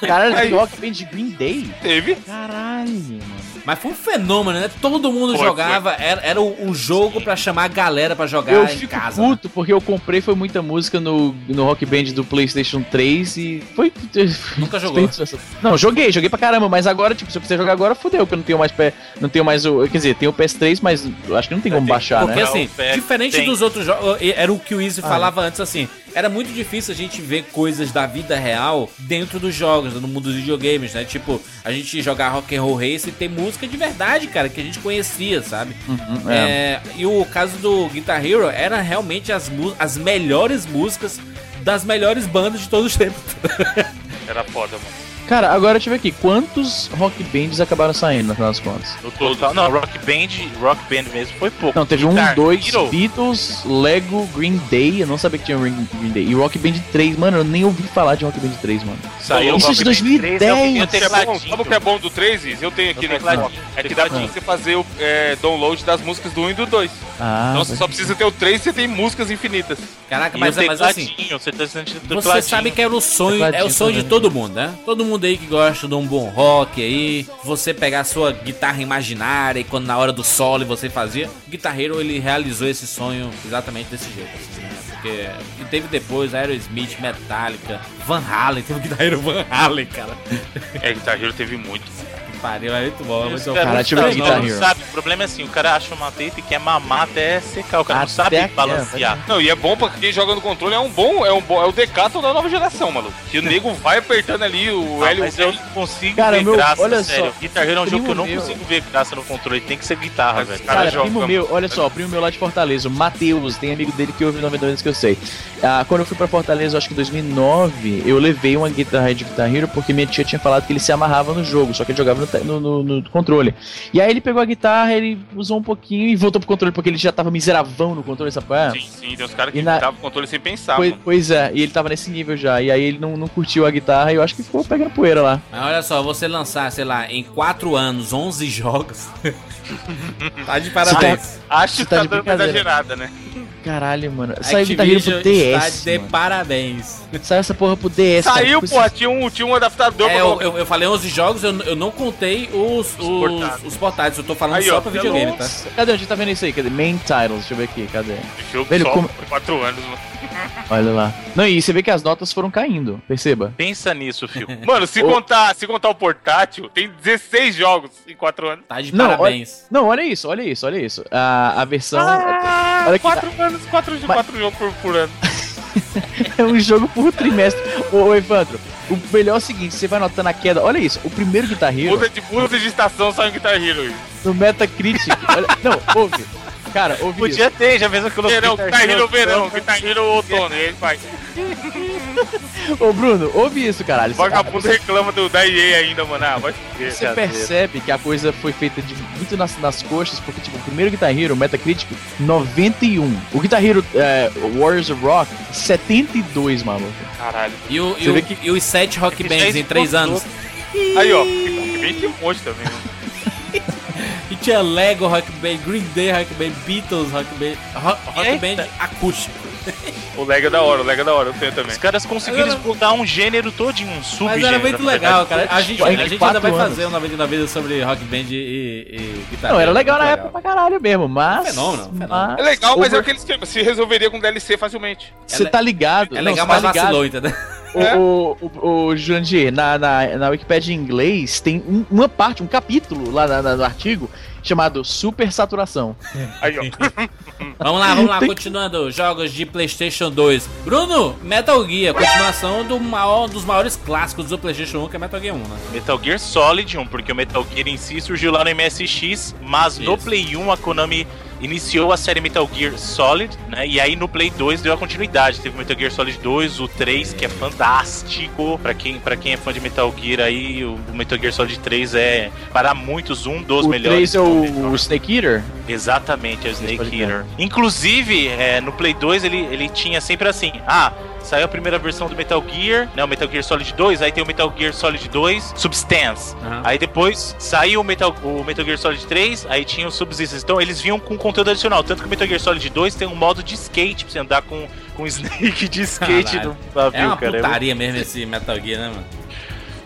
Speaker 1: Caralho, Rock Band de Green Day?
Speaker 3: Teve.
Speaker 1: Caralho, mano.
Speaker 2: Mas foi um fenômeno, né? Todo mundo
Speaker 3: Foi,
Speaker 2: jogava, era, era o, o jogo pra chamar a galera pra jogar
Speaker 1: Eu
Speaker 2: em
Speaker 1: fico
Speaker 2: casa. né?
Speaker 1: puto porque eu comprei foi muita música no, no Rock Band do PlayStation 3 e foi.
Speaker 2: Nunca jogou.
Speaker 1: Não, joguei, joguei pra caramba, mas agora, tipo, se eu quiser jogar agora, fudeu, porque eu não tenho mais pé. Não tenho mais o. Quer dizer, tenho o PS3, mas acho que não tem como baixar,
Speaker 2: Porque
Speaker 1: né?
Speaker 4: Não,
Speaker 2: assim, diferente
Speaker 4: tem.
Speaker 2: dos outros jogos, era o que o Easy
Speaker 1: Ah,
Speaker 2: falava antes, assim, era muito difícil a gente ver coisas da vida real dentro dos jogos, no mundo dos videogames, né? Tipo, a gente jogar Rock and Roll Race e ter música de verdade, cara, que a gente conhecia, sabe?
Speaker 1: Uhum, é.
Speaker 2: É, e o caso do Guitar Hero era realmente as, as melhores músicas das melhores bandas de todos os tempos.
Speaker 3: Era foda, mano.
Speaker 1: Cara, agora deixa eu ver aqui. Quantos Rock Bands acabaram saindo, no final das contas?
Speaker 4: No total, não, Rock Band, Rock Band mesmo foi pouco.
Speaker 1: Não, teve
Speaker 4: Guitar
Speaker 1: um, dois,
Speaker 4: Hero,
Speaker 1: Beatles, Lego, Green Day. Eu não sabia que tinha Green, Green Day. E Rock Band 3, mano, eu nem ouvi falar de Rock Band 3, mano.
Speaker 4: Saiu
Speaker 1: Isso
Speaker 4: Rock
Speaker 1: de
Speaker 4: Band
Speaker 1: 2010.
Speaker 4: 3, é o que tem o
Speaker 3: Sabe o que é bom? Sabe o que é bom do 3, Is? Eu tenho aqui no. Xbox. É que dá pra você fazer o é, download das músicas do 1 e do 2.
Speaker 1: Ah,
Speaker 3: então você só precisa ter o 3 e você tem músicas infinitas.
Speaker 2: Caraca, mas,
Speaker 4: o
Speaker 2: mas assim,
Speaker 4: você tá
Speaker 2: Você sabe que era o sonho, é o sonho de todo mundo, né? Todo mundo aí que gosta de um bom rock aí, você pegar a sua guitarra imaginária e quando na hora do solo você fazia, o Guitar Hero ele realizou esse sonho exatamente desse jeito, assim, né? Porque e teve depois Aerosmith, Metallica, Van Halen, teve o Guitar Hero Van Halen, cara.
Speaker 3: É, Guitar Hero teve muito.
Speaker 2: Pariu, é muito bom, é muito
Speaker 4: Os
Speaker 2: bom.
Speaker 4: caras
Speaker 1: Cara,
Speaker 4: não
Speaker 1: deixa eu ver Guitar
Speaker 4: não
Speaker 1: Hero.
Speaker 4: sabe. O problema é assim, o cara acha uma teta e quer mamar até secar. O cara não
Speaker 1: Até
Speaker 4: sabe
Speaker 1: que-
Speaker 4: balancear.
Speaker 3: Não, e é bom pra quem joga no controle, é um bom, é um bom, é o Decathlon da nova geração, maluco. Que o nego vai apertando ali o
Speaker 4: Ah,
Speaker 3: L
Speaker 4: mas eu não consigo
Speaker 1: Cara,
Speaker 4: ver
Speaker 1: meu-
Speaker 4: graça,
Speaker 1: olha
Speaker 4: sério.
Speaker 1: só,
Speaker 4: Guitar Hero é um jogo que eu não
Speaker 1: meu-
Speaker 4: consigo ver graça no controle. Tem que ser guitarra,
Speaker 3: Mas,
Speaker 4: velho.
Speaker 3: cara,
Speaker 1: Cara,
Speaker 3: joga,
Speaker 1: primo
Speaker 3: vamos.
Speaker 1: meu, olha só, primo meu lá de Fortaleza, o Matheus, tem amigo dele que ouve 92 anos que eu sei. Ah, quando eu fui pra Fortaleza, acho que em 2009, eu levei uma guitarra de Guitar Hero porque minha tia tinha falado que ele se amarrava no jogo, só que ele jogava no, no- no- no controle. E aí ele pegou a guitarra, ele usou um pouquinho e voltou pro controle porque ele já tava miseravão no controle, sabe? é?
Speaker 3: Sim, sim, tem uns caras que
Speaker 1: E na-
Speaker 3: o controle sem pensar,
Speaker 1: Pois, pois é, e ele tava nesse nível já. E aí ele não, não curtiu a guitarra e eu acho que ficou pegando poeira lá.
Speaker 2: Mas olha só, você lançar, sei lá, em 4 anos, 11 jogos. tá de parabéns.
Speaker 3: Acho
Speaker 1: Você
Speaker 3: que
Speaker 1: tá
Speaker 3: tá dando exagerada, né?
Speaker 1: Caralho, mano. Saiu Guitar Hero pro
Speaker 2: Activision
Speaker 1: DS.
Speaker 2: está de
Speaker 1: mano.
Speaker 2: parabéns.
Speaker 1: Saiu essa porra pro DS. cara.
Speaker 3: Saiu,
Speaker 1: Tipo,
Speaker 3: pô, tinha um, tinha um adaptador
Speaker 2: É,
Speaker 3: pra
Speaker 2: eu, eu, eu falei 11 jogos, eu, eu não contei os, os,
Speaker 3: portáteis.
Speaker 2: os portáteis. Eu tô falando
Speaker 3: Aí,
Speaker 2: só
Speaker 3: ó,
Speaker 2: pra videogame, tá?
Speaker 1: Cadê? Onde tá vendo isso aí? Cadê? Main titles. Deixa eu ver aqui. Cadê?
Speaker 3: Jogo
Speaker 1: Velho,
Speaker 3: só
Speaker 1: como-
Speaker 3: por 4 anos, mano.
Speaker 1: Olha lá. Não, e você vê que as notas foram caindo. Perceba.
Speaker 4: Pensa nisso, Fio.
Speaker 3: Mano, se contar, se contar o portátil, tem 16 jogos em 4 anos.
Speaker 2: Tá de
Speaker 1: Não,
Speaker 2: parabéns.
Speaker 1: Não, olha isso, olha isso, olha isso. A, a versão.
Speaker 3: Ah,
Speaker 1: olha aqui.
Speaker 3: 4 anos, 4
Speaker 1: Mas-
Speaker 3: quatro jogos por, por ano.
Speaker 1: É um jogo por trimestre. Ô, ô Evandro, o melhor é o seguinte: você vai notando a queda. Olha isso, o primeiro Guitar Hero
Speaker 3: Muda de, muda de estação, sai um Guitar Hero.
Speaker 1: no Metacritic. olha, não, ouve. Cara, ouve isso.
Speaker 4: Podia ter, já fez aquilo.
Speaker 3: Verão, Guitar Hero verão, Guitar Hero outono, e ele faz.
Speaker 1: Ô, Bruno, ouve isso, caralho.
Speaker 3: O vagabundo reclama do, da EA ainda, mano. Ah, vai fuder.
Speaker 1: Você percebe que a coisa foi feita de muito nas, nas coxas, porque, tipo, o primeiro Guitar Hero, o Metacritic, 91. O Guitar Hero é, Warriors of Rock, 72, maluco.
Speaker 3: Caralho.
Speaker 2: E, o, e,
Speaker 1: Você
Speaker 2: o-
Speaker 1: vê que-
Speaker 2: e os 7 rock
Speaker 4: É que
Speaker 2: bands em 3
Speaker 4: exportou.
Speaker 2: anos.
Speaker 3: Aí, ó. Vem tem um monte também, mano.
Speaker 2: E tinha Lego Rock Band, Green Day Rock Band, Beatles Rock Band, Rock, rock. Band acústico.
Speaker 3: O Lega é da hora, o Lega é da hora, eu tenho também.
Speaker 4: Os caras conseguiram explotar um gênero todinho, um
Speaker 2: Mas
Speaker 4: subgênero.
Speaker 2: era muito
Speaker 4: na
Speaker 2: legal,
Speaker 4: verdade.
Speaker 2: cara. A gente, a gente ainda vai
Speaker 1: anos.
Speaker 2: fazer um 99 vidas sobre Rock Band e, e, e guitarra.
Speaker 1: Não, era legal na época pra caralho mesmo, mas.
Speaker 2: Fenômeno, fenômeno.
Speaker 1: mas-
Speaker 3: É legal, mas é
Speaker 1: Over-
Speaker 3: aquele esquema, se resolveria com DLC facilmente.
Speaker 1: Você
Speaker 2: É
Speaker 1: tá ligado?
Speaker 2: É
Speaker 1: Não,
Speaker 2: legal,
Speaker 1: você
Speaker 2: mas
Speaker 1: tá ligado?
Speaker 2: vacilou, entendeu?
Speaker 3: É.
Speaker 1: O, o, o, Jurandir, na, na, na Wikipedia em inglês tem um- uma parte, um capítulo lá na- na- no artigo chamado Supersaturação.
Speaker 3: Aí, ó.
Speaker 2: Vamos lá, vamos lá,
Speaker 1: Tem-
Speaker 2: continuando. Jogos de PlayStation 2. Bruno, Metal Gear, continuação do maior, dos maiores clássicos do PlayStation 1, que é Metal Gear 1, né?
Speaker 4: Metal Gear Solid 1, porque o Metal Gear em si surgiu lá no MSX, mas no
Speaker 2: Isso.
Speaker 4: Play 1 a Konami iniciou a série Metal Gear Solid, né? E aí no Play 2 deu a continuidade. Teve o Metal Gear Solid 2, o 3, que é fantástico. Pra quem, pra quem é fã de Metal Gear aí, o Metal Gear Solid 3 é, para muitos, um dos
Speaker 1: o
Speaker 4: melhores.
Speaker 1: 3 é o, o Snake Eater?
Speaker 4: Exatamente, é o Snake Eater. Inclusive, é, no Play 2 ele, ele tinha sempre assim: ah, saiu a primeira versão do Metal Gear, né? O Metal Gear Solid 2, aí tem o Metal Gear Solid 2 Substance.
Speaker 2: Aham.
Speaker 4: Aí depois saiu o Metal, o Metal Gear Solid 3, aí tinha o Subsistence. Então eles vinham com conteúdo adicional. Tanto que o Metal Gear Solid 2 tem um modo de skate pra você andar com, com Snake de skate
Speaker 2: Caralho.
Speaker 4: no pavio,
Speaker 2: É uma
Speaker 4: cara.
Speaker 2: putaria mesmo esse Metal Gear, né, mano?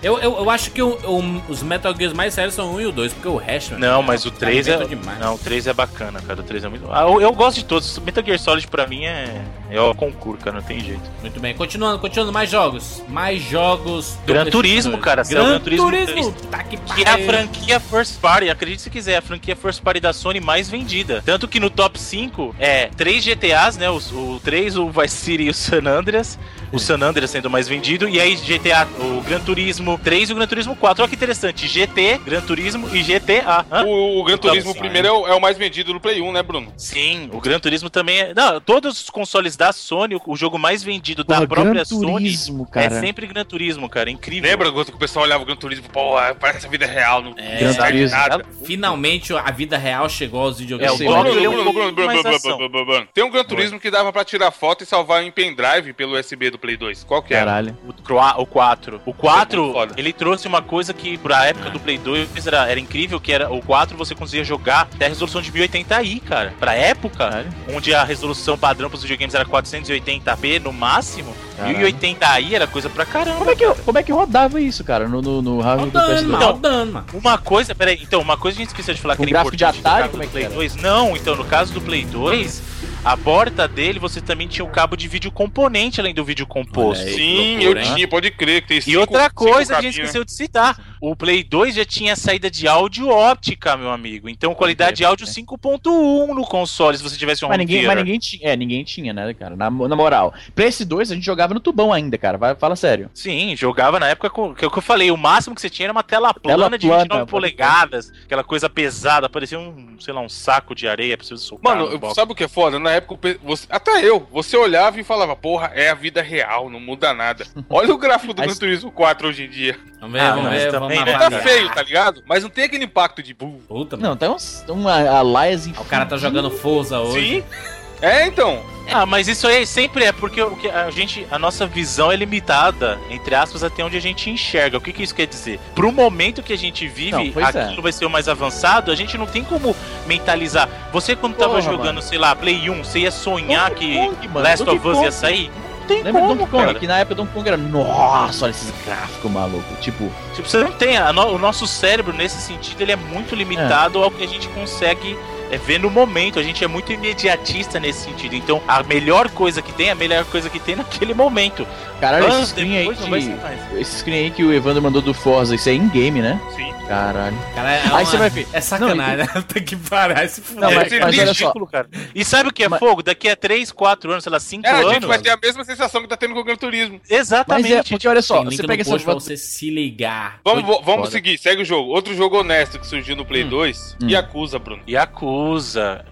Speaker 2: Eu, eu, eu acho que o- o- os Metal Gears mais sérios são o 1 e o 2, porque o resto...
Speaker 4: Não,
Speaker 2: é
Speaker 4: mas o 3 é.
Speaker 2: alimento demais.
Speaker 4: Não, o 3 é bacana, cara. O 3 é muito. Ah, eu, eu gosto de todos. Metal Gear Solid pra mim é. É o concurso, cara. Não tem jeito.
Speaker 2: Muito bem, continuando, continuando, mais jogos. Mais jogos.
Speaker 4: Gran Turismo,
Speaker 2: 2.
Speaker 4: cara,
Speaker 2: Gran
Speaker 4: Gran Turismo
Speaker 2: Turismo. Tá que
Speaker 4: Que é a franquia First Party, acredite se quiser, a franquia First Party da Sony mais vendida. Tanto que no top 5 é 3 GTAs, né? Os- O, 3, o Vice City e o San Andreas. O San Andreas sendo mais vendido. E aí GTA, o Gran Turismo 3 e o Gran Turismo 4. Olha que interessante. GT, Gran Turismo e GTA. Hã?
Speaker 3: O, o Gran Turismo
Speaker 2: Top
Speaker 3: primeiro é o, é o mais vendido do Play 1, né, Bruno?
Speaker 4: Sim, o Gran Turismo também é. Não, todos os consoles da Sony, o, o jogo mais vendido da
Speaker 1: Porra,
Speaker 4: própria
Speaker 1: Gran
Speaker 4: Sony
Speaker 1: Turismo, cara.
Speaker 4: é sempre Gran Turismo, cara. Incrível.
Speaker 3: Lembra quando o pessoal olhava o Gran Turismo, pô, parece a vida real, não
Speaker 2: É,
Speaker 1: Gran Turismo.
Speaker 3: nada.
Speaker 2: Finalmente a vida real chegou aos videogames.
Speaker 4: o é um
Speaker 3: Bruno, Bruno. Tem um Gran Turismo que dava pra tirar foto e salvar em pendrive pelo USB do Play 2. Qual que é?
Speaker 1: Caralho.
Speaker 4: O, o 4. O 4,
Speaker 3: Foda.
Speaker 4: ele trouxe uma coisa que pra época do Play 2 era, era incrível, que era o 4 você conseguia jogar até a resolução de 1080i, cara. Pra época,
Speaker 1: Caralho.
Speaker 4: onde a resolução padrão pros videogames era 480p no máximo,
Speaker 1: Caralho.
Speaker 4: 1080i era coisa pra caramba.
Speaker 1: Como é, que, como é que rodava isso, cara, no, no, no hardware do
Speaker 2: Rodando, mano,
Speaker 1: PS2?
Speaker 2: rodando, mano.
Speaker 4: Uma coisa, peraí, então, uma coisa que a gente esqueceu de falar
Speaker 1: Com
Speaker 4: que era
Speaker 1: gráfico de
Speaker 4: importante
Speaker 1: Atari, como é
Speaker 4: do
Speaker 1: que
Speaker 4: Play
Speaker 1: era?
Speaker 4: 2. Não, então, no caso do Play 2, a borda dele você também tinha o cabo de vídeo componente além do vídeo composto.
Speaker 2: Aí.
Speaker 3: Sim, eu tinha, pode crer. Que tem
Speaker 4: E
Speaker 3: cinco-
Speaker 4: outra
Speaker 3: cinco
Speaker 4: coisa a gente esqueceu de citar. O Play 2 já tinha saída de áudio óptica, meu amigo. Então, qualidade de áudio 5.1 no console, se você tivesse um
Speaker 1: Mas
Speaker 4: home
Speaker 1: ninguém, mas ninguém tinha. É, ninguém tinha, né, cara? Na, na moral. PS2 a gente jogava no tubão ainda, cara. Vai, fala sério.
Speaker 4: Sim, jogava na época com. Que é o que eu falei, o máximo que você tinha era uma tela plana
Speaker 1: Tela
Speaker 4: de
Speaker 1: plana,
Speaker 4: 29
Speaker 1: pode
Speaker 4: polegadas, aquela coisa pesada, parecia um, sei lá, um saco de areia pra você soltar.
Speaker 3: Mano, sabe o que é foda? Na época, você- até eu, você olhava e falava, porra, é a vida real, não muda nada. Olha o gráfico do Gran Turismo 4 hoje em dia.
Speaker 2: Vamos ver,
Speaker 4: Ah,
Speaker 2: vamos
Speaker 4: mas
Speaker 2: vamos
Speaker 4: né,
Speaker 3: Tá feio, tá ligado? Mas não tem aquele impacto de bull.
Speaker 2: Puta, mano.
Speaker 1: Não, tem uns, uma alaias
Speaker 2: O cara tá jogando Forza hoje.
Speaker 3: Sim. É, então.
Speaker 4: Ah, mas isso aí sempre é porque o que a gente, a nossa visão é limitada, entre aspas, até onde a gente enxerga. O que, que isso quer dizer? Pro momento que a gente vive,
Speaker 1: Não, é.
Speaker 4: aquilo vai ser o mais avançado, a gente não tem como mentalizar. Você quando tava
Speaker 1: Porra,
Speaker 4: jogando,
Speaker 1: mano.
Speaker 4: sei lá, Play 1, você ia sonhar
Speaker 1: Donkey
Speaker 4: que
Speaker 1: Kong,
Speaker 4: Last of Us ia sair? Não tem
Speaker 1: Lembra do
Speaker 4: como,
Speaker 1: Donkey Kong?
Speaker 4: cara.
Speaker 1: Que na época do Donkey Kong era. Nossa, olha esses gráficos maluco. Tipo,
Speaker 4: Tipo, você não tem. a no- o nosso cérebro, nesse sentido, ele é muito limitado ao que a gente consegue é, ver no momento. A gente é muito imediatista nesse sentido. Então, a melhor coisa que tem, é a melhor coisa que tem naquele momento.
Speaker 1: caralho,
Speaker 4: Anos
Speaker 1: esse screen aí que. Esse screen aí que o Evandro mandou do Forza, isso é in-game, né?
Speaker 3: Sim.
Speaker 1: Caralho.
Speaker 2: Cara, é
Speaker 1: Aí
Speaker 2: uma-
Speaker 1: você vai ver.
Speaker 2: É sacanagem? Tem que parar esse fuder.
Speaker 1: Não,
Speaker 4: É,
Speaker 1: mas-
Speaker 4: é
Speaker 1: mas olha só.
Speaker 4: ridículo, cara. E sabe o que é
Speaker 1: Mas-
Speaker 4: fogo? Daqui a 3, 4 anos, sei lá, 5
Speaker 3: É, a
Speaker 4: anos.
Speaker 3: gente vai ter a mesma sensação que tá tendo com o Gran Turismo.
Speaker 4: Exatamente.
Speaker 1: Mas é, porque olha só, você pega essa.
Speaker 2: pra você se ligar.
Speaker 3: Vamos, vamos
Speaker 1: Foda.
Speaker 3: seguir, segue o jogo. Outro jogo honesto que surgiu no Play
Speaker 2: Hum.
Speaker 3: 2,
Speaker 1: Hum.
Speaker 3: Yakuza, Bruno.
Speaker 4: Yakuza.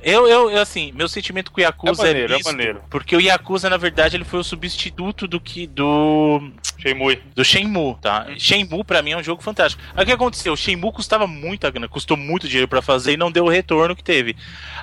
Speaker 4: Eu, eu, eu, assim, meu sentimento com o Yakuza
Speaker 3: É maneiro, é
Speaker 4: misto,
Speaker 3: maneiro.
Speaker 4: Porque o Yakuza, na verdade, ele foi o substituto do que do
Speaker 3: Shenmue.
Speaker 4: do Shenmue, tá? Shenmue pra mim é um jogo fantástico. Aí o que aconteceu? O Shenmue custava muita grana, custou muito dinheiro pra fazer e não deu o retorno que teve.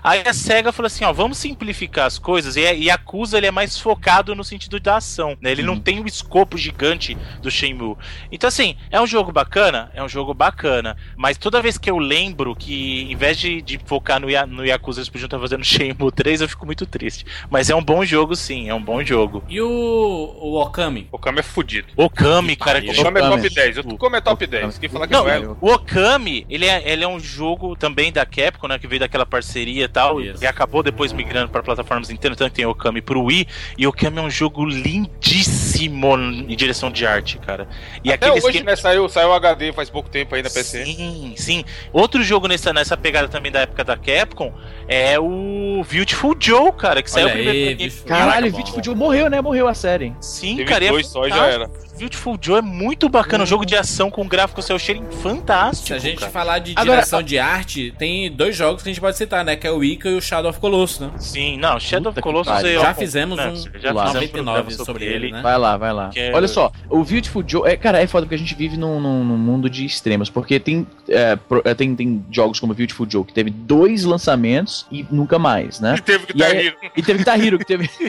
Speaker 4: Aí a SEGA falou assim, ó, vamos simplificar as coisas e a Yakuza ele é mais focado no sentido da ação, né? Ele não tem o escopo gigante do Shenmue. Então assim, é um jogo bacana? É um jogo bacana, mas toda vez que eu lembro que em vez de, de focar no, no Yakuza eles podiam estar fazendo Shenmue 3, eu fico muito triste. Mas é um bom jogo sim, é um bom jogo.
Speaker 2: E o, o Okami?
Speaker 3: O Kami é fudido.
Speaker 4: Okami, cara,
Speaker 2: pariu.
Speaker 3: O Kami é
Speaker 1: Okami.
Speaker 3: top 10. O Kami é top 10. Quem falar que
Speaker 4: Não,
Speaker 3: não, é.
Speaker 4: o Okami, ele é, ele é um jogo também da Capcom, né? Que veio daquela parceria e tal.
Speaker 2: Isso.
Speaker 4: E acabou depois migrando para plataformas inteiras, tanto que tem Okami pro Wii. E Okami é um jogo lindíssimo em direção de arte, cara. E
Speaker 3: Até hoje,
Speaker 4: que-
Speaker 3: né? Saiu, saiu HD faz pouco tempo aí na PC.
Speaker 4: Sim, sim. Outro jogo nessa, nessa pegada também da época da Capcom é o Beautiful Joe, cara, que saiu
Speaker 2: Olha
Speaker 4: primeiro.
Speaker 2: aí, bicho.
Speaker 1: Caralho,
Speaker 2: Muito
Speaker 1: o
Speaker 2: bom.
Speaker 1: Beautiful Joe morreu, né? Morreu a série.
Speaker 4: Sim,
Speaker 3: Teve
Speaker 4: cara, é
Speaker 3: dois só e já era.
Speaker 4: Beautiful Joe é muito bacana, um jogo de ação com gráfico cel shading fantástico.
Speaker 2: Se a gente
Speaker 4: cara.
Speaker 2: falar de
Speaker 1: Agora-
Speaker 2: direção de arte, tem dois jogos que a gente pode citar, né? Que é o Ica e o Shadow of Colossus, né?
Speaker 4: Sim, não, Shadow
Speaker 1: Puta
Speaker 4: of
Speaker 1: que
Speaker 4: Colossus eu-
Speaker 2: Já fizemos um
Speaker 4: já
Speaker 1: lá.
Speaker 4: fizemos
Speaker 2: 99
Speaker 4: programa
Speaker 2: sobre ele, né?
Speaker 1: Vai lá, vai lá.
Speaker 4: Que é-
Speaker 1: Olha só, o Beautiful Joe. É, cara, é foda porque a gente vive num, num- num mundo de extremos. Porque tem, é, pro- é, tem, tem jogos como Beautiful Joe que teve dois lançamentos e nunca mais, né?
Speaker 3: E teve que estar rindo.
Speaker 1: E teve Guitar Hero que teve.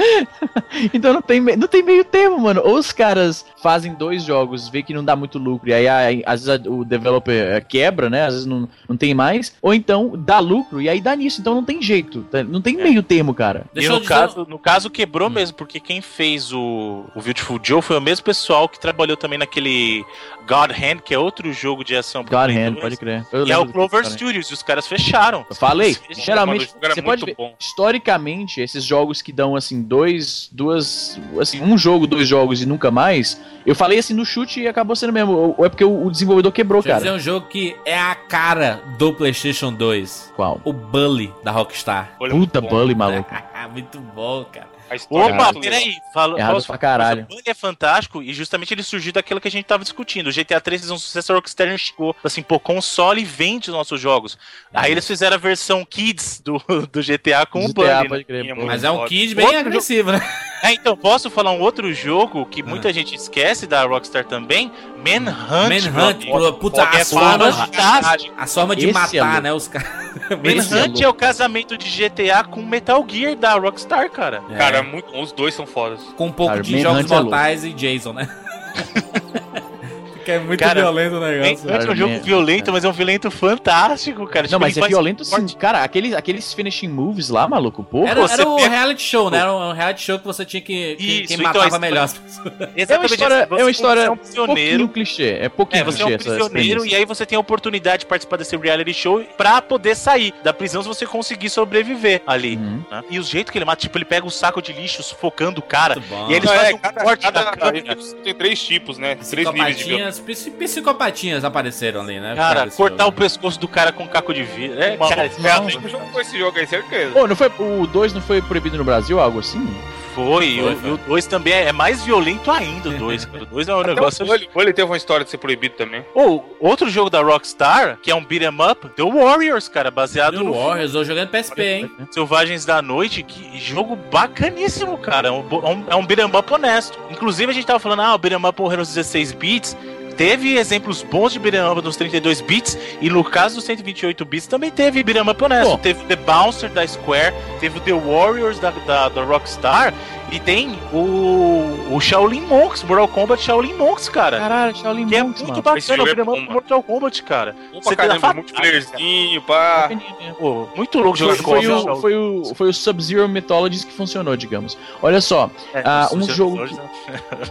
Speaker 1: então não tem, não tem meio termo, mano. Ou os caras fazem dois jogos, vê que não dá muito lucro, e aí, aí, às vezes a- o developer é, quebra, né? Às vezes não, não tem mais. Ou então dá lucro e aí dá nisso. Então não tem jeito. tá? Não tem meio termo, cara.
Speaker 4: E
Speaker 2: Deixa
Speaker 4: no
Speaker 2: dizer-
Speaker 4: caso, no caso quebrou
Speaker 2: Hum.
Speaker 4: mesmo, porque quem fez o, o Beautiful Joe foi o mesmo pessoal que trabalhou também naquele God Hand, que é outro jogo de ação
Speaker 1: God
Speaker 4: Play
Speaker 1: Hand,
Speaker 4: 2,
Speaker 1: pode crer. Eu
Speaker 4: E é o Clover. Studios, e os caras fecharam.
Speaker 1: Eu falei,
Speaker 4: fecharam.
Speaker 1: geralmente, você pode
Speaker 3: muito
Speaker 1: ver,
Speaker 3: bom.
Speaker 1: historicamente, esses jogos que dão, assim, dois, duas, assim, um jogo, dois jogos e nunca mais, eu falei assim no chute e acabou sendo mesmo, ou é porque o, o desenvolvedor quebrou,
Speaker 2: Deixa dizer
Speaker 1: cara.
Speaker 2: um jogo que é a cara do PlayStation 2.
Speaker 1: Qual?
Speaker 2: O Bully da Rockstar.
Speaker 3: Olha,
Speaker 1: Puta
Speaker 3: muito bom.
Speaker 1: bully, maluco.
Speaker 2: Muito bom, cara.
Speaker 3: É
Speaker 4: Opa, peraí, fala,
Speaker 1: Errado
Speaker 4: posso
Speaker 1: pra caralho.
Speaker 4: Mas o Bully é fantástico e justamente ele surgiu daquilo que a gente tava discutindo. O GTA 3 fez um sucesso, a Rockstar chegou assim, pô, console vende os nossos jogos. Aí eles fizeram a versão Kids do, do GTA com o
Speaker 1: GTA,
Speaker 4: Bully. né?
Speaker 2: Mas é um
Speaker 3: Outro
Speaker 2: kid bem
Speaker 4: jogo-
Speaker 2: agressivo, né?
Speaker 4: É, então, posso falar um outro jogo que muita
Speaker 1: Ah.
Speaker 4: gente esquece da Rockstar também? Manhunt.
Speaker 2: Manhunt, pô, puta,
Speaker 4: É
Speaker 2: as formas,
Speaker 4: fantástico.
Speaker 2: a forma de
Speaker 1: Esse é
Speaker 2: matar,
Speaker 1: louco.
Speaker 2: né, os caras.
Speaker 1: É
Speaker 4: Manhunt é o casamento de GTA com Metal Gear da Rockstar, cara.
Speaker 3: Cara,
Speaker 2: É,
Speaker 3: muito, os dois são fodas.
Speaker 2: com um pouco
Speaker 1: Cara,
Speaker 2: de
Speaker 1: Manhunt
Speaker 2: jogos
Speaker 1: é louco.
Speaker 2: mortais e Jason, né? Porque é muito
Speaker 4: Cara,
Speaker 2: violento o negócio.
Speaker 4: Manhunt é um
Speaker 1: Cara,
Speaker 4: jogo
Speaker 1: Man-
Speaker 4: violento, mas é um violento fantástico, cara.
Speaker 1: Não,
Speaker 4: Tipo,
Speaker 1: mas é violento sim. Cara, aqueles, aqueles finishing moves lá, maluco, porra.
Speaker 2: Era,
Speaker 4: você
Speaker 2: era o
Speaker 4: pega-
Speaker 2: reality show, né? Era um reality show que você tinha que. que
Speaker 4: Isso,
Speaker 2: quem
Speaker 4: então,
Speaker 2: matava
Speaker 4: a história-
Speaker 2: melhor as pessoas.
Speaker 1: É uma história, é
Speaker 4: você-
Speaker 1: uma história
Speaker 4: Você é um
Speaker 1: pouquinho
Speaker 4: prisioneiro.
Speaker 1: clichê. É pouquinho
Speaker 4: É, você é um
Speaker 1: clichê essa- essa
Speaker 4: prisioneiro
Speaker 1: premissa.
Speaker 4: e aí você tem a oportunidade de participar desse reality show pra poder sair da prisão se você conseguir sobreviver ali.
Speaker 1: Uhum.
Speaker 4: né? E o jeito que ele mata, tipo, ele pega o saco de lixo sufocando o cara. E eles
Speaker 3: Não,
Speaker 4: fazem
Speaker 3: é,
Speaker 4: um
Speaker 3: cada,
Speaker 4: corte da câmera.
Speaker 3: tem três tipos, né? Três níveis de
Speaker 2: Psicopatinhas Umas psi- psicopatinhas apareceram ali, né?
Speaker 4: Cara, cortar
Speaker 2: jogo.
Speaker 4: o pessoce do cara com caco de vidro. É,
Speaker 3: Mano,
Speaker 4: cara, esse
Speaker 3: o
Speaker 4: cara
Speaker 3: Gato jogou esse jogo aí, certeza.
Speaker 1: Pô, não foi, o 2 não foi proibido no Brasil, algo assim?
Speaker 4: foi.
Speaker 2: Foi,
Speaker 4: o-
Speaker 2: foi.
Speaker 4: E o 2 também é mais violento ainda, o 2. O 2 é um negócio.
Speaker 3: O Bully- o Bully teve uma história de ser proibido também.
Speaker 4: Ou, outro jogo da Rockstar, que é um beat'em up, The Warriors, cara, baseado
Speaker 2: The
Speaker 4: no
Speaker 2: Warriors, eu jogando PSP, hein?
Speaker 4: Selvagens da Noite, que jogo bacaníssimo, cara. É um, é um, é um beat'em up honesto. Inclusive, a gente tava falando, ah, o beat'em up morreu nos 16 bits. Teve exemplos bons de beat'em up nos 32 bits, e no caso dos 128 bits também teve beat'em up honesto.
Speaker 1: Pô.
Speaker 4: Teve o The Bouncer da Square, teve o The Warriors da, da, da Rockstar, e tem o, o Shaolin Monks, Mortal Kombat Shaolin Monks, cara.
Speaker 1: Caralho, Shaolin
Speaker 4: que é
Speaker 1: Monks,
Speaker 4: muito
Speaker 1: mano.
Speaker 4: bacana,
Speaker 3: Esse
Speaker 4: o
Speaker 3: é bom.
Speaker 4: Mortal Kombat, cara. Você
Speaker 3: caramba,
Speaker 4: tem-
Speaker 3: multiplayerzinho, pá.
Speaker 4: Pô, muito louco
Speaker 1: Foi,
Speaker 4: jogar
Speaker 1: foi,
Speaker 4: com
Speaker 1: o, foi, o, foi o Sub-Zero Mythologies que funcionou, digamos. Olha só,
Speaker 4: É, o
Speaker 1: um jogo
Speaker 4: é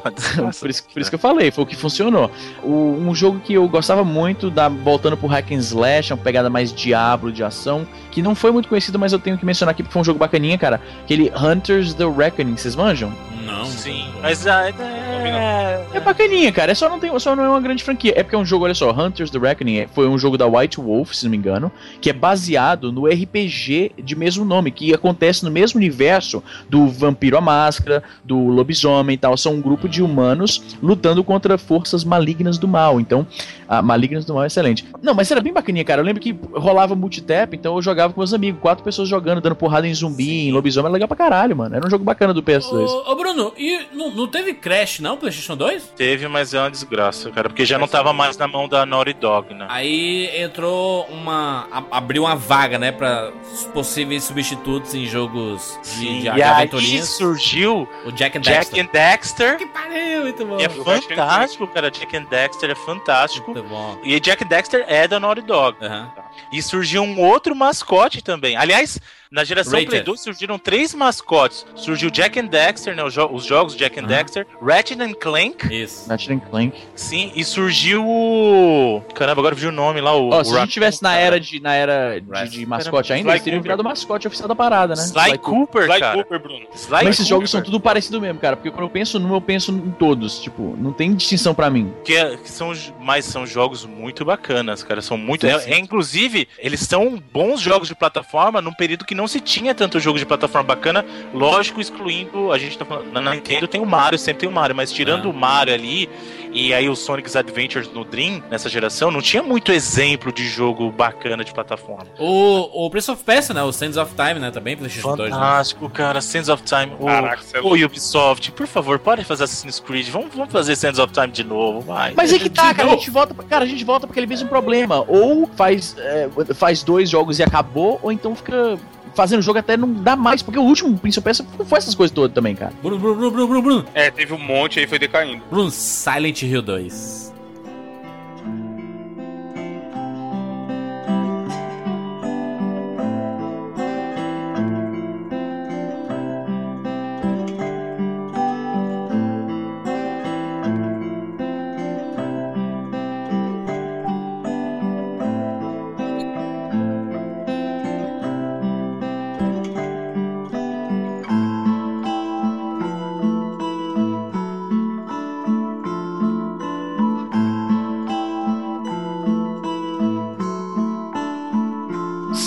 Speaker 4: uma desgraça.
Speaker 1: por, isso, por isso que eu falei, foi o que funcionou. O- um jogo que eu gostava muito, da, voltando pro Hack and Slash, uma pegada mais Diablo de ação, que não foi muito conhecido, mas eu tenho que mencionar aqui porque foi um jogo bacaninha, cara. Aquele Hunters the Reckoning, vocês manjam?
Speaker 2: Não.
Speaker 4: Sim, mas ah, é,
Speaker 1: É bacaninha, cara. É só não, tem, só não é uma grande franquia. É porque é um jogo, olha só, Hunters the Reckoning é- foi um jogo da White Wolf, se não me engano, que é baseado no RPG de mesmo nome, que acontece no mesmo universo do Vampiro à Máscara, do Lobisomem e tal. São um grupo de humanos lutando contra forças malignas do mal. Então, a Malignas do Mal é excelente. Não, mas era bem bacaninha, cara. Eu lembro que rolava multitap, então eu jogava com meus amigos, quatro pessoas jogando, dando porrada em zumbi, em lobisomem. Era legal pra caralho, mano. Era um jogo bacana do PS2.
Speaker 2: Ô, ô, Bruno, e não, não teve Crash, não, PlayStation 2?
Speaker 4: Teve, mas é uma desgraça, cara, porque já não tava mais na mão da Naughty Dog, né?
Speaker 2: Aí entrou uma. abriu uma vaga, né, pra possíveis substitutos em jogos de, de, de
Speaker 4: e aí surgiu
Speaker 2: O Jack and
Speaker 4: Jack
Speaker 2: Dexter.
Speaker 4: and Dexter.
Speaker 2: Que pariu, muito bom.
Speaker 4: E é fantástico, cara. Jack and Dexter é fantástico.
Speaker 2: Muito bom.
Speaker 4: E Jack and Dexter é da Naughty Dog.
Speaker 2: Aham.
Speaker 4: E surgiu um outro mascote também. Aliás, na geração
Speaker 2: Rated.
Speaker 4: Play 2 surgiram três mascotes. Surgiu Jack and Dexter, né? Os, jo- os jogos Jack and
Speaker 2: Aham.
Speaker 4: Dexter, Ratchet and Clank,
Speaker 2: Isso.
Speaker 1: Ratchet and Clank.
Speaker 4: sim, e surgiu o. Caramba, agora viu o nome lá, o.
Speaker 1: Ó,
Speaker 4: o
Speaker 1: se a gente tivesse na era de, na era de, de mascote ainda,
Speaker 3: Sly
Speaker 1: eles teriam virado o mascote oficial da parada, né?
Speaker 4: Sly Cooper,
Speaker 3: Sly
Speaker 4: cara.
Speaker 3: Cooper, Bruno.
Speaker 4: Sly
Speaker 1: Mas esses
Speaker 4: Cooper.
Speaker 1: jogos são tudo parecido mesmo, cara. Porque quando eu penso num, eu penso em todos. Tipo, não tem distinção pra mim.
Speaker 4: Que, é- que são, mas são jogos muito bacanas, cara. São muito.
Speaker 1: Sim,
Speaker 4: é-
Speaker 1: sim.
Speaker 4: é, inclusive, eles são bons jogos de plataforma num período que não se tinha tanto jogo de plataforma bacana. Lógico, excluindo. A gente tá falando. Na Nintendo tem o Mario, sempre tem o Mario, mas tirando
Speaker 2: Ah.
Speaker 4: o Mario ali. E aí o Sonic's Adventures no Dream, nessa geração, não tinha muito exemplo de jogo bacana de plataforma.
Speaker 2: O, o Prince of Persia, né? O Sands of Time, né? Também, PlayStation 2. Né?
Speaker 4: Fantástico, cara. Sands of Time. Ô,
Speaker 3: Caraca, é
Speaker 4: Ô, Ubisoft, por favor, pare de fazer Assassin's Creed. Vamos, vamos fazer Sands of Time de novo, vai.
Speaker 1: Mas é que tá, cara. A gente volta, cara, a gente volta pra aquele mesmo problema. Ou faz, é, faz dois jogos e acabou, ou então fica fazendo jogo até não dá mais. Porque o último Prince of Persia não foi essas coisas todas também, cara.
Speaker 2: Bruno, Bruno, Bruno, Bruno, Bruno.
Speaker 3: É, teve um monte aí, foi decaindo.
Speaker 2: Bruno, Silent Hill 2.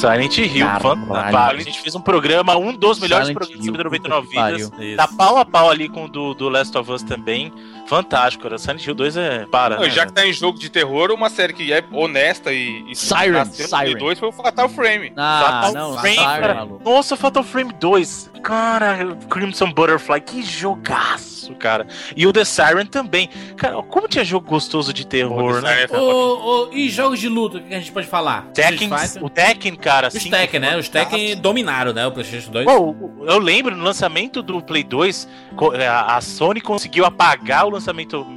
Speaker 4: Silent Hill, fantástico. A gente fez um programa, um dos melhores
Speaker 1: Silent
Speaker 4: programas
Speaker 1: Hill,
Speaker 4: sobre 99
Speaker 1: puta que
Speaker 4: vidas. Tá pau a pau ali com o do, do Last of Us também. Fantástico, cara. Silent Hill 2 é. Para.
Speaker 3: Não,
Speaker 4: né,
Speaker 3: já que tá em jogo de terror, uma série que é honesta e. e
Speaker 1: Siren, Siren.
Speaker 3: 2 foi o Fatal Frame.
Speaker 1: Ah,
Speaker 4: Fatal
Speaker 1: não,
Speaker 4: Frame,
Speaker 1: Siren,
Speaker 4: cara.
Speaker 1: maluco.
Speaker 4: Nossa, Fatal Frame 2. Cara, Crimson Butterfly, que jogaço, cara. E o The Siren também. Cara, como tinha jogo gostoso de terror, né?
Speaker 3: É
Speaker 2: Ô, ô, e jogos de luta, o que a gente pode falar?
Speaker 4: Tekken, o Tekken, cara.
Speaker 2: Os
Speaker 4: assim,
Speaker 2: Tekken, né? Os. Tekken dominaram, né? O PlayStation 2.
Speaker 4: Pô, eu lembro no lançamento do Play 2, co- é, a a Sony conseguiu apagar o lançamento,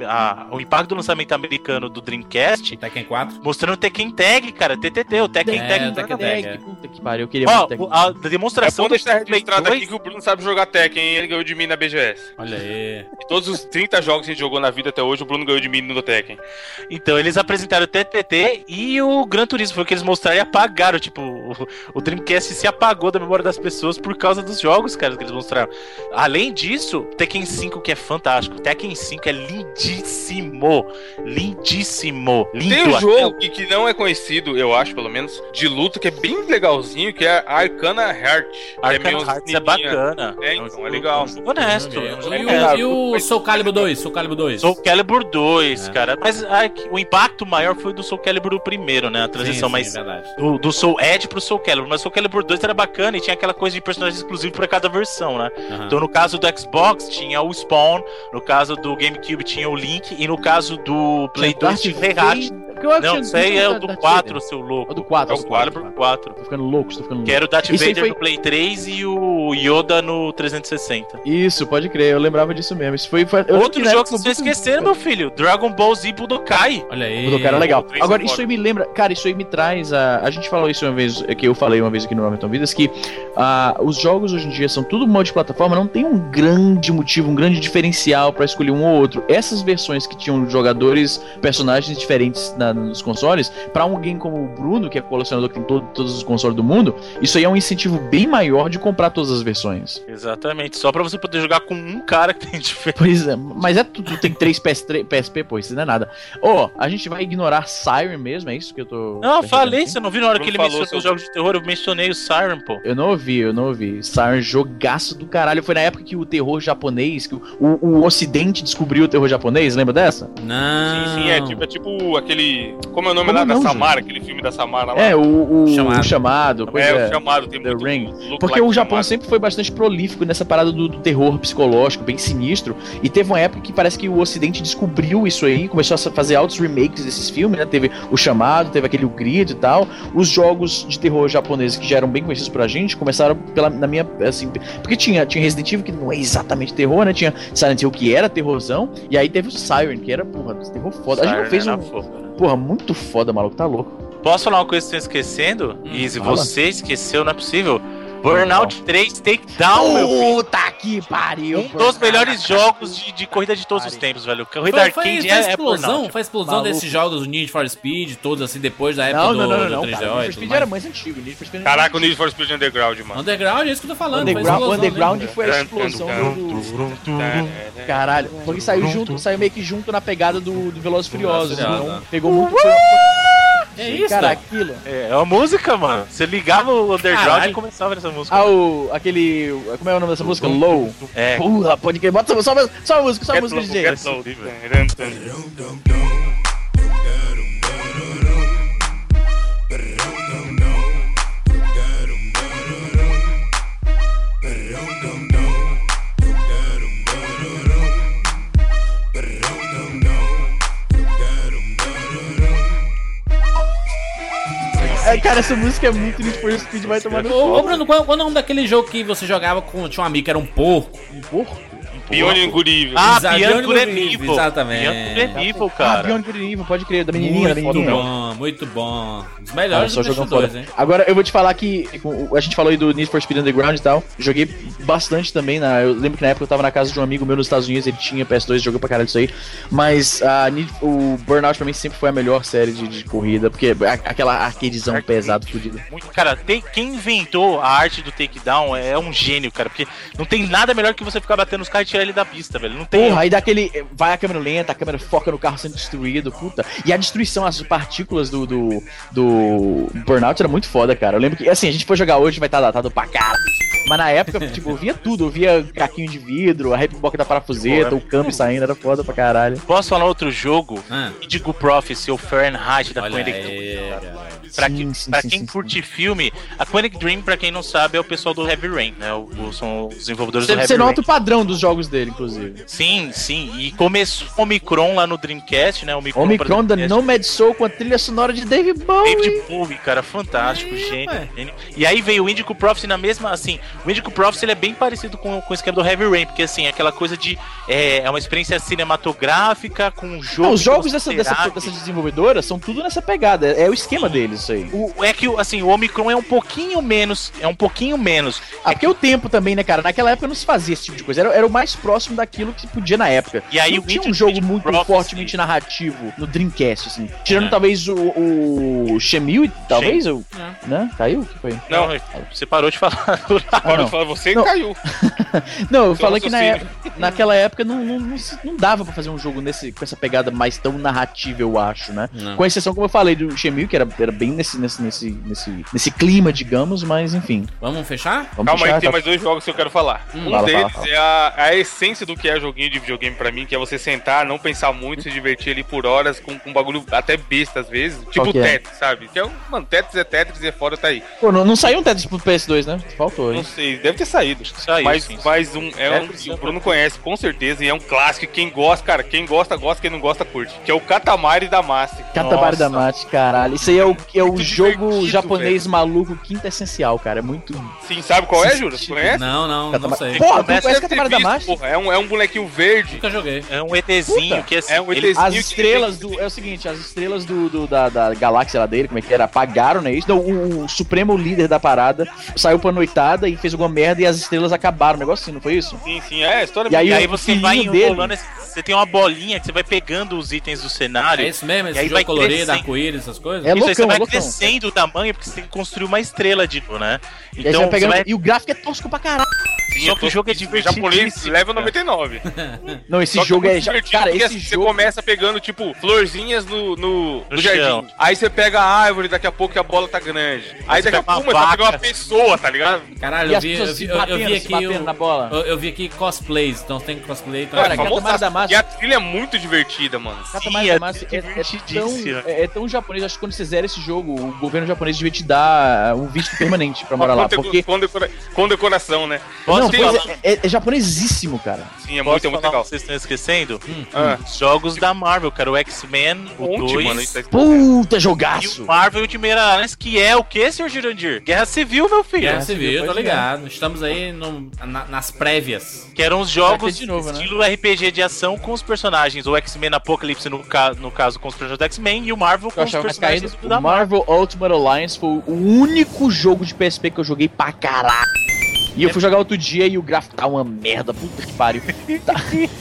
Speaker 4: a- o impacto do lançamento americano do Dreamcast,
Speaker 2: Tekken 4.
Speaker 4: mostrando o Tekken Tag, cara, TTT, o Tekken
Speaker 2: É,
Speaker 4: Tag.
Speaker 2: o Tekken Tag, é.
Speaker 1: Puta que pariu, eu queria
Speaker 4: Ó,
Speaker 1: muito
Speaker 4: a
Speaker 3: É
Speaker 4: demonstração
Speaker 3: bom deixar registrado
Speaker 4: 2
Speaker 3: aqui que o Bruno sabe jogar Tekken? Ele ganhou de mim na BGS.
Speaker 2: Olha aí.
Speaker 3: De todos os 30 jogos que a gente jogou na vida até hoje, o Bruno ganhou de mim no Tekken.
Speaker 4: Então, eles apresentaram o TTT e o Gran Turismo. Foi o que eles mostraram e apagaram. Tipo, o, o Dreamcast se apagou da memória das pessoas por causa dos jogos, cara, que eles mostraram. Além disso, Tekken 5, que é fantástico. Tekken 5 é lindíssimo. Lindíssimo. Lindo.
Speaker 3: Tem um
Speaker 4: até
Speaker 3: jogo que, que não é conhecido, eu acho, pelo menos, de luta, que é bem legalzinho, que é Arcana Heart.
Speaker 4: o
Speaker 3: é
Speaker 4: Arcana
Speaker 3: meio
Speaker 4: Hearts é bacana.
Speaker 3: É,
Speaker 4: um
Speaker 3: então,
Speaker 4: jogo-
Speaker 3: é legal.
Speaker 4: um jogo honesto.
Speaker 2: E
Speaker 4: é um jogo
Speaker 2: o-
Speaker 4: honesto.
Speaker 2: E o Soul Calibur 2? Soul Calibur 2?
Speaker 4: Soul Calibur 2,
Speaker 2: É.
Speaker 4: cara. Mas ai, que- o impacto maior foi do Soul Calibur o primeiro, né? A transição
Speaker 2: sim,
Speaker 4: mais
Speaker 2: sim, verdade.
Speaker 4: do, do Soul Edge pro Soul Calibur. Mas o Soul Calibur 2 era bacana e tinha aquela coisa de personagem exclusivo pra cada versão, né?
Speaker 2: Aham.
Speaker 4: Então no caso do Xbox tinha o Spawn, no caso do GameCube tinha o Link e no caso do Play 2 tinha o Heihachi. Não, isso aí é o do 4, seu
Speaker 1: É
Speaker 4: louco.
Speaker 1: o do 4.
Speaker 3: É o
Speaker 4: Calibur 4.
Speaker 1: Tô ficando louco, tô ficando
Speaker 4: Que
Speaker 1: louco.
Speaker 4: era o Darth Vader
Speaker 1: foi-
Speaker 4: no Play 3 e o Yoda no 360.
Speaker 1: Isso, pode crer, eu lembrava disso mesmo. Isso foi.
Speaker 4: Outro jogo
Speaker 1: que
Speaker 4: que vocês esqueceram, meu filho. Dragon Ball Z Budokai.
Speaker 2: Olha aí.
Speaker 1: Cara é legal. Agora,
Speaker 3: é
Speaker 1: isso aí me lembra. Cara, isso aí me traz a. A gente falou isso uma vez, é que eu falei uma vez aqui no Norton Vidas, que ah, os jogos hoje em dia são tudo multiplataforma, não tem um grande motivo, um grande diferencial pra escolher um ou outro. Essas versões que tinham jogadores, personagens diferentes na- nos consoles, pra alguém como o Bruno, que é colecionador que tem todo- todos os consoles do mundo, isso aí é um incentivo bem maior de comprar todas as versões.
Speaker 4: Exatamente. Só pra você poder jogar com um cara que tem diferença.
Speaker 1: Pois é, mas é tudo, tem três PS3, PSP, pô, isso não é nada. Ó, a gente vai ignorar Siren mesmo, é isso que eu tô.
Speaker 4: Não, falei,
Speaker 1: aqui?
Speaker 4: você não viu na hora que ele mencionou os jogos de terror? Eu mencionei o Siren, pô.
Speaker 1: Eu não ouvi, eu não ouvi. Siren jogaço do caralho. Foi na época que o terror japonês, que o, o, o ocidente descobriu o terror japonês, lembra dessa?
Speaker 2: Não.
Speaker 3: Sim, sim, é tipo, é tipo aquele. Como é o nome
Speaker 1: Como
Speaker 3: lá
Speaker 1: não,
Speaker 3: da
Speaker 1: gente?
Speaker 3: Samara, aquele filme da Samara lá?
Speaker 1: É, o, o
Speaker 2: Chamado.
Speaker 1: o chamado, pois
Speaker 3: é,
Speaker 1: é.
Speaker 3: o chamado, tem
Speaker 1: The
Speaker 3: muito
Speaker 1: Ring. Porque
Speaker 3: like
Speaker 1: o Japão
Speaker 3: chamado.
Speaker 1: sempre foi bastante prolífico nessa parada do, do terror psicológico, bem sinistro. E teve uma época que parece que o Ocidente descobriu isso aí, começou a fazer altos remakes desses filmes, né? Teve o chamado, teve aquele o grito e tal. Os jogos de terror japoneses que já eram bem conhecidos pra gente começaram pela, na minha. Assim, porque tinha, tinha Resident Evil que não é exatamente terror, né? Tinha Silent Hill que era terrorzão. E aí teve o Siren, que era, porra, terror foda. A gente não
Speaker 4: Siren
Speaker 1: fez um.
Speaker 4: né?
Speaker 1: Porra, muito foda, maluco, tá louco.
Speaker 4: Posso falar uma coisa que vocês estão esquecendo?
Speaker 2: Hum,
Speaker 4: Easy,
Speaker 1: fala.
Speaker 4: você esqueceu, não é possível. Burnout 3 Takedown, meu filho.
Speaker 1: Puta que pariu!
Speaker 4: Um dos melhores jogos de, de corrida de todos os tempos, velho. Corrida
Speaker 2: Foi, foi,
Speaker 4: arcade
Speaker 2: foi
Speaker 4: é, é
Speaker 2: explosão,
Speaker 4: Burnout.
Speaker 2: foi explosão
Speaker 1: Maluco.
Speaker 2: desses jogos, o Need for Speed, todos assim, depois da época
Speaker 1: Não,
Speaker 2: do,
Speaker 1: não, não, não,
Speaker 2: do
Speaker 1: não,
Speaker 2: 3DO
Speaker 1: cara.
Speaker 2: e
Speaker 1: O Need for Speed era mais antigo. Need for Speed
Speaker 3: Caraca, o Need for Speed Underground, mano.
Speaker 2: Underground, é isso que eu tô falando. foi
Speaker 1: Underground,
Speaker 2: explosão
Speaker 1: Underground foi a explosão do.
Speaker 3: É,
Speaker 1: Caralho, porque saiu junto, saiu meio que junto na pegada do, do Velozes e Furiosos. Então
Speaker 2: Furiosos,
Speaker 1: pegou muito.
Speaker 2: É isso,
Speaker 1: cara,
Speaker 2: cara.
Speaker 1: aquilo.
Speaker 4: É, é uma música, mano. Você ligava o Underground
Speaker 2: Caralho.
Speaker 4: e começava nessa música.
Speaker 1: Ah, o. aquele. Como é o nome dessa música? Low.
Speaker 4: É.
Speaker 1: Porra, pode crer. Bota só, só, só a música, só a
Speaker 3: Get
Speaker 1: música,
Speaker 3: low,
Speaker 1: DJ. É, cara, essa música é muito Need for Speed, vai tomar no
Speaker 2: Ô, ô, Bruno, qual, qual é o nome daquele jogo que você jogava com. Tinha um amigo que era um porco?
Speaker 1: porco.
Speaker 3: Good Evil.
Speaker 4: Ah, Evil.
Speaker 2: Evil, exatamente.
Speaker 4: Evil,
Speaker 1: Ah,
Speaker 4: cara.
Speaker 1: Beyond Good and Evil, pode crer, da menininha, da
Speaker 2: Muito bom, muito bom. Dos
Speaker 1: Cara,
Speaker 2: melhores
Speaker 1: só
Speaker 2: do
Speaker 1: jogão
Speaker 2: PlayStation 2,
Speaker 1: foda.
Speaker 2: hein?
Speaker 1: Agora eu vou te falar que a gente falou aí do Need for Speed Underground e tal. Joguei bastante também. Na, eu lembro que na época eu tava na casa de um amigo meu nos Estados Unidos, ele tinha PS2, jogou pra caralho isso aí. Mas a Need- o Burnout pra mim sempre foi a melhor série de, de corrida, porque a- aquela arcadezão
Speaker 4: Arcade.
Speaker 1: pesado.
Speaker 4: Muito, cara, tem, quem inventou a arte do takedown é um gênio, cara. Porque não tem nada melhor que você ficar batendo os carros e tirar ele da pista, velho. Não tem.
Speaker 1: Porra, aí dá aquele. Vai a câmera lenta, a câmera foca no carro sendo destruído, puta. E a destruição, as partículas do, do, do Burnout era muito foda, cara. Eu lembro que, assim, a gente for jogar hoje vai estar datado pra caralho. Mas na época, tipo, eu via tudo. Eu via caquinho de vidro, a reboca da parafuseta, o câmbio saindo, era foda pra caralho.
Speaker 4: Posso falar outro jogo?
Speaker 2: Ah,
Speaker 4: Indigo Prophecy, ou Fahrenheit da
Speaker 2: olha
Speaker 4: Quantic
Speaker 2: aí, cara.
Speaker 4: Pra,
Speaker 1: Sim,
Speaker 4: que-
Speaker 1: sim,
Speaker 4: pra
Speaker 1: sim,
Speaker 4: quem
Speaker 1: sim,
Speaker 4: curte filme, a Quantic Dream, pra quem não sabe, é o pessoal do Heavy Rain, né? O, o- são os desenvolvedores do
Speaker 1: Você,
Speaker 4: Heavy
Speaker 1: você
Speaker 4: Rain.
Speaker 1: nota o padrão dos jogos dele, inclusive.
Speaker 4: Sim, sim. E começou o Omicron lá no Dreamcast, né? Omicron,
Speaker 1: Omicron da. Nomad Soul com a trilha sonora de David Bowie.
Speaker 4: David Bowie, cara, fantástico, gênio,
Speaker 2: ué.
Speaker 4: gênio. E aí veio o Indigo Prophecy na mesma, assim, o Indigo Prophecy ele é bem parecido com, com o esquema do Heavy Rain, porque assim, é aquela coisa de, é, é uma experiência cinematográfica com um jogo...
Speaker 1: Não, os jogos
Speaker 4: você
Speaker 1: dessa, dessa,
Speaker 4: interage.
Speaker 1: dessa desenvolvedora são tudo nessa pegada. É, é o esquema deles. Sei.
Speaker 4: O, é que, assim, o Omicron é um pouquinho menos. É um pouquinho menos.
Speaker 1: Ah, porque o tempo também, né, cara? Naquela época não se fazia esse tipo de coisa. Era, era o mais próximo daquilo que se podia na época.
Speaker 4: E aí
Speaker 1: não
Speaker 4: o
Speaker 1: tinha um jogo muito
Speaker 4: Prophecy-
Speaker 1: fortemente narrativo no Dreamcast, assim. Tirando
Speaker 4: É.
Speaker 1: talvez o, o Shenmue, talvez, o, né? Caiu? O que foi?
Speaker 4: Não, você parou de falar.
Speaker 3: Para
Speaker 1: não.
Speaker 3: de falar, você
Speaker 1: Não.
Speaker 3: caiu.
Speaker 1: Não, eu falei que na época, naquela época não, não, não, não dava pra fazer um jogo nesse, com essa pegada mais tão narrativa, eu acho, né?
Speaker 2: Não.
Speaker 1: Com exceção, como eu falei, do Shenmue, que era, era bem nesse, nesse, nesse, nesse, nesse clima, digamos, mas enfim.
Speaker 2: Vamos fechar?
Speaker 1: Vamos
Speaker 3: Calma aí,
Speaker 1: puxar,
Speaker 3: tem
Speaker 1: tá-
Speaker 3: mais dois jogos que eu quero falar. um
Speaker 1: Fala,
Speaker 3: deles
Speaker 1: fala, fala.
Speaker 3: é a, a essência do que é joguinho de videogame pra mim, que é você sentar, não pensar muito, se divertir ali por horas com, com um bagulho até besta às vezes. Tipo
Speaker 1: que é?
Speaker 3: Tetris, sabe? Que é um, mano, Tetris é Tetris e é foda, tá aí.
Speaker 1: Pô, não, não saiu um Tetris pro PS2, né? Faltou,
Speaker 3: Não
Speaker 1: hein?
Speaker 3: sei, deve ter saído.
Speaker 4: Saiu,
Speaker 3: mas,
Speaker 4: sim.
Speaker 3: mas um, é um
Speaker 4: é
Speaker 3: o Bruno conhece, com certeza, e é um clássico. Quem gosta, cara, quem gosta, gosta, quem não gosta, curte. Que é o Katamari da Massa.
Speaker 1: Katamari da Mate, caralho. Isso aí é o, é o jogo japonês maluco quinta essencial, cara. É muito.
Speaker 3: Sim, sabe qual é, Júlio? Conhece?
Speaker 2: Não, não, não
Speaker 1: Katamari-
Speaker 2: sei.
Speaker 1: Porra, tu conhece
Speaker 3: ter
Speaker 1: Katamari da Mate?
Speaker 3: porra. É um, é um bonequinho verde.
Speaker 2: Nunca joguei.
Speaker 4: É um ETzinho
Speaker 1: Puta,
Speaker 4: que assim,
Speaker 3: é um
Speaker 4: ele-
Speaker 3: ETzinho.
Speaker 1: As estrelas do. É o seguinte, as estrelas do, do- da, da galáxia lá dele, como é que era? Apagaram, né? Isso. Não, o, o supremo líder da parada saiu pra noitada e fez alguma merda e as estrelas acabaram. Um negócio assim, não foi isso?
Speaker 3: Sim, sim, é a história
Speaker 1: E aí
Speaker 4: E aí
Speaker 1: o
Speaker 4: você vai
Speaker 1: dele-
Speaker 4: enrolando, você tem uma bolinha que você vai pegando os itens do cenário.
Speaker 2: É isso mesmo?
Speaker 4: E
Speaker 2: Esse
Speaker 4: aí
Speaker 2: jogo
Speaker 4: vai
Speaker 2: colorido, arco-íris, essas coisas?
Speaker 1: É
Speaker 4: Isso aí você
Speaker 1: loucão,
Speaker 4: vai
Speaker 1: é loucão.
Speaker 4: Crescendo o tamanho porque você tem que construir uma estrela de novo, né? Então
Speaker 1: vai... E o gráfico é tosco pra caralho.
Speaker 4: Só
Speaker 3: eu
Speaker 4: que o jogo é
Speaker 3: Japonês
Speaker 4: divertidíssimo,
Speaker 3: leva
Speaker 4: cara.
Speaker 3: 99.
Speaker 1: Não, esse jogo é. já-
Speaker 3: divertido,
Speaker 1: Cara, esse
Speaker 3: assim,
Speaker 1: jogo.
Speaker 3: Você começa pegando, tipo, florzinhas no, no, no
Speaker 4: No
Speaker 3: jardim.
Speaker 4: chão.
Speaker 3: Aí você pega a árvore, daqui a pouco a bola tá grande. Aí
Speaker 4: você
Speaker 3: daqui a
Speaker 4: pega uma
Speaker 3: pouco você vai pegar uma pessoa, tá ligado?
Speaker 2: Caralho, eu vi, eu, vi,
Speaker 1: se
Speaker 2: eu, eu
Speaker 1: batendo,
Speaker 2: vi aqui
Speaker 1: batendo
Speaker 2: o-
Speaker 1: na bola.
Speaker 2: Eu, eu vi aqui cosplays, então tem cosplay. Então
Speaker 1: Cara,
Speaker 2: é
Speaker 3: famosaço.
Speaker 1: da Massa-
Speaker 3: E a trilha é muito divertida, mano.
Speaker 1: Katamari
Speaker 4: Sim, é
Speaker 1: Damacy é, é, tão, é, é tão japonês, acho que quando você zera esse jogo, o governo japonês devia te dar um visto permanente pra morar lá. Porque.
Speaker 3: com, decora- com decoração, né?
Speaker 4: Posso
Speaker 1: Não, pois é, é, é japonesíssimo, cara.
Speaker 3: Sim, é
Speaker 4: Posso
Speaker 3: muito, é muito legal.
Speaker 4: vocês estão esquecendo?
Speaker 3: Ah,
Speaker 4: Os jogos da Marvel, cara. O X-Men, o
Speaker 3: ontem,
Speaker 4: 2
Speaker 3: mano, isso tá
Speaker 1: Puta
Speaker 4: e
Speaker 1: jogaço!
Speaker 4: o Marvel Ultimate Alliance, que é o que, Sr. Jurandir? Guerra Civil, meu filho.
Speaker 2: Guerra Civil,
Speaker 1: pode
Speaker 2: ligado. Estamos aí no- na- nas prévias.
Speaker 4: Que eram os jogos
Speaker 1: de novo, né?
Speaker 4: estilo RPG de ação com os personagens. O X-Men Apocalipse, no, ca no caso, com os personagens do X-Men, e o Marvel com os personagens
Speaker 1: caído.
Speaker 4: da Marvel.
Speaker 1: Marvel Ultimate Alliance foi o único jogo de PSP que eu joguei pra caralho. E eu fui jogar outro dia e o gráfico tá uma merda, puta que pariu. Tá-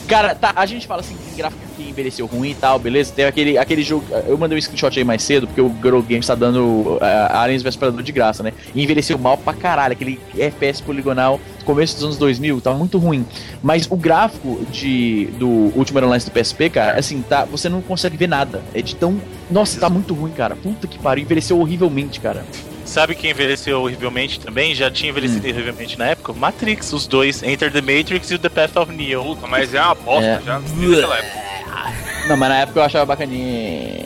Speaker 1: Cara, tá, a gente fala assim, tem gráfico que envelheceu ruim e tal, beleza? Tem aquele, aquele jogo. Eu mandei um screenshot aí mais cedo, porque o Girl Games tá dando uh, Aliens vs Predador de graça, né? E envelheceu mal pra caralho. Aquele FPS poligonal começo dos anos 2000, tá muito ruim. Mas o gráfico de, do Ultimate Alliance do PSP, cara, assim, tá, você não consegue ver nada. É de tão. Nossa, tá muito ruim, cara. Puta que pariu, envelheceu horrivelmente, cara.
Speaker 4: Sabe quem envelheceu horrivelmente também? Já tinha
Speaker 1: Hum.
Speaker 4: envelhecido horrivelmente na época? Matrix, os dois. Enter the Matrix e o The Path of Neo.
Speaker 3: Puta, mas é uma bosta
Speaker 1: É.
Speaker 3: já.
Speaker 1: Não, mas na época eu achava bacaninha.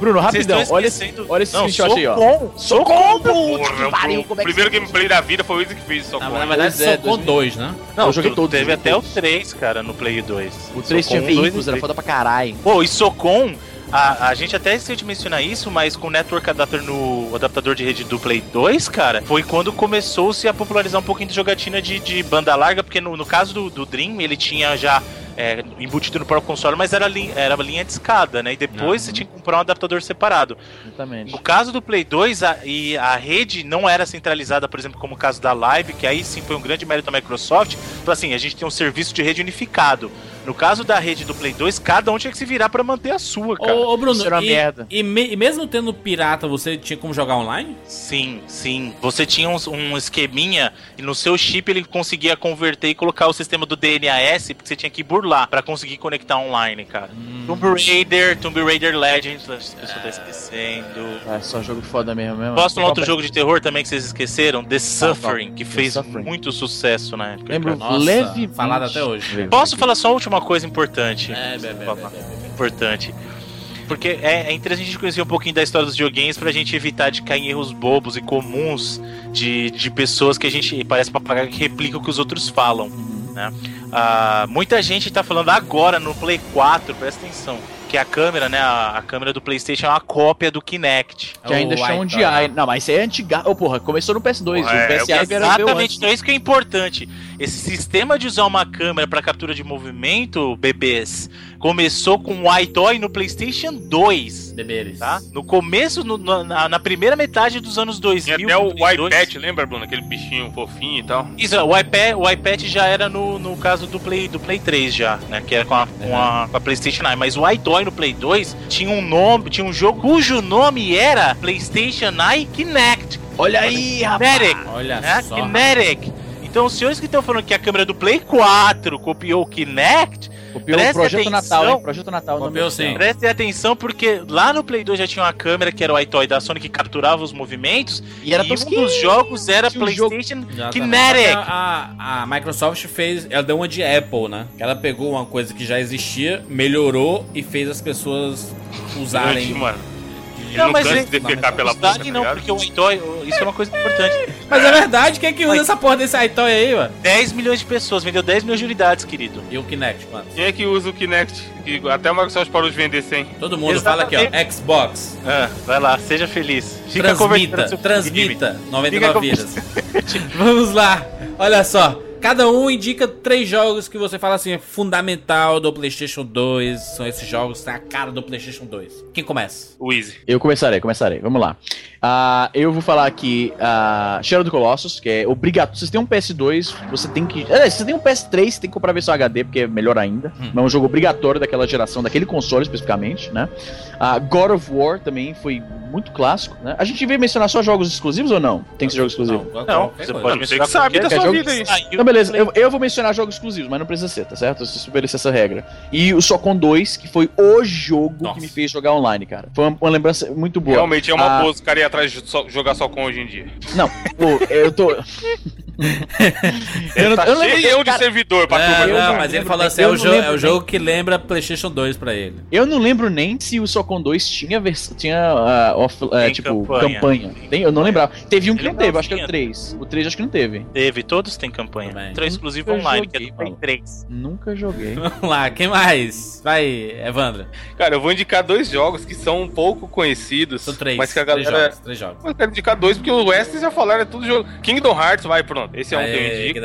Speaker 1: Bruno, rapidão, olha,
Speaker 4: esquecendo-
Speaker 1: olha esse screenshot aí, ó.
Speaker 4: Socom, puta
Speaker 3: Porra,
Speaker 4: pariu,
Speaker 3: o
Speaker 4: como é que
Speaker 3: primeiro gameplay da vida foi o Izzy que fez só
Speaker 2: Na, verdade,
Speaker 1: é, 2000.
Speaker 2: dois, né?
Speaker 4: Não,
Speaker 1: Eu joguei
Speaker 4: tu-
Speaker 1: todos,
Speaker 4: Teve até o 3, cara, no Play 2.
Speaker 1: O 3 tinha veículos,
Speaker 4: e
Speaker 1: era foda pra caralho.
Speaker 4: Pô, e Socom, a, a gente até esqueceu de mencionar isso, mas com o Network Adapter no adaptador de rede do Play 2, cara, foi quando começou-se a popularizar um pouquinho de jogatina de, de banda larga, porque no, no caso do, do Dream, ele tinha já é, embutido no próprio console, mas era, li, era linha de escada, né? E depois
Speaker 2: Uhum.
Speaker 4: você tinha que comprar um adaptador separado.
Speaker 1: Exatamente.
Speaker 4: No caso do Play 2, a, e a rede não era centralizada, por exemplo, como o caso da Live, que aí sim foi um grande mérito da Microsoft. Então, assim, a gente tem um serviço de rede unificado. No caso da rede do Play 2, cada um tinha que se virar pra manter a sua, cara.
Speaker 2: Ô, ô, Bruno,
Speaker 1: isso era uma
Speaker 2: e,
Speaker 1: merda.
Speaker 2: E, me- e mesmo tendo pirata, você tinha como jogar online?
Speaker 4: Sim, sim. Você tinha um, um esqueminha e no seu chip ele conseguia converter e colocar o sistema do DNAS, porque você tinha que burlar pra conseguir conectar online, cara. Tomb Raider, Tomb Raider Legends, a pessoa tá esquecendo.
Speaker 1: É só jogo foda mesmo, mesmo.
Speaker 4: Posso falar outro jogo de terror também que vocês esqueceram? The Suffering, que
Speaker 1: The
Speaker 4: fez
Speaker 1: Suffering.
Speaker 4: muito sucesso na época.
Speaker 1: Lembro.
Speaker 2: Nossa,
Speaker 1: levemente.
Speaker 2: falado até hoje.
Speaker 4: Posso falar só a última coisa importante?
Speaker 2: É.
Speaker 4: Importante. Porque é, é interessante a gente conhecer um pouquinho da história dos videogames pra gente evitar de cair em erros bobos e comuns de, de pessoas que a gente parece papagaio que replica o que os outros falam. Né? Ah, muita gente tá falando agora no Play 4, presta atenção, que a câmera, né, a, a câmera do PlayStation é uma cópia do Kinect.
Speaker 1: Que ainda
Speaker 2: O
Speaker 1: chamam de
Speaker 2: Wi-Fi.
Speaker 1: AI. Não, mas isso é antiga. Ô, porra, começou no PS2.
Speaker 3: Porra, é,
Speaker 1: o PS era veio
Speaker 4: Exatamente, então é isso que é importante. Esse sistema de usar uma câmera para captura de movimento, bebês, começou com o iToy no PlayStation 2.
Speaker 2: Beberes.
Speaker 4: Tá? No começo, no- na, na primeira metade dos anos 2000.
Speaker 3: Tinha até o
Speaker 4: no Play 2.
Speaker 3: iPad, lembra, Bruno? Aquele bichinho fofinho e tal.
Speaker 4: Isso, o iPad, o iPad já era no, no caso do Play, do Play 3 já, né? Que era com a, com a, com a PlayStation 9. Mas o iToy no Play 2 tinha um nome, tinha um jogo cujo nome era PlayStation Eye Kinect.
Speaker 1: Olha aí, rapaz.
Speaker 4: Kinetic,
Speaker 2: Olha
Speaker 4: né?
Speaker 2: só.
Speaker 4: Kinetic. Então, os senhores que estão falando que a câmera do Play 4 copiou o Kinect,
Speaker 1: Copiou o
Speaker 4: Preste
Speaker 1: Projeto
Speaker 4: atenção.
Speaker 1: Natal, hein? Projeto Natal.
Speaker 2: Copiou sim.
Speaker 4: prestem atenção porque lá no Play 2 já tinha uma câmera que era o iToy da Sony que capturava os movimentos
Speaker 1: E era
Speaker 4: e um dos jogos era
Speaker 1: Tinha um jogo-
Speaker 4: PlayStation
Speaker 2: Exatamente.
Speaker 4: Kinetic.
Speaker 2: A, a- Microsoft fez. Ela deu uma de Apple, né? Ela pegou uma coisa que já existia, melhorou e fez as pessoas usarem.
Speaker 3: Grande, mano. E
Speaker 4: Não,
Speaker 3: não
Speaker 4: mas
Speaker 3: cansa
Speaker 4: ele-
Speaker 3: de defecar pela boca, tá
Speaker 4: não,
Speaker 3: ligado?
Speaker 4: porque o iToy, isso é uma coisa importante.
Speaker 2: Mas é verdade, quem é que usa
Speaker 4: Mas-
Speaker 2: essa porra desse iToy aí, mano?
Speaker 4: 10 milhões de pessoas, vendeu 10 milhões de unidades, querido.
Speaker 2: E o Kinect, mano?
Speaker 3: Quem é que usa o Kinect? Que até a Microsoft parou de vender sem.
Speaker 2: Todo mundo fala aqui, ó. Xbox.
Speaker 4: Ah, vai lá, seja feliz.
Speaker 2: Transmita,
Speaker 4: conversando seu
Speaker 2: transmita. 99
Speaker 4: Fica
Speaker 2: vidas. Vamos lá. Olha só. Cada um indica três jogos que você fala assim, é fundamental do PlayStation 2. São esses jogos que tem a cara do PlayStation 2. Quem começa?
Speaker 3: O Easy.
Speaker 1: Eu começarei, começarei. Vamos lá. Ah, eu vou falar aqui uh, Shadow do Colossus, que é obrigatório. Se você tem um PS2, você tem que. É, se você tem um PS3, você tem que comprar a versão HD, porque é melhor ainda.
Speaker 2: Hum.
Speaker 1: É um jogo obrigatório daquela geração, daquele console especificamente, né? Ah, God of War também foi muito clássico, né? A gente veio mencionar só jogos exclusivos ou não? Tem que ser jogo exclusivo?
Speaker 2: qual-
Speaker 4: Não,
Speaker 2: qualquer
Speaker 4: você pode
Speaker 3: Não, você
Speaker 4: mencionar
Speaker 3: que sabe da sua
Speaker 1: jogo
Speaker 3: vida aí.
Speaker 1: Então, beleza, eu, eu vou mencionar jogos exclusivos, mas não precisa ser, tá certo? Eu estabelecer essa regra. E o Socon 2, que foi o jogo
Speaker 2: Nossa.
Speaker 1: que me fez jogar online, cara. Foi uma, uma lembrança muito boa.
Speaker 3: Realmente é uma
Speaker 1: Ah,
Speaker 3: boa ir atrás de só- jogar só com hoje em dia.
Speaker 1: Não, pô, eu tô. eu não,
Speaker 3: Tá
Speaker 1: eu não lembro-
Speaker 3: cheio de
Speaker 1: cara,
Speaker 3: servidor pra
Speaker 2: É,
Speaker 3: turma.
Speaker 1: eu
Speaker 2: não,
Speaker 1: não
Speaker 2: mas ele
Speaker 1: lembro
Speaker 2: falou assim: é
Speaker 1: eu
Speaker 2: o,
Speaker 1: não
Speaker 2: jogo,
Speaker 1: lembro
Speaker 2: é o jogo que lembra PlayStation 2 pra ele.
Speaker 1: Eu não lembro nem se o Socon 2 tinha vers... tinha ah, off-
Speaker 4: Tem
Speaker 1: tipo
Speaker 4: campanha.
Speaker 1: campanha.
Speaker 4: Tem
Speaker 1: Tem- eu não lembrava. Teve um que
Speaker 4: Ele
Speaker 1: não teve, acho que era o
Speaker 4: legalzinho.
Speaker 1: 3. O 3 acho que não teve.
Speaker 4: Teve, todos têm campanha.
Speaker 2: Também.
Speaker 4: Entrou exclusivo
Speaker 1: Nunca
Speaker 4: online, que é
Speaker 1: joguei,
Speaker 4: do Play
Speaker 1: Paulo.
Speaker 4: 3.
Speaker 1: Nunca joguei.
Speaker 2: Vamos lá, quem mais? Vai, Evandro.
Speaker 3: Cara, eu vou indicar dois jogos que são um pouco conhecidos.
Speaker 2: São três.
Speaker 3: Mas que a
Speaker 2: três
Speaker 3: galera.
Speaker 2: jogos. Três jogos.
Speaker 3: Eu quero indicar dois, porque o Wesley já falaram, é tudo jogo. Kingdom Hearts, vai, pronto. Esse é um que eu
Speaker 2: Aê,
Speaker 3: indico.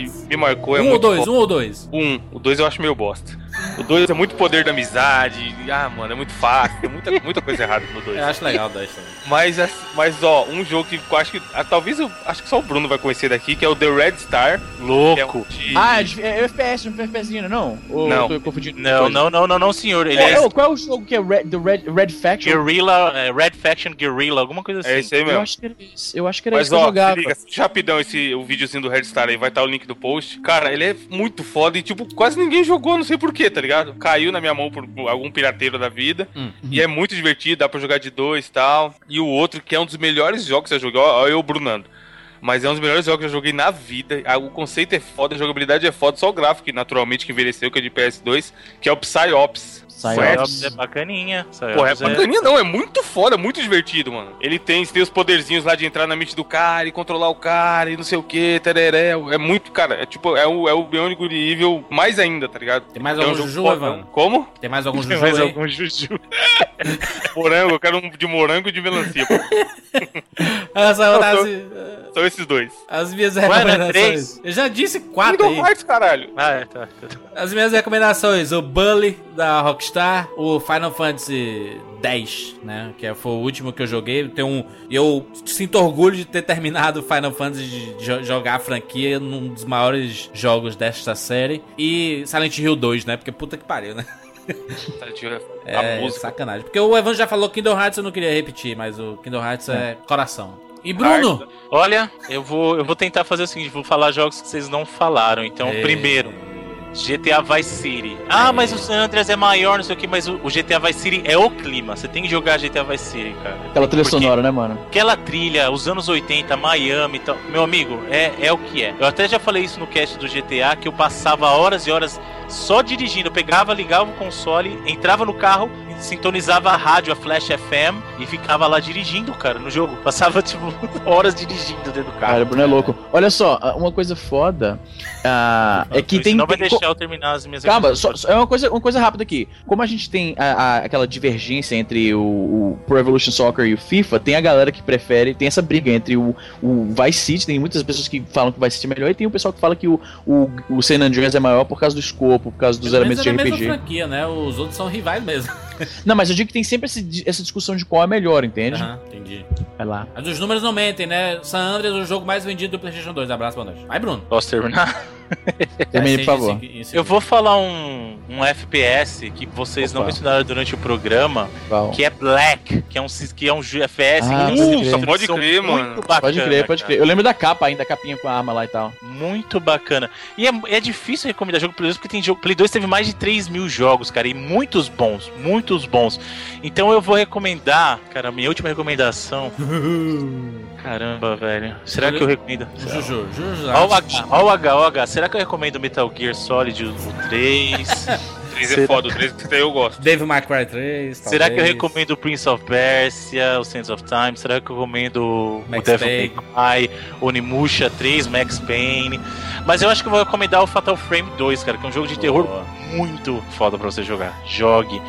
Speaker 3: Que me marcou, é
Speaker 2: Um ou dois, um ou dois.
Speaker 3: Um. O dois eu acho meio bosta. O dois é muito poder da amizade. Ah, mano, é muito fácil. Tem muita, muita coisa errada no dois.
Speaker 2: Eu acho legal o dois também.
Speaker 3: Mas, mas, ó, um jogo que eu acho que. ah, talvez eu acho que só o Bruno vai conhecer daqui, que é o The Red Star. que é um
Speaker 4: Louco.
Speaker 3: de-
Speaker 1: Ah, é, é FPS, não é FPS, não? Ou
Speaker 3: Não.
Speaker 1: eu tô confundindo?
Speaker 4: Não, não, não, não, não, senhor. Ele
Speaker 1: É,
Speaker 4: é,
Speaker 1: qual é o jogo que é Red, The Red, Red Faction?
Speaker 4: Guerrilla, é, Red Faction Guerrilla, alguma coisa assim.
Speaker 3: É esse aí
Speaker 1: Eu
Speaker 3: mesmo.
Speaker 1: acho que era esse. Eu acho que era
Speaker 3: Mas
Speaker 1: esse que eu
Speaker 3: ó, se
Speaker 1: jogava.
Speaker 3: liga, assiste rapidão esse, o videozinho do Red Star aí, vai estar o link do post. Cara, ele é muito foda e, tipo, quase ninguém jogou, não sei porquê, tá ligado? Caiu na minha mão por algum pirateiro da vida.
Speaker 2: Hum.
Speaker 3: E é muito divertido, dá pra jogar de dois e tal. E o outro, que é um dos melhores jogos que eu joguei, ó, eu, Brunando. Mas é um dos melhores jogos que eu joguei na vida. Ah, O conceito é foda, a jogabilidade é foda, só o gráfico, naturalmente, que envelheceu, que é de PS2, que é o Psyops.
Speaker 1: Psyops.
Speaker 4: É bacaninha.
Speaker 3: Porra, é
Speaker 4: Psyops
Speaker 3: bacaninha não, é muito foda, muito divertido, mano. Ele tem, tem os poderzinhos lá de entrar na mente do cara e controlar o cara e não sei o que, tereré. É muito, cara, é tipo, é o, é o Beyond Good Evil mais ainda, tá ligado?
Speaker 2: Tem mais
Speaker 3: É um
Speaker 2: algum Juju,
Speaker 3: foda. Como?
Speaker 2: Tem mais algum
Speaker 4: Tem
Speaker 2: Juju
Speaker 4: mais
Speaker 2: aí?
Speaker 4: algum Juju.
Speaker 3: Morango, eu quero um de morango e de melancia. pô.
Speaker 2: As,
Speaker 3: São esses dois.
Speaker 2: as minhas
Speaker 4: Ué, é
Speaker 2: recomendações.
Speaker 4: três?
Speaker 2: Eu já disse quatro
Speaker 3: Kingdom
Speaker 2: aí.
Speaker 3: Hearts, caralho.
Speaker 4: Ah, é, tá.
Speaker 2: As minhas recomendações, o Bully da Rockstar, o Final Fantasy X, né, que foi o último que eu joguei. Tem um, eu sinto orgulho de ter terminado o Final Fantasy de jo- jogar a franquia num dos maiores jogos desta série e Silent Hill 2, né? Porque puta que pariu, né?
Speaker 3: A
Speaker 2: É
Speaker 3: música.
Speaker 2: sacanagem. Porque o Evan já falou Kingdom Hearts, eu não queria repetir, mas o Kingdom Hearts é, coração. E Bruno?
Speaker 4: Olha, eu vou, eu vou tentar fazer o seguinte, vou falar jogos que vocês não falaram. Então,
Speaker 2: É.
Speaker 4: primeiro, GTA Vice City. Ah, mas o San Andreas é maior, não sei o que, mas o, GTA Vice City é o clima. Você tem que jogar GTA Vice City, cara.
Speaker 1: Aquela trilha
Speaker 4: Porque
Speaker 1: sonora, né, mano?
Speaker 4: Aquela trilha, os anos 80, Miami e tal. Meu amigo, é, é o que é. Eu até já falei isso no cast do GTA, que eu passava horas e horas só dirigindo. Eu pegava, ligava o console, entrava no carro sintonizava a rádio, a Flash FM, e ficava lá dirigindo, cara, no jogo. Passava, tipo, horas dirigindo dentro do carro.
Speaker 1: Cara, o Bruno é louco. Olha só, uma coisa foda ah, é que tem.
Speaker 4: Não vai deixar eu terminar as minhas
Speaker 1: Calma, só, só- é uma coisa, uma coisa rápida aqui. Como a gente tem a- a- aquela divergência entre o, o Pro Evolution Soccer e o FIFA, tem a galera que prefere, tem essa briga entre o, o Vice City, tem muitas pessoas que falam que o Vice City é melhor, e tem o pessoal que fala que o, o, o San Andreas é maior por causa do escopo, por causa dos
Speaker 2: Pelo
Speaker 1: elementos de
Speaker 2: é mesma
Speaker 1: RPG.
Speaker 2: franquia, né? Os outros são rivais mesmo.
Speaker 1: Não, mas eu digo que tem sempre esse- essa discussão de qual é melhor, entende?
Speaker 2: Aham, entendi.
Speaker 1: Vai lá.
Speaker 2: Mas os números não mentem, né? San Andreas é o jogo mais vendido do PlayStation 2. Abraço, boa noite. Vai, Bruno.
Speaker 4: Posso terminar?
Speaker 1: Termine,
Speaker 2: É,
Speaker 1: por favor.
Speaker 2: sim, sim, sim.
Speaker 4: Eu vou falar um, um FPS que vocês não
Speaker 1: Opa.
Speaker 4: mencionaram durante o programa,
Speaker 1: Qual?
Speaker 4: que é Black, que é um, que é um FPS
Speaker 1: Ah,
Speaker 4: com
Speaker 1: pode crer.
Speaker 4: são
Speaker 3: Pode crer,
Speaker 4: muito
Speaker 3: mano.
Speaker 4: bacana,
Speaker 1: Pode crer, pode
Speaker 4: cara.
Speaker 1: crer. Eu lembro da capa ainda, a capinha com a arma lá e tal.
Speaker 4: Muito bacana. E é, é difícil recomendar jogo Play 2 porque tem jogo. Play 2 teve mais de 3 mil jogos, cara, e muitos bons, muitos bons. Então eu vou recomendar, cara, minha última recomendação. Caramba, velho. Será que eu recomendo?
Speaker 2: Juju, Juju.
Speaker 4: Ó o H, ó o H, ó o H. Será que eu recomendo Metal Gear Solid o 3?
Speaker 3: 3
Speaker 4: Será-
Speaker 3: é foda, o 3 que até eu gosto.
Speaker 2: Devil May Cry 3.
Speaker 4: Será que eu
Speaker 2: talvez.
Speaker 4: recomendo Prince of Persia, o Sense of Time? Será que eu recomendo o
Speaker 2: Max
Speaker 4: Devil
Speaker 2: Payne.
Speaker 4: May Cry, Onimusha 3, Max Payne? Mas eu acho que eu vou recomendar o Fatal Frame 2, cara, que é um jogo de terror
Speaker 2: Boa.
Speaker 4: muito foda pra você jogar. Jogue.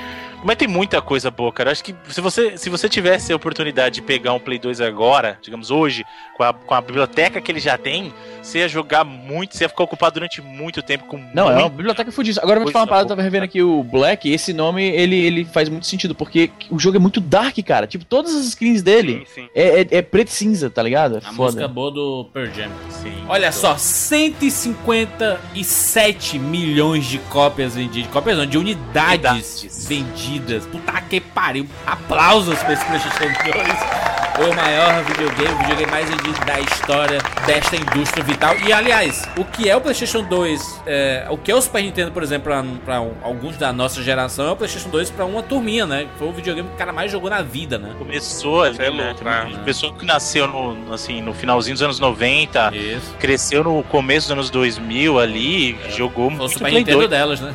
Speaker 4: Mas tem muita coisa boa, cara. Eu acho que se você, se você tivesse a oportunidade de pegar um Play 2 agora, digamos hoje, com a, com a biblioteca que ele já tem, você ia jogar muito, você ia ficar ocupado durante muito tempo com
Speaker 1: Não, é
Speaker 4: muito
Speaker 1: uma biblioteca fudida. Agora eu vou te falar uma parada, eu tava revendo aqui o Black, esse nome, ele, ele faz muito sentido, porque o jogo é muito dark, cara. Tipo, todas as screens dele
Speaker 3: Sim, sim.
Speaker 1: é, é, é preto e cinza, tá ligado? É
Speaker 2: A
Speaker 1: foda.
Speaker 2: música boa do Pearl Jam.
Speaker 4: Sim,
Speaker 2: Olha
Speaker 4: então.
Speaker 2: só, 157 milhões de cópias vendidas. Cópias não, de unidades,
Speaker 4: Unidades.
Speaker 2: vendidas. Puta que pariu. Aplausos pra esse PlayStation 2. O maior videogame, o videogame mais vendido da história desta indústria vital. E aliás, o que é o PlayStation 2? é, o que é o Super Nintendo, por exemplo, pra, pra um- alguns da nossa geração, é o PlayStation 2 pra uma turminha, né? Foi o videogame que o cara mais jogou na vida, né?
Speaker 4: Começou ali,
Speaker 3: é
Speaker 4: né?
Speaker 3: louco, né?
Speaker 4: Pessoa que nasceu no, assim, no finalzinho dos anos 90,
Speaker 2: Isso.
Speaker 4: cresceu no começo dos anos 2000 ali, jogou
Speaker 2: Foi o
Speaker 4: muito
Speaker 2: Super
Speaker 4: Play
Speaker 2: Nintendo
Speaker 4: 2.
Speaker 2: delas, né?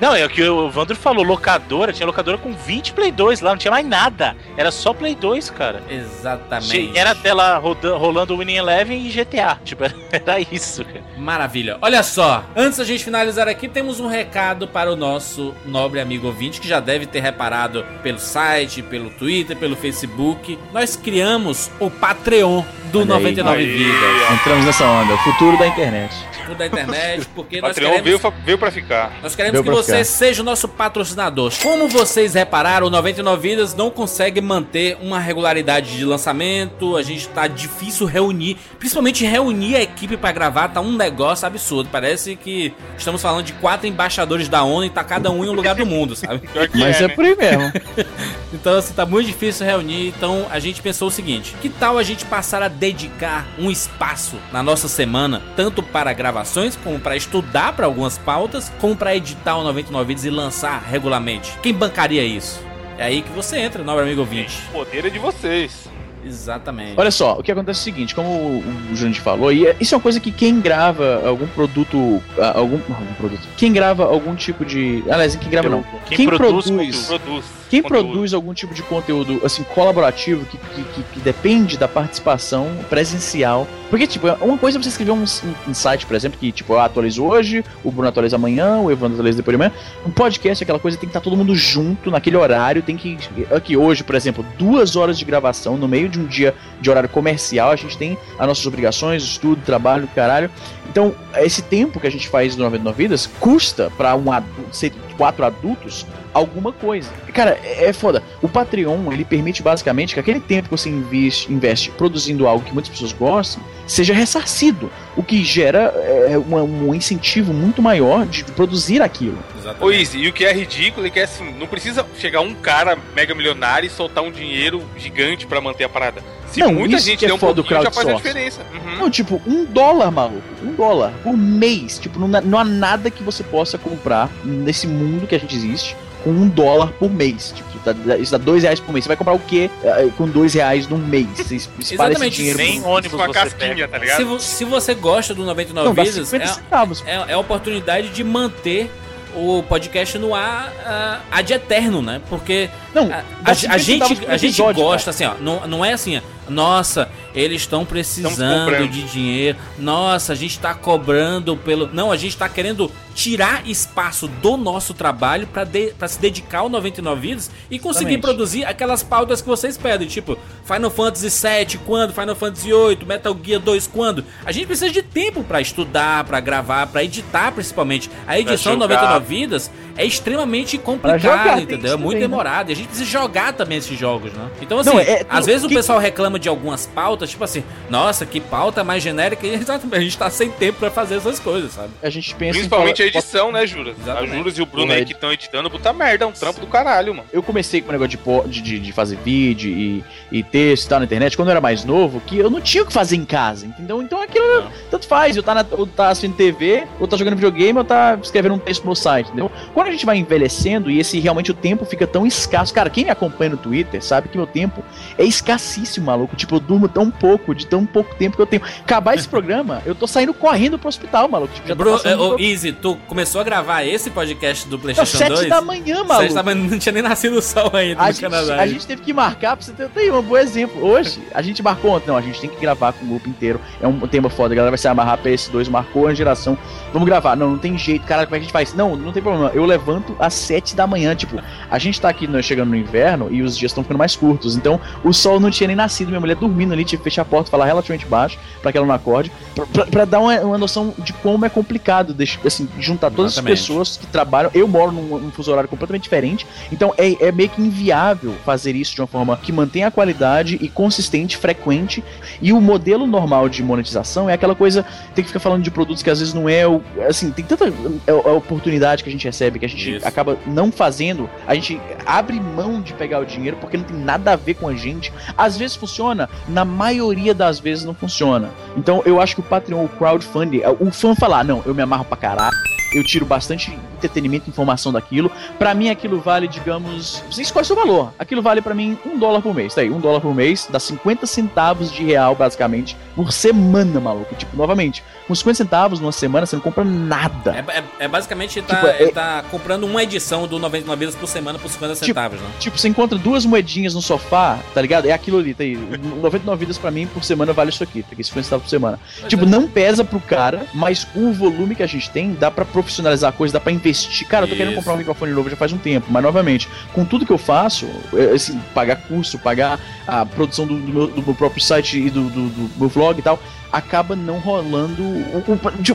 Speaker 4: Não, é o que o Vandro falou, locadora, tinha locadora com 20 Play 2 lá, não tinha mais nada. Era só Play 2, cara.
Speaker 2: Exatamente.
Speaker 4: Era tela roda- rolando Winning Eleven e GTA. Tipo, era isso, cara.
Speaker 2: Maravilha. Olha só, antes da gente finalizar aqui, temos um recado para o nosso nobre amigo ouvinte que já deve ter reparado pelo site, pelo Twitter, pelo Facebook. Nós criamos o Patreon do
Speaker 1: Olha aí.
Speaker 2: 99
Speaker 3: Aí,
Speaker 2: Vidas.
Speaker 1: Entramos nessa onda, o futuro da internet.
Speaker 2: Tudo da internet, porque
Speaker 3: O
Speaker 2: nós
Speaker 3: Patreon
Speaker 2: queremos...
Speaker 3: veio, veio pra ficar.
Speaker 2: Nós queremos
Speaker 1: Deu
Speaker 2: que
Speaker 1: pra
Speaker 2: você seja o nosso patrocinador. Como vocês repararam, o 99 Vidas não consegue manter uma regularidade de lançamento. A gente tá difícil reunir, principalmente reunir a equipe pra gravar, tá um negócio absurdo. Parece que estamos falando de quatro embaixadores da ONU e tá cada um em um lugar do mundo, sabe?
Speaker 1: Mas é,
Speaker 3: né?
Speaker 1: por aí mesmo.
Speaker 2: Então, assim, tá muito difícil reunir. Então, a gente pensou o seguinte: que tal a gente passar a dedicar um espaço na nossa semana, tanto para gravações, como para estudar para algumas pautas, como para editar o 99 vídeos e lançar regularmente? Quem bancaria isso? É aí que você entra, nobre amigo ouvinte.
Speaker 3: O poder é de vocês.
Speaker 2: Exatamente.
Speaker 1: Olha só, o que acontece é o seguinte, como o, Jurandir falou, e é- isso é uma coisa que quem grava algum produto, algum, algum produto, quem grava algum tipo de, aliás, quem grava não,
Speaker 4: Quem,
Speaker 1: Quem
Speaker 4: produz,
Speaker 1: produz?
Speaker 3: Produz.
Speaker 1: Quem
Speaker 3: conteúdo.
Speaker 1: produz algum tipo de conteúdo assim colaborativo que, que, que- que depende da participação presencial. Porque, tipo, uma coisa é você escrever um, um site, por exemplo, que tipo, eu atualizo hoje, o Bruno atualiza amanhã, o Evandro atualiza depois de amanhã. Um podcast, aquela coisa, tem que estar todo mundo junto naquele horário. Tem que. Aqui hoje, por exemplo, duas horas de gravação no meio de um dia de horário comercial. A gente tem as nossas obrigações, estudo, trabalho, caralho. Então, esse tempo que a gente faz no 99 Vidas custa pra um adulto, ser quatro adultos alguma coisa. Cara, é é foda. O Patreon, ele permite basicamente que aquele tempo que você investe, investe produzindo algo que muitas pessoas gostam, seja ressarcido. O que gera é, uma- um incentivo muito maior de produzir aquilo.
Speaker 2: Exatamente.
Speaker 3: Ô, Easy, e o que é ridículo é que assim, não precisa chegar um cara mega milionário e soltar um dinheiro gigante pra manter a parada. Se
Speaker 1: Não,
Speaker 3: muita
Speaker 1: isso
Speaker 3: gente
Speaker 1: que é
Speaker 3: der um
Speaker 1: foda do
Speaker 3: pouquinho, já faz a
Speaker 1: crowdsourcing.
Speaker 3: diferença. Uhum.
Speaker 1: Não, tipo, um dólar, maluco. Um dólar por mês. Tipo, não, não há nada que você possa comprar nesse mundo que a gente existe com um dólar por mês. Tipo, dá- isso dá dois reais por mês. Você vai comprar o quê eh, com dois reais num mês? Você es- espalha esse dinheiro
Speaker 4: Nem
Speaker 1: por-
Speaker 4: ônibus
Speaker 3: Uma
Speaker 4: você
Speaker 3: casquinha,
Speaker 4: pega.
Speaker 3: tá ligado?
Speaker 2: Se, se você gosta do 99
Speaker 1: Não, 50
Speaker 2: é,
Speaker 1: centavos.
Speaker 2: é, é a oportunidade de manter o podcast no ar ah, ad eterno, né? Porque
Speaker 1: Não,
Speaker 2: a, a-
Speaker 1: 50
Speaker 2: a gente, a gente gosta assim, ó. Não, não é assim, ó, nossa, eles estão precisando de dinheiro. Nossa, a gente tá cobrando pelo. Não, a gente tá querendo tirar espaço do nosso trabalho pra de- pra se dedicar ao 99 Vidas e conseguir
Speaker 1: Exatamente.
Speaker 2: produzir aquelas pautas que vocês pedem, tipo Final Fantasy VII quando, Final Fantasy VIII, Metal Gear 2 quando. A gente precisa de tempo pra estudar, pra gravar, pra editar principalmente. A edição
Speaker 3: jogar.
Speaker 2: 99 Vidas é extremamente complicada, entendeu? É muito
Speaker 1: também, né?
Speaker 2: demorado. E a gente precisa jogar também esses jogos, né? Então, assim,
Speaker 1: Não, é-
Speaker 2: às vezes o
Speaker 1: que-
Speaker 2: pessoal reclama de algumas pautas, tipo assim, nossa, que pauta mais genérica. E exatamente, a gente tá sem tempo pra fazer essas coisas, sabe?
Speaker 1: A gente pensa em
Speaker 3: Principalmente
Speaker 1: falar-
Speaker 3: edição, né, Juras? A. Juras e o Bruno aí
Speaker 1: é-
Speaker 3: que estão editando, puta merda, é um trampo do caralho, mano.
Speaker 1: Eu comecei com o negócio de, de, de, fazer vídeo e, e texto e tal na internet quando eu era mais novo, que eu não tinha o que fazer em casa, entendeu? Então aquilo
Speaker 3: Não.
Speaker 1: tanto faz, eu tá, na, ou tá assistindo TV, ou tá jogando videogame, ou tá escrevendo um texto no meu site, entendeu? Quando a gente vai envelhecendo e esse realmente o tempo fica tão escasso, cara, quem me acompanha no Twitter sabe que meu tempo é escassíssimo, maluco. Tipo, eu durmo tão pouco, de tão pouco tempo que eu tenho. Acabar esse programa, eu tô saindo correndo pro hospital, maluco. Tipo, já tá
Speaker 2: Bru,
Speaker 1: passando
Speaker 2: ô,
Speaker 1: do-
Speaker 2: Easy, tu começou a gravar esse podcast do PlayStation
Speaker 1: sete
Speaker 2: 2?
Speaker 1: da manhã, maluco.
Speaker 2: da manhã, não tinha nem nascido o sol ainda
Speaker 1: A
Speaker 2: no
Speaker 1: gente,
Speaker 2: Canadá.
Speaker 1: a gente teve que marcar pra você ter, ter um bom exemplo. Hoje, a gente marcou ontem. Não, a gente tem que gravar com o grupo inteiro. É um tema foda. A galera vai se amarrar pra esse dois. Marcou a geração. Vamos gravar. Não, não tem jeito. Cara, como é que a gente faz? Não, não tem problema. Eu levanto às sete da manhã. Tipo, a gente tá aqui né, chegando no inverno e os dias estão ficando mais curtos. Então, o sol não tinha nem nascido. Minha mulher dormindo ali. Tive que fechar a porta, falar relativamente baixo pra que ela não acorde. Pra, pra- pra dar uma, uma noção de como é complicado. Assim, juntar todas
Speaker 2: Exatamente.
Speaker 1: as pessoas que trabalham. Eu moro num, num fuso horário completamente diferente. Então é, é meio que inviável fazer isso de uma forma que mantenha a qualidade e consistente, frequente. E o modelo normal de monetização é aquela coisa, tem que ficar falando de produtos que às vezes não é o. Assim, tem tanta é, é oportunidade que a gente recebe que a gente
Speaker 2: Isso.
Speaker 1: acaba não fazendo, a gente abre mão de pegar o dinheiro porque não tem nada a ver com a gente. Às vezes funciona, na maioria das vezes não funciona. Então eu acho que o Patreon, o crowdfunding, é o fã falar, não, eu me amarro pra caralho. Eu tiro bastante entretenimento e informação daquilo. Pra mim, aquilo vale, digamos. Você escolhe seu valor. Aquilo vale pra mim um dólar por mês. Tá aí, um dólar por mês dá 50 centavos de real, basicamente, por semana, maluco. Tipo, novamente, com 50 centavos numa semana você não compra nada.
Speaker 2: É, é- é basicamente tá,
Speaker 1: Tipo, é-
Speaker 2: ele tá comprando uma edição do 99 vidas por semana por 50 centavos, né?
Speaker 1: Tipo, você encontra duas moedinhas no sofá, tá ligado? É aquilo ali, tá aí. 99 vidas pra mim por semana vale isso aqui, tá aqui 50 centavos por semana. tipo,
Speaker 2: é.
Speaker 1: não pesa pro cara, mas o volume que a gente tem dá pra profissionalizar a coisa, dá pra investir. Cara, eu tô querendo comprar um microfone novo já faz um tempo, mas novamente, com tudo que eu faço, é, assim, pagar curso, pagar a produção do, do meu, do meu próprio site e do, do- do meu vlog e tal, acaba não rolando. O- o- de-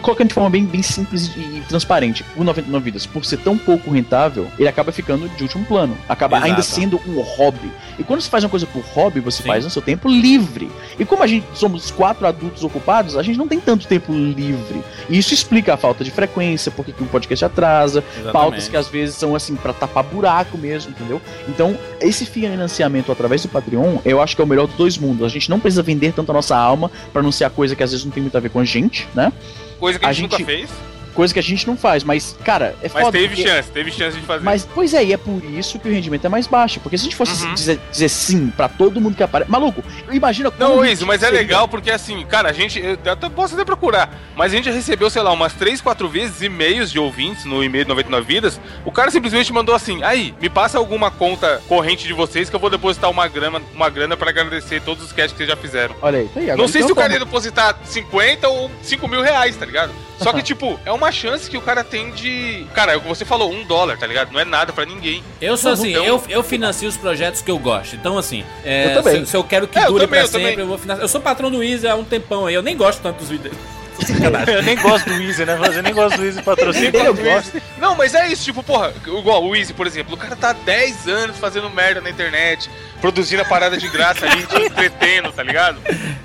Speaker 1: colocando de forma bem, bem simples e, transparente. O 99 Vidas, por ser tão pouco rentável, ele acaba ficando de último plano. Acaba
Speaker 2: Exato.
Speaker 1: ainda sendo um hobby. E quando você faz uma coisa por hobby, você
Speaker 2: Sim.
Speaker 1: faz no seu tempo livre. E como a gente somos quatro adultos ocupados, a gente não tem tanto tempo livre. E isso explica a falta de frequência, porque que o podcast atrasa, pautas que às vezes são assim pra tapar buraco mesmo, entendeu? Então, esse financiamento através do Patreon, eu acho que é o melhor dos dois mundos. A gente não precisa vender tanto a nossa alma pra não ser a coisa que às vezes não tem muito a ver com a gente, né?
Speaker 3: Coisa que a
Speaker 1: A
Speaker 3: gente, nunca
Speaker 1: gente-
Speaker 3: fez,
Speaker 1: Coisa que a gente não faz, mas cara, é
Speaker 3: mas
Speaker 1: foda.
Speaker 3: teve
Speaker 1: porque-
Speaker 3: chance, teve chance de fazer.
Speaker 1: Mas, pois é, e é por isso que o rendimento é mais baixo. Porque se a gente fosse
Speaker 3: Uhum.
Speaker 1: dizer, dizer sim pra todo mundo que aparece. Maluco, imagina
Speaker 3: Não,
Speaker 1: como
Speaker 3: Izzy, mas é legal porque assim, cara, a gente. Eu até posso até procurar, mas a gente já recebeu, sei lá, umas 3, 4 vezes e-mails de ouvintes no e-mail 99 Vidas. O cara simplesmente mandou assim: aí, me passa alguma conta corrente de vocês que eu vou depositar uma grana, uma grana pra agradecer todos os casts que vocês já fizeram.
Speaker 1: Olha aí, tá aí. Agora
Speaker 3: Não sei
Speaker 1: tem
Speaker 3: se o cara ia depositar 50 ou 5 mil reais, tá ligado? Só que, tipo, é uma chance que o cara tem de. Cara, é o que você falou, um dólar, tá ligado? Não é nada pra ninguém.
Speaker 2: Eu sou assim,
Speaker 3: Então-
Speaker 2: eu, eu financio os projetos que eu gosto. Então, assim, é,
Speaker 1: Eu também.
Speaker 2: Se, se eu quero que
Speaker 3: É, eu
Speaker 2: dure
Speaker 3: também,
Speaker 2: pra
Speaker 3: eu também.
Speaker 2: sempre, eu vou financiar. Eu sou patrão do Easy há um tempão aí, eu nem gosto tanto dos vídeos.
Speaker 4: Eu nem gosto do Easy, né? Você nem gosta do Easy patrocínio.
Speaker 1: Eu gosto.
Speaker 3: Não, mas é isso, tipo, porra, igual o Easy, por exemplo, o cara tá há 10 anos fazendo merda na internet, produzindo a parada de graça ali, te entretendo, tá ligado?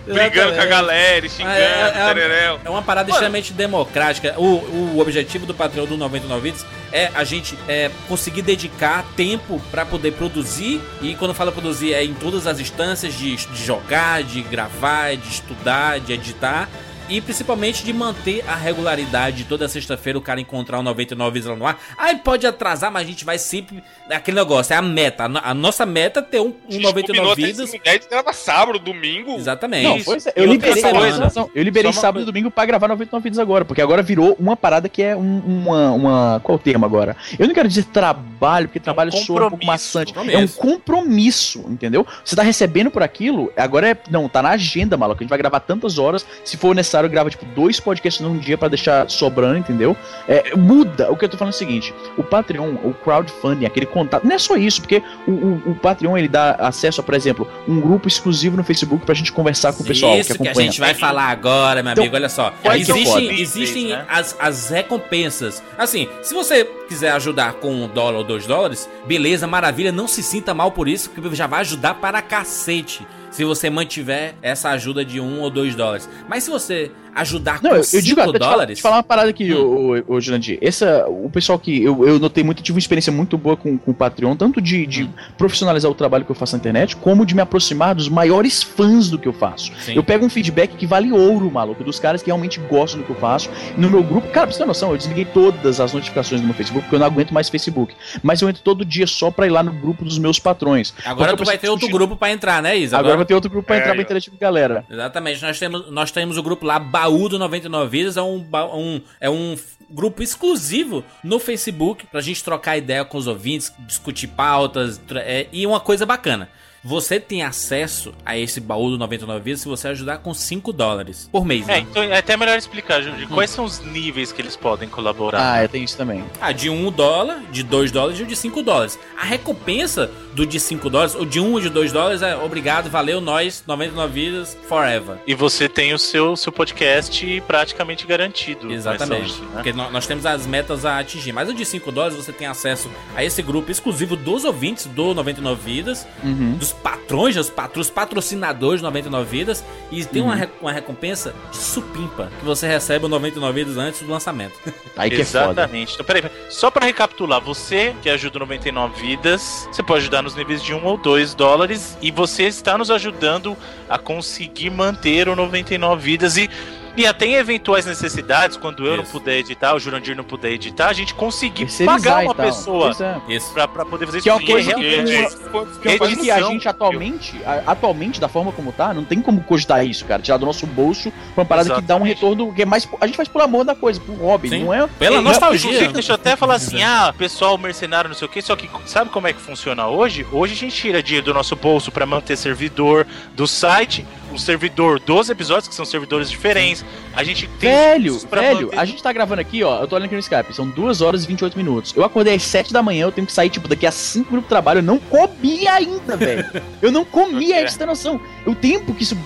Speaker 3: Brigando com a galera, xingando,
Speaker 2: É, é, é. É uma parada
Speaker 3: Mano.
Speaker 2: extremamente democrática. O, o objetivo do Patreon do 99 Vídeos é a gente é, conseguir dedicar tempo pra poder produzir. E quando fala produzir, é em todas as instâncias de, de jogar, de gravar, de estudar, de editar. E principalmente de manter a regularidade de toda sexta-feira o cara encontrar o 99 vidas lá no ar. Aí pode atrasar, mas a gente vai sempre. Aquele negócio, é a meta. A, no- a nossa meta é ter um,
Speaker 3: A
Speaker 2: um
Speaker 3: gente
Speaker 2: 99
Speaker 3: combinou até
Speaker 2: vidas.
Speaker 3: de gravar sábado, domingo.
Speaker 2: Exatamente.
Speaker 1: Não, pois é, eu liberei, não, eu liberei
Speaker 4: uma
Speaker 1: sábado e
Speaker 4: coisa.
Speaker 1: domingo pra gravar 99 vidas agora, porque agora virou uma parada que é um- uma, uma. Qual é o termo agora? Eu não quero dizer trabalho, porque trabalho soa um pouco
Speaker 4: compromisso.
Speaker 1: maçante. É um
Speaker 2: Compromisso.
Speaker 1: compromisso, entendeu? Você tá recebendo por aquilo, agora é. Não, tá na agenda, maluco. A gente vai gravar tantas horas. Se for necessário, grava, tipo, dois podcasts num dia pra deixar sobrando, entendeu? É, muda. O que eu tô falando é o seguinte: o Patreon, o crowdfunding, aquele contato. Não é só isso, porque o, o, o Patreon ele dá acesso a, por exemplo, um grupo exclusivo no Facebook pra gente conversar com o pessoal
Speaker 2: Isso
Speaker 1: que
Speaker 2: que, a gente vai falar agora, meu
Speaker 1: Então,
Speaker 2: amigo. Olha só.
Speaker 1: olha que
Speaker 2: Existem, existem
Speaker 4: né?
Speaker 2: as, as recompensas. Assim, se você quiser ajudar com um dólar ou dois dólares, beleza, maravilha. Não se sinta mal por isso, porque já vai ajudar para cacete. Se você mantiver essa ajuda de um ou dois dólares. Mas se você ajudar
Speaker 1: Não,
Speaker 2: com
Speaker 1: eu, eu
Speaker 2: cinco
Speaker 1: digo até te falar,
Speaker 2: dólares.
Speaker 1: te falar uma parada aqui,
Speaker 2: Hum.
Speaker 1: ô, Jurandir. Essa, o pessoal que eu, eu notei muito, tive uma experiência muito boa com, com o Patreon, tanto de, de
Speaker 2: Hum.
Speaker 1: profissionalizar o trabalho que eu faço na internet, como de me aproximar dos maiores fãs do que eu faço.
Speaker 2: Sim.
Speaker 1: Eu pego um feedback que vale ouro, maluco, dos caras que realmente gostam do que eu faço. No meu grupo, cara, pra você ter noção, eu desliguei todas as notificações do meu Facebook, porque eu não aguento mais Facebook. Mas eu entro todo dia só pra ir lá no grupo dos meus patrões.
Speaker 2: Agora
Speaker 1: Porque
Speaker 2: tu vai ter outro grupo pra entrar, né, Isa?
Speaker 1: Agora vai ter outro grupo pra
Speaker 3: É,
Speaker 1: entrar pra interagir com a galera.
Speaker 2: Exatamente, nós temos, nós temos o grupo lá, Baú do 99 Vidas, é um, um- é um grupo exclusivo no Facebook pra gente trocar ideia com os ouvintes, discutir pautas é, e uma coisa bacana. Você tem acesso a esse baú do 99 Vidas se você ajudar com 5 dólares por mês,
Speaker 4: É,
Speaker 2: né?
Speaker 4: então é até melhor explicar, Júlio, quais são os níveis que eles podem colaborar.
Speaker 1: Ah, é, tem isso também.
Speaker 2: Ah, de 1 dólar, de 2 dólares e o de 5 dólares. A recompensa do de 5 dólares, ou de 1 ou de 2 dólares, é obrigado, valeu, nós, 99 Vidas, forever.
Speaker 4: E você tem o seu, seu podcast praticamente garantido.
Speaker 2: Exatamente.
Speaker 4: onda, né?
Speaker 2: Porque nó- nós temos as metas a atingir. Mas o de 5 dólares você tem acesso a esse grupo exclusivo dos ouvintes do 99 Vidas,
Speaker 1: Uhum.
Speaker 2: dos patrões, dos patros, patrocinadores do 99 Vidas. E tem
Speaker 1: Uhum.
Speaker 2: uma, re- uma recompensa de supimpa, que você recebe o 99 Vidas antes do lançamento.
Speaker 1: Aí que é foda.
Speaker 4: Exatamente. Então, peraí, só pra recapitular, você que ajuda o 99 vidas, você pode ajudar nos níveis de 1 ou 2 dólares e você está nos ajudando a conseguir manter o 99 vidas e e até em eventuais necessidades, quando eu não
Speaker 2: Isso.
Speaker 4: puder editar, o Jurandir não puder editar, a gente conseguir pagar uma
Speaker 1: tal.
Speaker 4: pessoa
Speaker 1: é.
Speaker 2: Isso.
Speaker 4: pra, pra poder fazer
Speaker 1: Que é
Speaker 4: Porque
Speaker 1: coisa que Que é coisa
Speaker 3: foi
Speaker 1: que a gente atualmente, a- atualmente, da forma como tá, não tem como cogitar isso, cara. Tirar do nosso bolso pra uma parada que dá um
Speaker 4: Exatamente.
Speaker 1: retorno que é mais. A gente faz por amor da coisa, por hobby,
Speaker 2: Sim.
Speaker 1: não é?
Speaker 2: Pela
Speaker 1: é,
Speaker 2: nostalgia.
Speaker 4: Inclusive, deixa eu até falar assim, ah, pessoal mercenário, não sei o que, só que sabe como é que funciona hoje? Hoje a gente tira dinheiro do nosso bolso pra manter servidor do site, o servidor dos episódios, que são servidores diferentes. A gente tem
Speaker 1: Velho, velho,
Speaker 4: manter-
Speaker 1: a gente tá gravando aqui, ó. Eu tô olhando aqui no Skype, são 2 horas e 28 minutos. Eu acordei às 7 da manhã, eu tenho que sair, tipo, daqui a 5 minutos do trabalho. Eu não comi ainda, velho. Eu não comi ainda, você tem noção. O tempo que isso.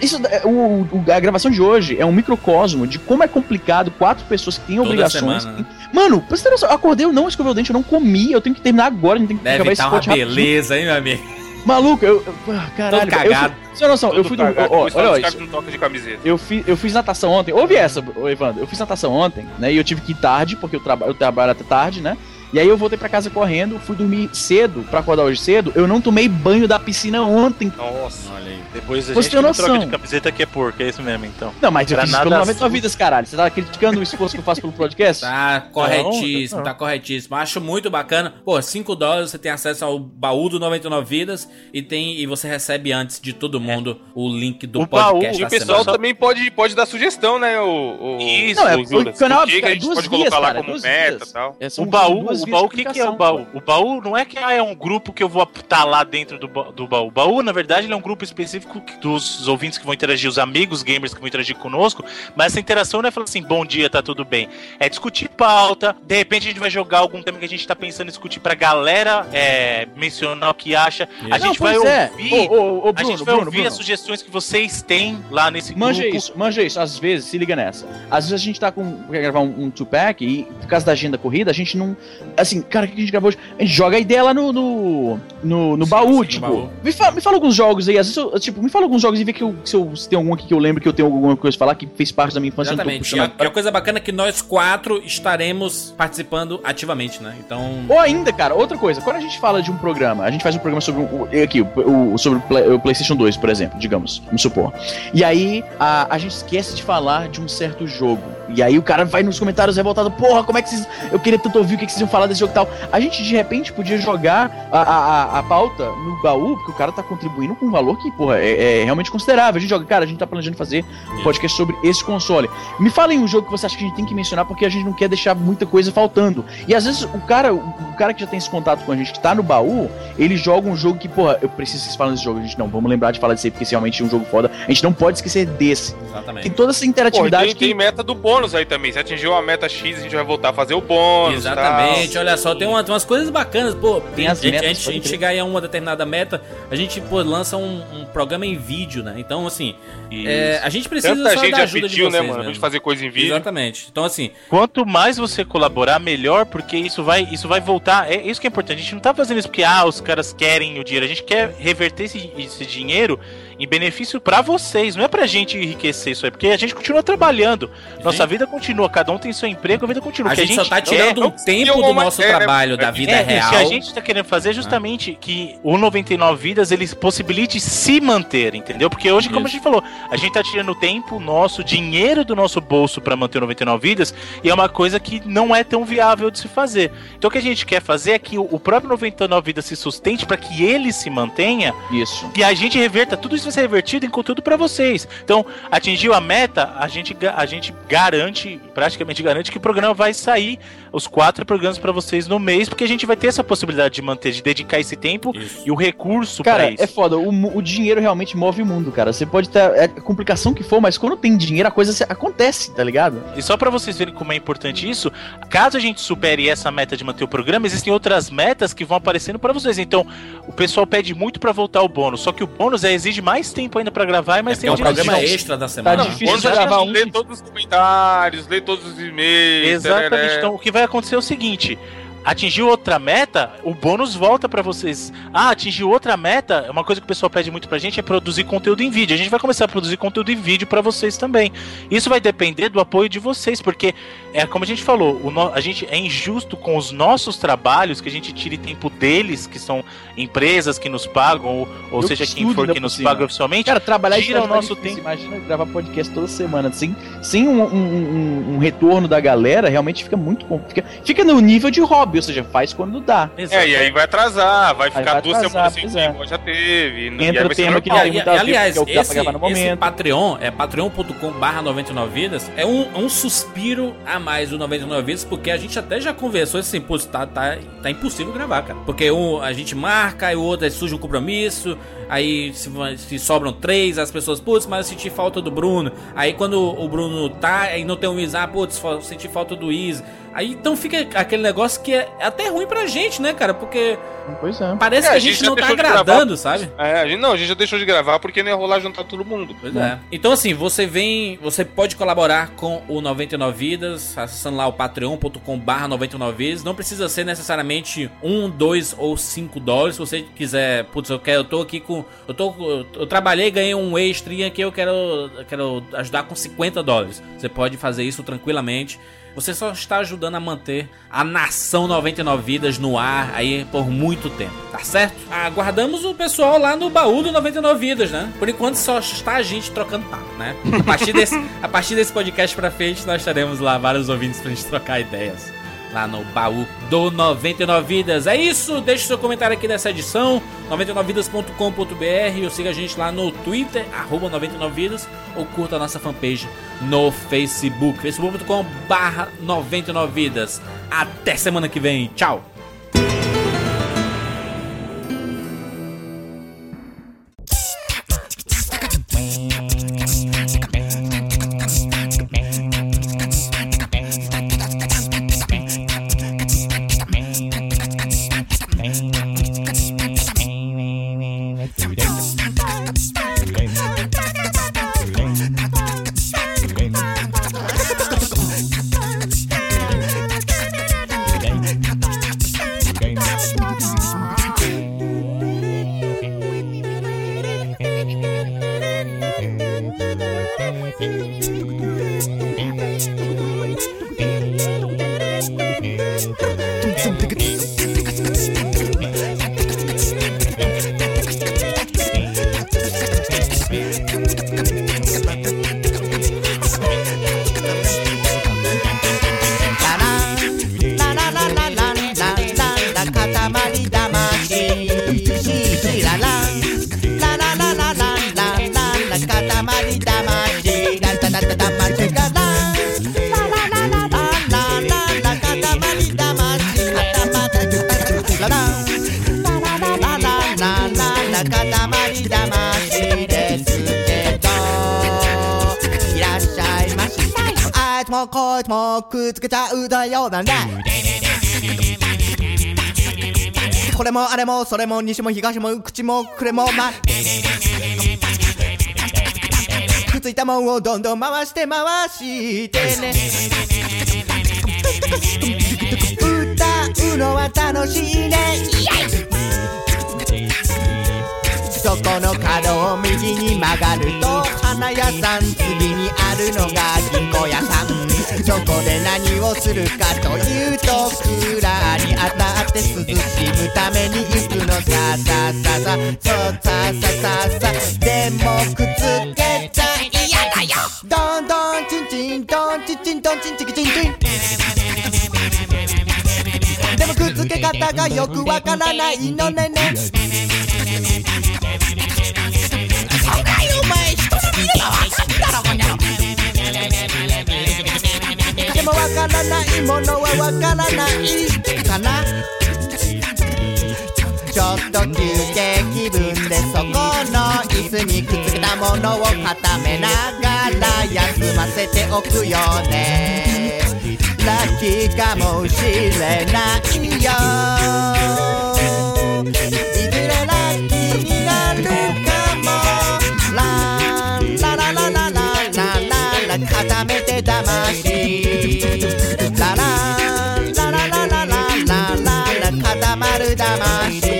Speaker 1: isso o, o- a gravação de hoje é um microcosmo de como é complicado quatro pessoas que têm
Speaker 2: Toda
Speaker 1: obrigações.
Speaker 2: semana, né?
Speaker 1: Mano, pra você ter noção, eu acordei, eu não escovei o dente, eu não comi, eu tenho que terminar agora, a gente tem que
Speaker 2: Deve
Speaker 1: acabar
Speaker 2: estar uma
Speaker 1: spot rapidinho.
Speaker 2: beleza, hein, meu amigo?
Speaker 1: Maluco, eu. eu caralho,
Speaker 2: Todo
Speaker 1: eu
Speaker 2: cagado.
Speaker 1: fui- Você tem noção, eu fui dormir.
Speaker 3: cagado,
Speaker 1: Ó, olha
Speaker 3: os
Speaker 1: isso.
Speaker 3: de camiseta.
Speaker 1: Eu fiz, eu fiz natação ontem. Ouve essa, Evandro. Eu fiz natação ontem, né? E eu tive que ir tarde, porque eu, traba eu trabalho até tarde, né? E aí eu voltei pra casa correndo, fui dormir cedo, pra acordar hoje cedo. Eu não tomei banho da piscina ontem.
Speaker 3: Nossa.
Speaker 2: Olha aí.
Speaker 4: Depois a
Speaker 1: Você
Speaker 4: gente
Speaker 1: tem
Speaker 4: não
Speaker 1: noção.
Speaker 4: troca de camiseta que é porco, é isso mesmo, então.
Speaker 1: Não, mas eu
Speaker 4: Pra
Speaker 1: fiz isso
Speaker 4: nada
Speaker 1: pelo 99
Speaker 4: azul.
Speaker 1: vidas, caralho. Você tá criticando o esforço que eu faço pelo podcast?
Speaker 2: Tá corretíssimo,
Speaker 1: não.
Speaker 2: tá corretíssimo. Acho muito bacana. Pô, 5 dólares você tem acesso ao baú do 99 Vidas e tem e você recebe antes de todo mundo o link do
Speaker 4: O baú,
Speaker 2: podcast
Speaker 3: E
Speaker 2: da
Speaker 3: o pessoal
Speaker 2: semana.
Speaker 3: também pode, pode dar sugestão, né? O, o,
Speaker 4: Isso,
Speaker 1: Não, é
Speaker 3: o
Speaker 1: o canal-
Speaker 3: O que que a gente
Speaker 1: duas
Speaker 3: pode colocar lá
Speaker 1: cara,
Speaker 3: como meta e tal.
Speaker 1: É,
Speaker 4: O baú,
Speaker 1: duas
Speaker 4: o baú, o que, que é o baú? O baú não é que ah, é um grupo que eu vou estar lá dentro do, ba- do baú. O baú, na verdade, ele é um grupo específico que- dos ouvintes que vão interagir, os amigos gamers que vão interagir conosco. Mas essa interação não é falar assim, bom dia, tá tudo bem. É discutir pauta. De repente a gente vai jogar algum tema que a gente tá pensando em discutir pra galera é, mencionar o que acha. A.
Speaker 1: Não,
Speaker 4: gente vai
Speaker 1: é.
Speaker 4: ouvir.
Speaker 1: Ô, ô, ô,
Speaker 4: a
Speaker 1: Bruno,
Speaker 4: gente vai
Speaker 1: Bruno,
Speaker 4: ouvir
Speaker 1: Bruno.
Speaker 4: as sugestões que vocês têm lá nesse
Speaker 1: Manja
Speaker 4: grupo.
Speaker 1: isso, manja isso. Às vezes, se liga nessa. Às vezes a gente tá com. quer gravar um, um two-pack e, por causa da agenda corrida, a gente não, assim, cara, o que a gente gravou hoje? A gente joga a ideia lá no. no, no, no
Speaker 2: Sim,
Speaker 1: baú,
Speaker 2: sim, no
Speaker 1: tipo.
Speaker 2: baú.
Speaker 1: Me, fala, me fala alguns jogos aí, às vezes eu, tipo, me fala alguns jogos e vê que eu, se, eu, se tem algum aqui que eu lembro que eu tenho alguma coisa pra falar que fez parte da minha infância.
Speaker 2: Exatamente. E a, e a coisa bacana é que nós quatro estaremos participando ativamente, né? Então.
Speaker 1: Ou ainda, cara, outra coisa, quando a gente fala de um programa, a gente faz um programa sobre aqui, o, o- sobre o, Play- o PlayStation 2, por exemplo, digamos, vamos supor. E aí a, a gente esquece de falar de um certo jogo. E aí o cara vai nos comentários revoltado, porra, como é que vocês. Eu queria tanto ouvir o que, que vocês iam falar desse jogo e tal. A gente de repente podia jogar a, a, a- pauta no baú, porque o cara tá contribuindo com um valor que, porra, é, é realmente considerável. A gente joga, cara, a gente tá planejando fazer um podcast sobre esse console. Me falem um jogo que você acha que a gente tem que mencionar, porque a gente não quer deixar muita coisa faltando. E às vezes o cara, o cara que já tem esse contato com a gente, que tá no baú, ele joga um jogo que, porra, eu preciso que vocês falem desse jogo. A gente não, vamos lembrar de falar desse aí, porque esse realmente é um jogo foda. A gente não pode esquecer desse. Tem
Speaker 2: Exatamente.
Speaker 1: toda essa interatividade
Speaker 3: tem, tem
Speaker 1: que.
Speaker 3: meta do bônus aí também. Se atingiu a meta X, a gente vai voltar a fazer o bônus.
Speaker 2: Exatamente,
Speaker 3: tal.
Speaker 2: olha só, tem, uma- tem umas coisas bacanas, pô.
Speaker 1: Tem as
Speaker 2: a gente-
Speaker 1: metas,
Speaker 2: a gente, a gente chegar aí a uma determinada meta, a gente, pô, lança um, um programa em vídeo, né? Então, assim, é, a gente precisa
Speaker 3: Tanta
Speaker 2: só
Speaker 3: gente
Speaker 2: da ajuda
Speaker 3: pediu,
Speaker 2: de
Speaker 3: né,
Speaker 2: vocês
Speaker 3: mano? Pra
Speaker 2: mesmo.
Speaker 3: gente fazer coisa em vídeo.
Speaker 2: Exatamente. Então, assim,
Speaker 4: Quanto mais você colaborar, melhor, porque isso vai, isso vai voltar. É isso que é importante. A gente não tá fazendo isso porque ah, os caras querem o dinheiro. A gente quer reverter esse, esse dinheiro em benefício pra vocês. Não é pra gente enriquecer isso aí, porque a gente continua trabalhando. Nossa vida continua. Cada um tem seu emprego, a vida continua.
Speaker 2: a
Speaker 4: O que
Speaker 2: gente, só tá tirando
Speaker 3: é,
Speaker 2: um tempo do nosso
Speaker 3: é,
Speaker 2: trabalho,
Speaker 3: é,
Speaker 2: da vida
Speaker 4: é,
Speaker 2: real.
Speaker 4: O que a gente tá querendo fazer é justamente que o 99 Vidas ele possibilite se manter, entendeu? Porque hoje, como a
Speaker 2: Isso.
Speaker 4: gente falou, a gente tá tirando tempo nosso, dinheiro do nosso bolso pra manter o 99 Vidas e é uma coisa que não é tão viável de se fazer. Então o que a gente quer fazer é que o próprio 99 Vidas se sustente pra que ele se mantenha
Speaker 1: Isso.
Speaker 4: e a gente reverta, tudo isso vai ser revertido em conteúdo pra vocês. Então, atingiu a meta, a gente, a gente garante, praticamente garante que o programa vai sair, os quatro programas pra vocês no mês, porque a gente vai ter essa possibilidade de manter, de dedicar esse tempo
Speaker 2: Isso.
Speaker 4: e o recurso
Speaker 1: Cara,
Speaker 4: pra isso.
Speaker 1: é foda. O, o dinheiro realmente move o mundo, cara. Você pode ter é, a complicação que for, mas quando tem dinheiro, a coisa acontece, tá ligado?
Speaker 4: E só pra vocês verem como é importante isso, caso a gente supere essa meta de manter o programa, existem outras metas que vão aparecendo pra vocês. Então, o pessoal pede muito pra voltar o bônus, só que o bônus é, exige mais tempo ainda pra gravar e mais
Speaker 2: É
Speaker 4: tempo
Speaker 2: um
Speaker 4: de
Speaker 2: programa
Speaker 4: edição.
Speaker 2: extra da semana.
Speaker 1: difícil
Speaker 3: Quando
Speaker 1: de
Speaker 3: a
Speaker 1: gravar
Speaker 3: gente
Speaker 1: um
Speaker 3: lê
Speaker 1: que-
Speaker 3: todos os comentários, lê todos os e-mails.
Speaker 4: Exatamente.
Speaker 3: tararé.
Speaker 4: Então, o que vai acontecer é o seguinte: atingiu outra meta, o bônus volta pra vocês. Ah, atingiu outra meta, uma coisa que o pessoal pede muito pra gente é produzir conteúdo em vídeo. A gente vai começar a produzir conteúdo em vídeo pra vocês também. Isso vai depender do apoio de vocês, porque é como a gente falou, no- a gente é injusto com os nossos trabalhos que a gente tire tempo deles, que são empresas que nos pagam, ou, ou seja,
Speaker 1: que
Speaker 4: quem for que nos
Speaker 1: cima.
Speaker 4: paga oficialmente.
Speaker 1: Cara, trabalhar
Speaker 4: Tira o
Speaker 1: tá
Speaker 4: nosso
Speaker 1: difícil.
Speaker 4: tempo.
Speaker 1: Imagina gravar podcast toda semana. Sem, sem um, um- um- um retorno da galera, realmente fica muito bom. Fica, fica no nível de hobby, ou seja, faz quando dá.
Speaker 3: É, e aí vai atrasar, vai ficar
Speaker 1: vai
Speaker 3: duas
Speaker 1: atrasar,
Speaker 3: semanas sem
Speaker 1: é.
Speaker 3: tempo, já teve. e aí
Speaker 1: Entra
Speaker 3: vai ser
Speaker 1: tema que
Speaker 3: normal.
Speaker 1: tem
Speaker 2: E,
Speaker 1: muita
Speaker 2: e, aliás,
Speaker 1: é o que dá pra
Speaker 2: esse,
Speaker 1: gravar no
Speaker 2: esse
Speaker 1: momento.
Speaker 2: Patreon, é patreon.com barra 99 vidas, é um, um suspiro a mais do 99 vidas, porque a gente até já conversou assim, pô, tá, tá, tá impossível gravar, cara. Porque um, a gente marca, aí o outro aí surge um compromisso, aí se, se sobram três, as pessoas, putz, mas eu senti falta do Bruno. Aí quando o Bruno tá, aí não tem o Isa, ah, putz, senti falta do Isa. Aí então fica aquele negócio que é até ruim pra gente, né, cara? Porque
Speaker 1: Pois é.
Speaker 2: parece
Speaker 3: É,
Speaker 2: que
Speaker 3: a
Speaker 2: a gente
Speaker 3: gente já
Speaker 2: não tá agradando, sabe?
Speaker 3: É, a gente, não, a gente já deixou de gravar porque não ia rolar juntar todo mundo.
Speaker 2: Pois é. Então assim, você vem, você pode colaborar com o 99 Vidas, acessando lá o patreon.com barra 99 vidas. Não precisa ser necessariamente um, dois ou cinco dólares. Se você quiser, putz, eu quero, eu tô aqui com, eu tô, eu trabalhei, ganhei um extra aqui, eu quero, eu quero ajudar com 50 dólares. Você pode fazer isso tranquilamente. Você só está ajudando a manter a nação 99 vidas no ar aí por muito tempo, tá certo? Aguardamos o pessoal lá no baú do 99 vidas, né? Por enquanto só está a gente trocando papo, né? A partir desse, a partir desse podcast pra frente nós teremos lá vários ouvintes pra gente trocar ideias. Lá no baú do 99 Vidas. É isso, deixe seu comentário aqui nessa edição, 99vidas.com.br, ou siga a gente lá no Twitter, arroba 99vidas, ou curta a nossa fanpage no Facebook, facebook.com barra 99vidas. Até semana que vem, tchau!
Speaker 7: つけちゃうなんこれもあれもそれも西も東も口もくれもまくっついたもんをどんどん回して回してね。歌うのは楽しいね。そこの角を右に曲がると花屋さん次にあるのが銀行屋さん。そこで何をするかというとクーラーに当たって涼しむために行くのささささそうささささでもくっつけちゃ嫌だよどんどんチンチンドンチンチンドンチンチキチンチンでもくっつけ方がよくわからないのねねないものはわからない。かな？ちょっと休憩気分でそこの椅子にくっつけたものを固めながら休ませておくよね。ラッキーかもしれないよ。固めて騙し大妈是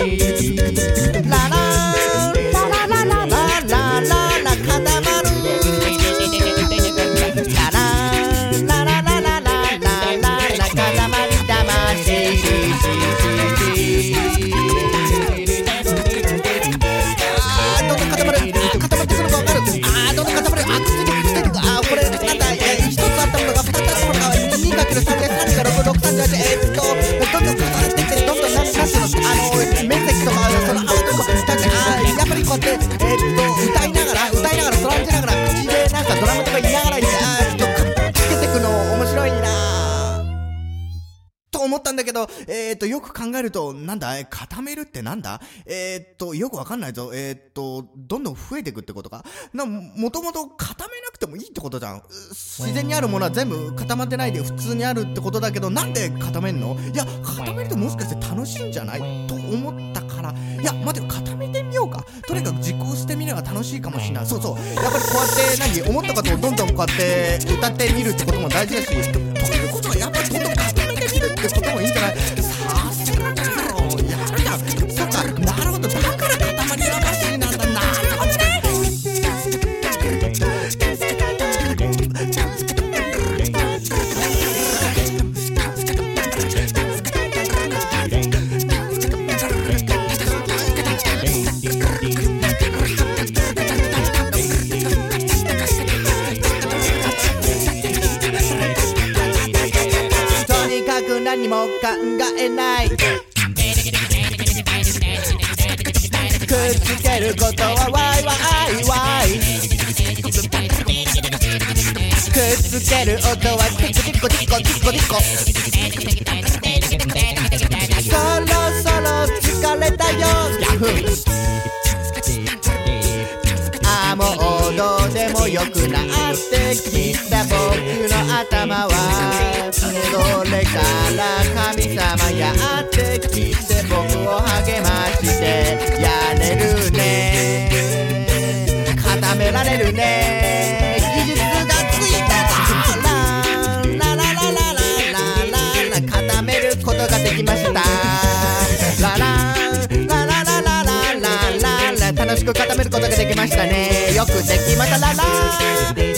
Speaker 7: 思ったんだけど、えー、っと、よく考えると、なんだ？え固めるってなんだ？えー、っと、よくわかんないぞ。えー、っと、どんどん増えていくってことか？な、もともと固めなくてもいいってことじゃん。う自然にあるものは全部固まってないで普通にあるってことだけど、なんで固めんの？いや、固めるともしかして楽しいんじゃない？と思ったから、いや、待てよ、固めてみようか。とにかく実行してみれば楽しいかもしれない。そうそう。やっぱりこうやって、何、思ったことをどんどんこうやって歌ってみるってことも大事だし、ということはやっぱり This for doing. えないくっつけることはワイワイワイくっつける音はティコティコティコティコティコそろそろ疲れたよヤフーああもう良くなってきた僕の頭はそれから神様やってきて僕を励ましてやれるね固められるねく固めることができましたね。よくできましたララ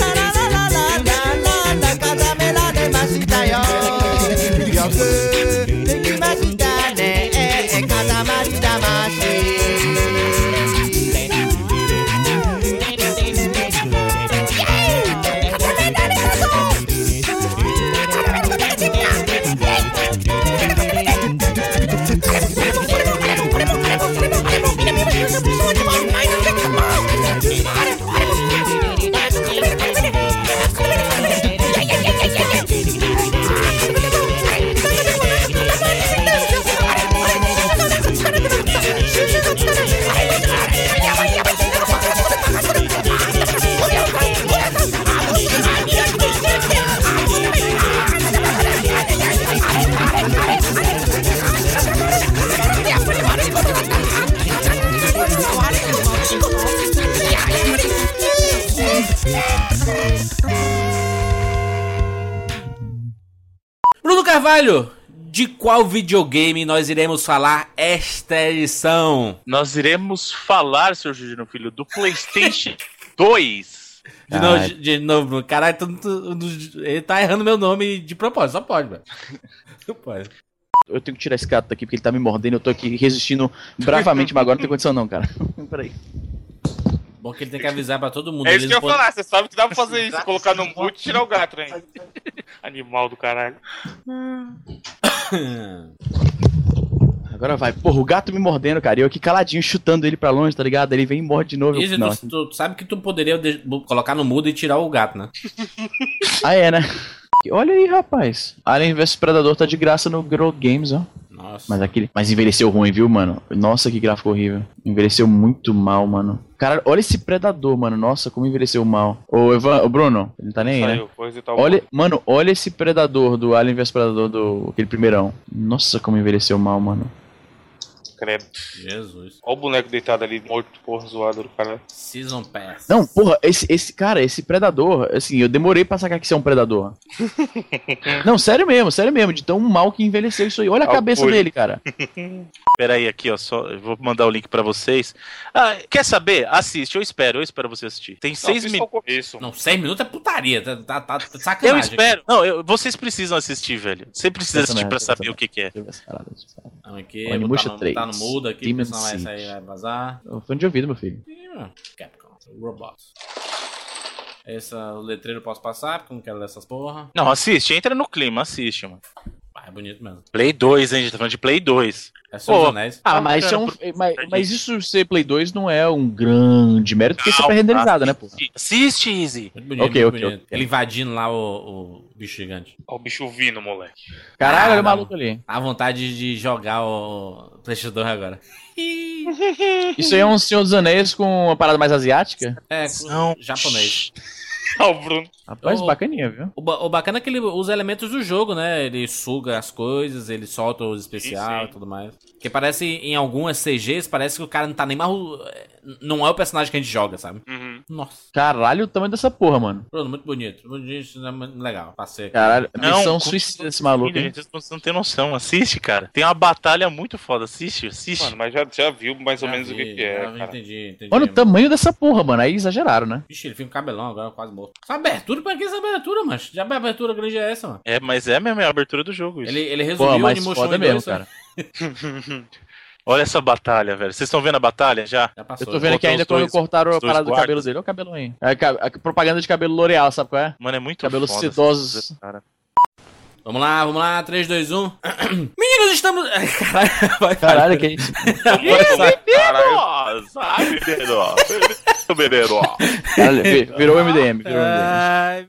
Speaker 2: Velho, de qual videogame nós iremos falar esta edição?
Speaker 4: Nós iremos falar, seu Júlio Filho, do PlayStation 2.
Speaker 2: De novo, de, de novo, caralho, tu, tu, tu, ele tá errando meu nome de propósito, só pode, velho. Não pode.
Speaker 1: Eu tenho que tirar esse gato daqui porque ele tá me mordendo, eu tô aqui resistindo bravamente, mas agora não tem condição não, cara. Peraí.
Speaker 2: Bom que ele tem que avisar pra todo mundo.
Speaker 3: É isso
Speaker 2: Eles
Speaker 3: que eu ia
Speaker 2: podem-
Speaker 3: falar, você sabe que dá pra fazer isso, colocar no mute e tirar o gato, né? Animal do caralho.
Speaker 1: Agora vai. Porra, o gato me mordendo, cara. E eu aqui caladinho chutando ele pra longe, tá ligado? Ele vem e morde de novo. Eu-
Speaker 2: Isso,
Speaker 1: não.
Speaker 2: tu, tu sabe que tu poderia de- colocar no mudo e tirar o gato, né?
Speaker 1: Ah, é, né? Olha aí, rapaz. Alien vs Predador tá de graça no Grow Games, ó.
Speaker 2: Nossa.
Speaker 1: Mas aquele. Mas envelheceu ruim, viu, mano? Nossa, que gráfico horrível. Envelheceu muito mal, mano. Cara, olha esse predador, mano. Nossa, como envelheceu mal. Ô, Evan, ô Bruno, ele não tá nem aí, né?
Speaker 3: Saiu, vou visitar o
Speaker 1: Olha, mano, olha esse predador do Alien vs Predador do aquele primeirão. Nossa, como envelheceu mal, mano.
Speaker 3: Credo.
Speaker 2: Jesus.
Speaker 3: Olha o boneco deitado ali, morto, porra, zoado do cara.
Speaker 2: Season Pass.
Speaker 1: Não, porra, esse, esse cara, esse predador, assim, eu demorei pra sacar que isso é um predador. não, sério mesmo, sério mesmo, de tão mal que envelheceu isso aí. Olha a
Speaker 3: Olha o
Speaker 1: cabeça
Speaker 3: olho.
Speaker 1: dele, cara.
Speaker 4: Pera aí, aqui, ó, só, eu vou mandar o link pra vocês. Ah, quer saber? Assiste, eu espero, eu espero você assistir. Tem
Speaker 3: Não,
Speaker 4: seis
Speaker 3: assista
Speaker 4: minutos.
Speaker 3: ao.
Speaker 2: Não, 6 minutos é putaria. Tá, tá, tá
Speaker 4: Eu
Speaker 2: sacanagem.
Speaker 4: espero. Não, eu- vocês precisam assistir, velho. Você precisa assistir pra saber o que, que é.
Speaker 1: Eu eu.
Speaker 2: Não, aqui, botar
Speaker 1: Musha
Speaker 2: no,
Speaker 1: três.
Speaker 2: botar no mudo aqui,
Speaker 1: Demon
Speaker 2: senão essa aí
Speaker 1: Seed.
Speaker 2: vai vazar.
Speaker 1: Ô, Fone de ouvido, meu filho.
Speaker 2: Mano, Capcom, Robots. Esse o letreiro eu posso passar, porque eu não quero ler essas porra.
Speaker 4: Não, assiste, entra no clima, assiste, mano.
Speaker 2: Ah, é bonito mesmo.
Speaker 4: Play 2, hein? A gente tá falando de Play 2.
Speaker 2: É só os
Speaker 4: Pô,
Speaker 2: anéis.
Speaker 1: Ah,
Speaker 4: Ah,
Speaker 1: mas, isso é
Speaker 4: cara,
Speaker 1: um,
Speaker 4: por-
Speaker 1: mas, mas isso ser Play 2 não é um grande mérito, porque isso é pré-renderizado, né, pô?
Speaker 4: Assiste, Easy.
Speaker 2: Muito bonito,
Speaker 1: Ok,
Speaker 2: muito
Speaker 1: ok,
Speaker 2: bonito.
Speaker 1: ok.
Speaker 2: Ele invadindo lá o, o bicho gigante.
Speaker 3: Olha o bicho vindo, moleque.
Speaker 1: Caralho, olha o maluco ali.
Speaker 2: Dá vontade de jogar o PlayStation 2 agora.
Speaker 1: Isso aí é um Senhor dos Anéis com uma parada mais asiática?
Speaker 2: É,
Speaker 4: Não.
Speaker 2: japonês.
Speaker 3: Olha o Bruno.
Speaker 1: Rapaz,
Speaker 2: Ô.
Speaker 1: bacaninha, viu?
Speaker 2: O, o bacana é que ele usa elementos do jogo, né? Ele suga as coisas, ele solta os especial
Speaker 3: Sim,
Speaker 2: e tudo mais. Porque parece, em algumas CGs, parece que o cara não tá nem mais. Não é o personagem que a gente joga, sabe?
Speaker 3: Uhum.
Speaker 2: Nossa.
Speaker 1: Caralho, o tamanho dessa porra, mano.
Speaker 2: Bruno, muito bonito. Muito bonito, é muito legal. Passei aqui.
Speaker 1: Caralho,
Speaker 4: Não,
Speaker 1: missão suicida esse maluco, hein?
Speaker 4: Gente, vocês não tem noção. Assiste, cara. Tem uma batalha muito foda. Assiste, assiste.
Speaker 3: Mano, mas já, já viu mais ou
Speaker 2: Já
Speaker 3: menos o que,
Speaker 2: vi,
Speaker 3: que é,
Speaker 2: já vi,
Speaker 3: cara.
Speaker 2: Entendi, entendi.
Speaker 1: Olha o tamanho dessa porra, mano. Aí exageraram, né?
Speaker 2: Vixe, ele fica com cabelão agora, quase morto. Essa abertura, pra que essa abertura, mano? Já a abertura grande é essa, mano?
Speaker 4: É, mas é mesmo é a abertura do jogo. Isso.
Speaker 2: Ele, ele resumiu
Speaker 1: Pô,
Speaker 2: o
Speaker 1: mas
Speaker 2: Animation
Speaker 1: foda
Speaker 2: em
Speaker 1: mesmo, cara.
Speaker 4: Olha essa batalha, velho. Vocês estão vendo a batalha já?
Speaker 2: Já passou.
Speaker 1: Eu tô vendo que
Speaker 4: botou
Speaker 1: ainda quando
Speaker 4: dois-
Speaker 1: cortaram a parada do cabelo dele. Olha o cabelão aí. É, propaganda de cabelo L'Oreal, sabe qual é?
Speaker 4: Mano, é muito
Speaker 1: Cabelos
Speaker 4: foda.
Speaker 1: sedosos.
Speaker 4: essa cara.
Speaker 2: Vamos lá, vamos lá, 3, 2, 1. Meninos, estamos. Caralho, vai,
Speaker 1: Caralho, que é isso?
Speaker 3: Caralho.
Speaker 4: Nossa, ai, menino. Menino.
Speaker 1: Caralho, vi- virou o MDM, virou o MDM.
Speaker 2: Ai,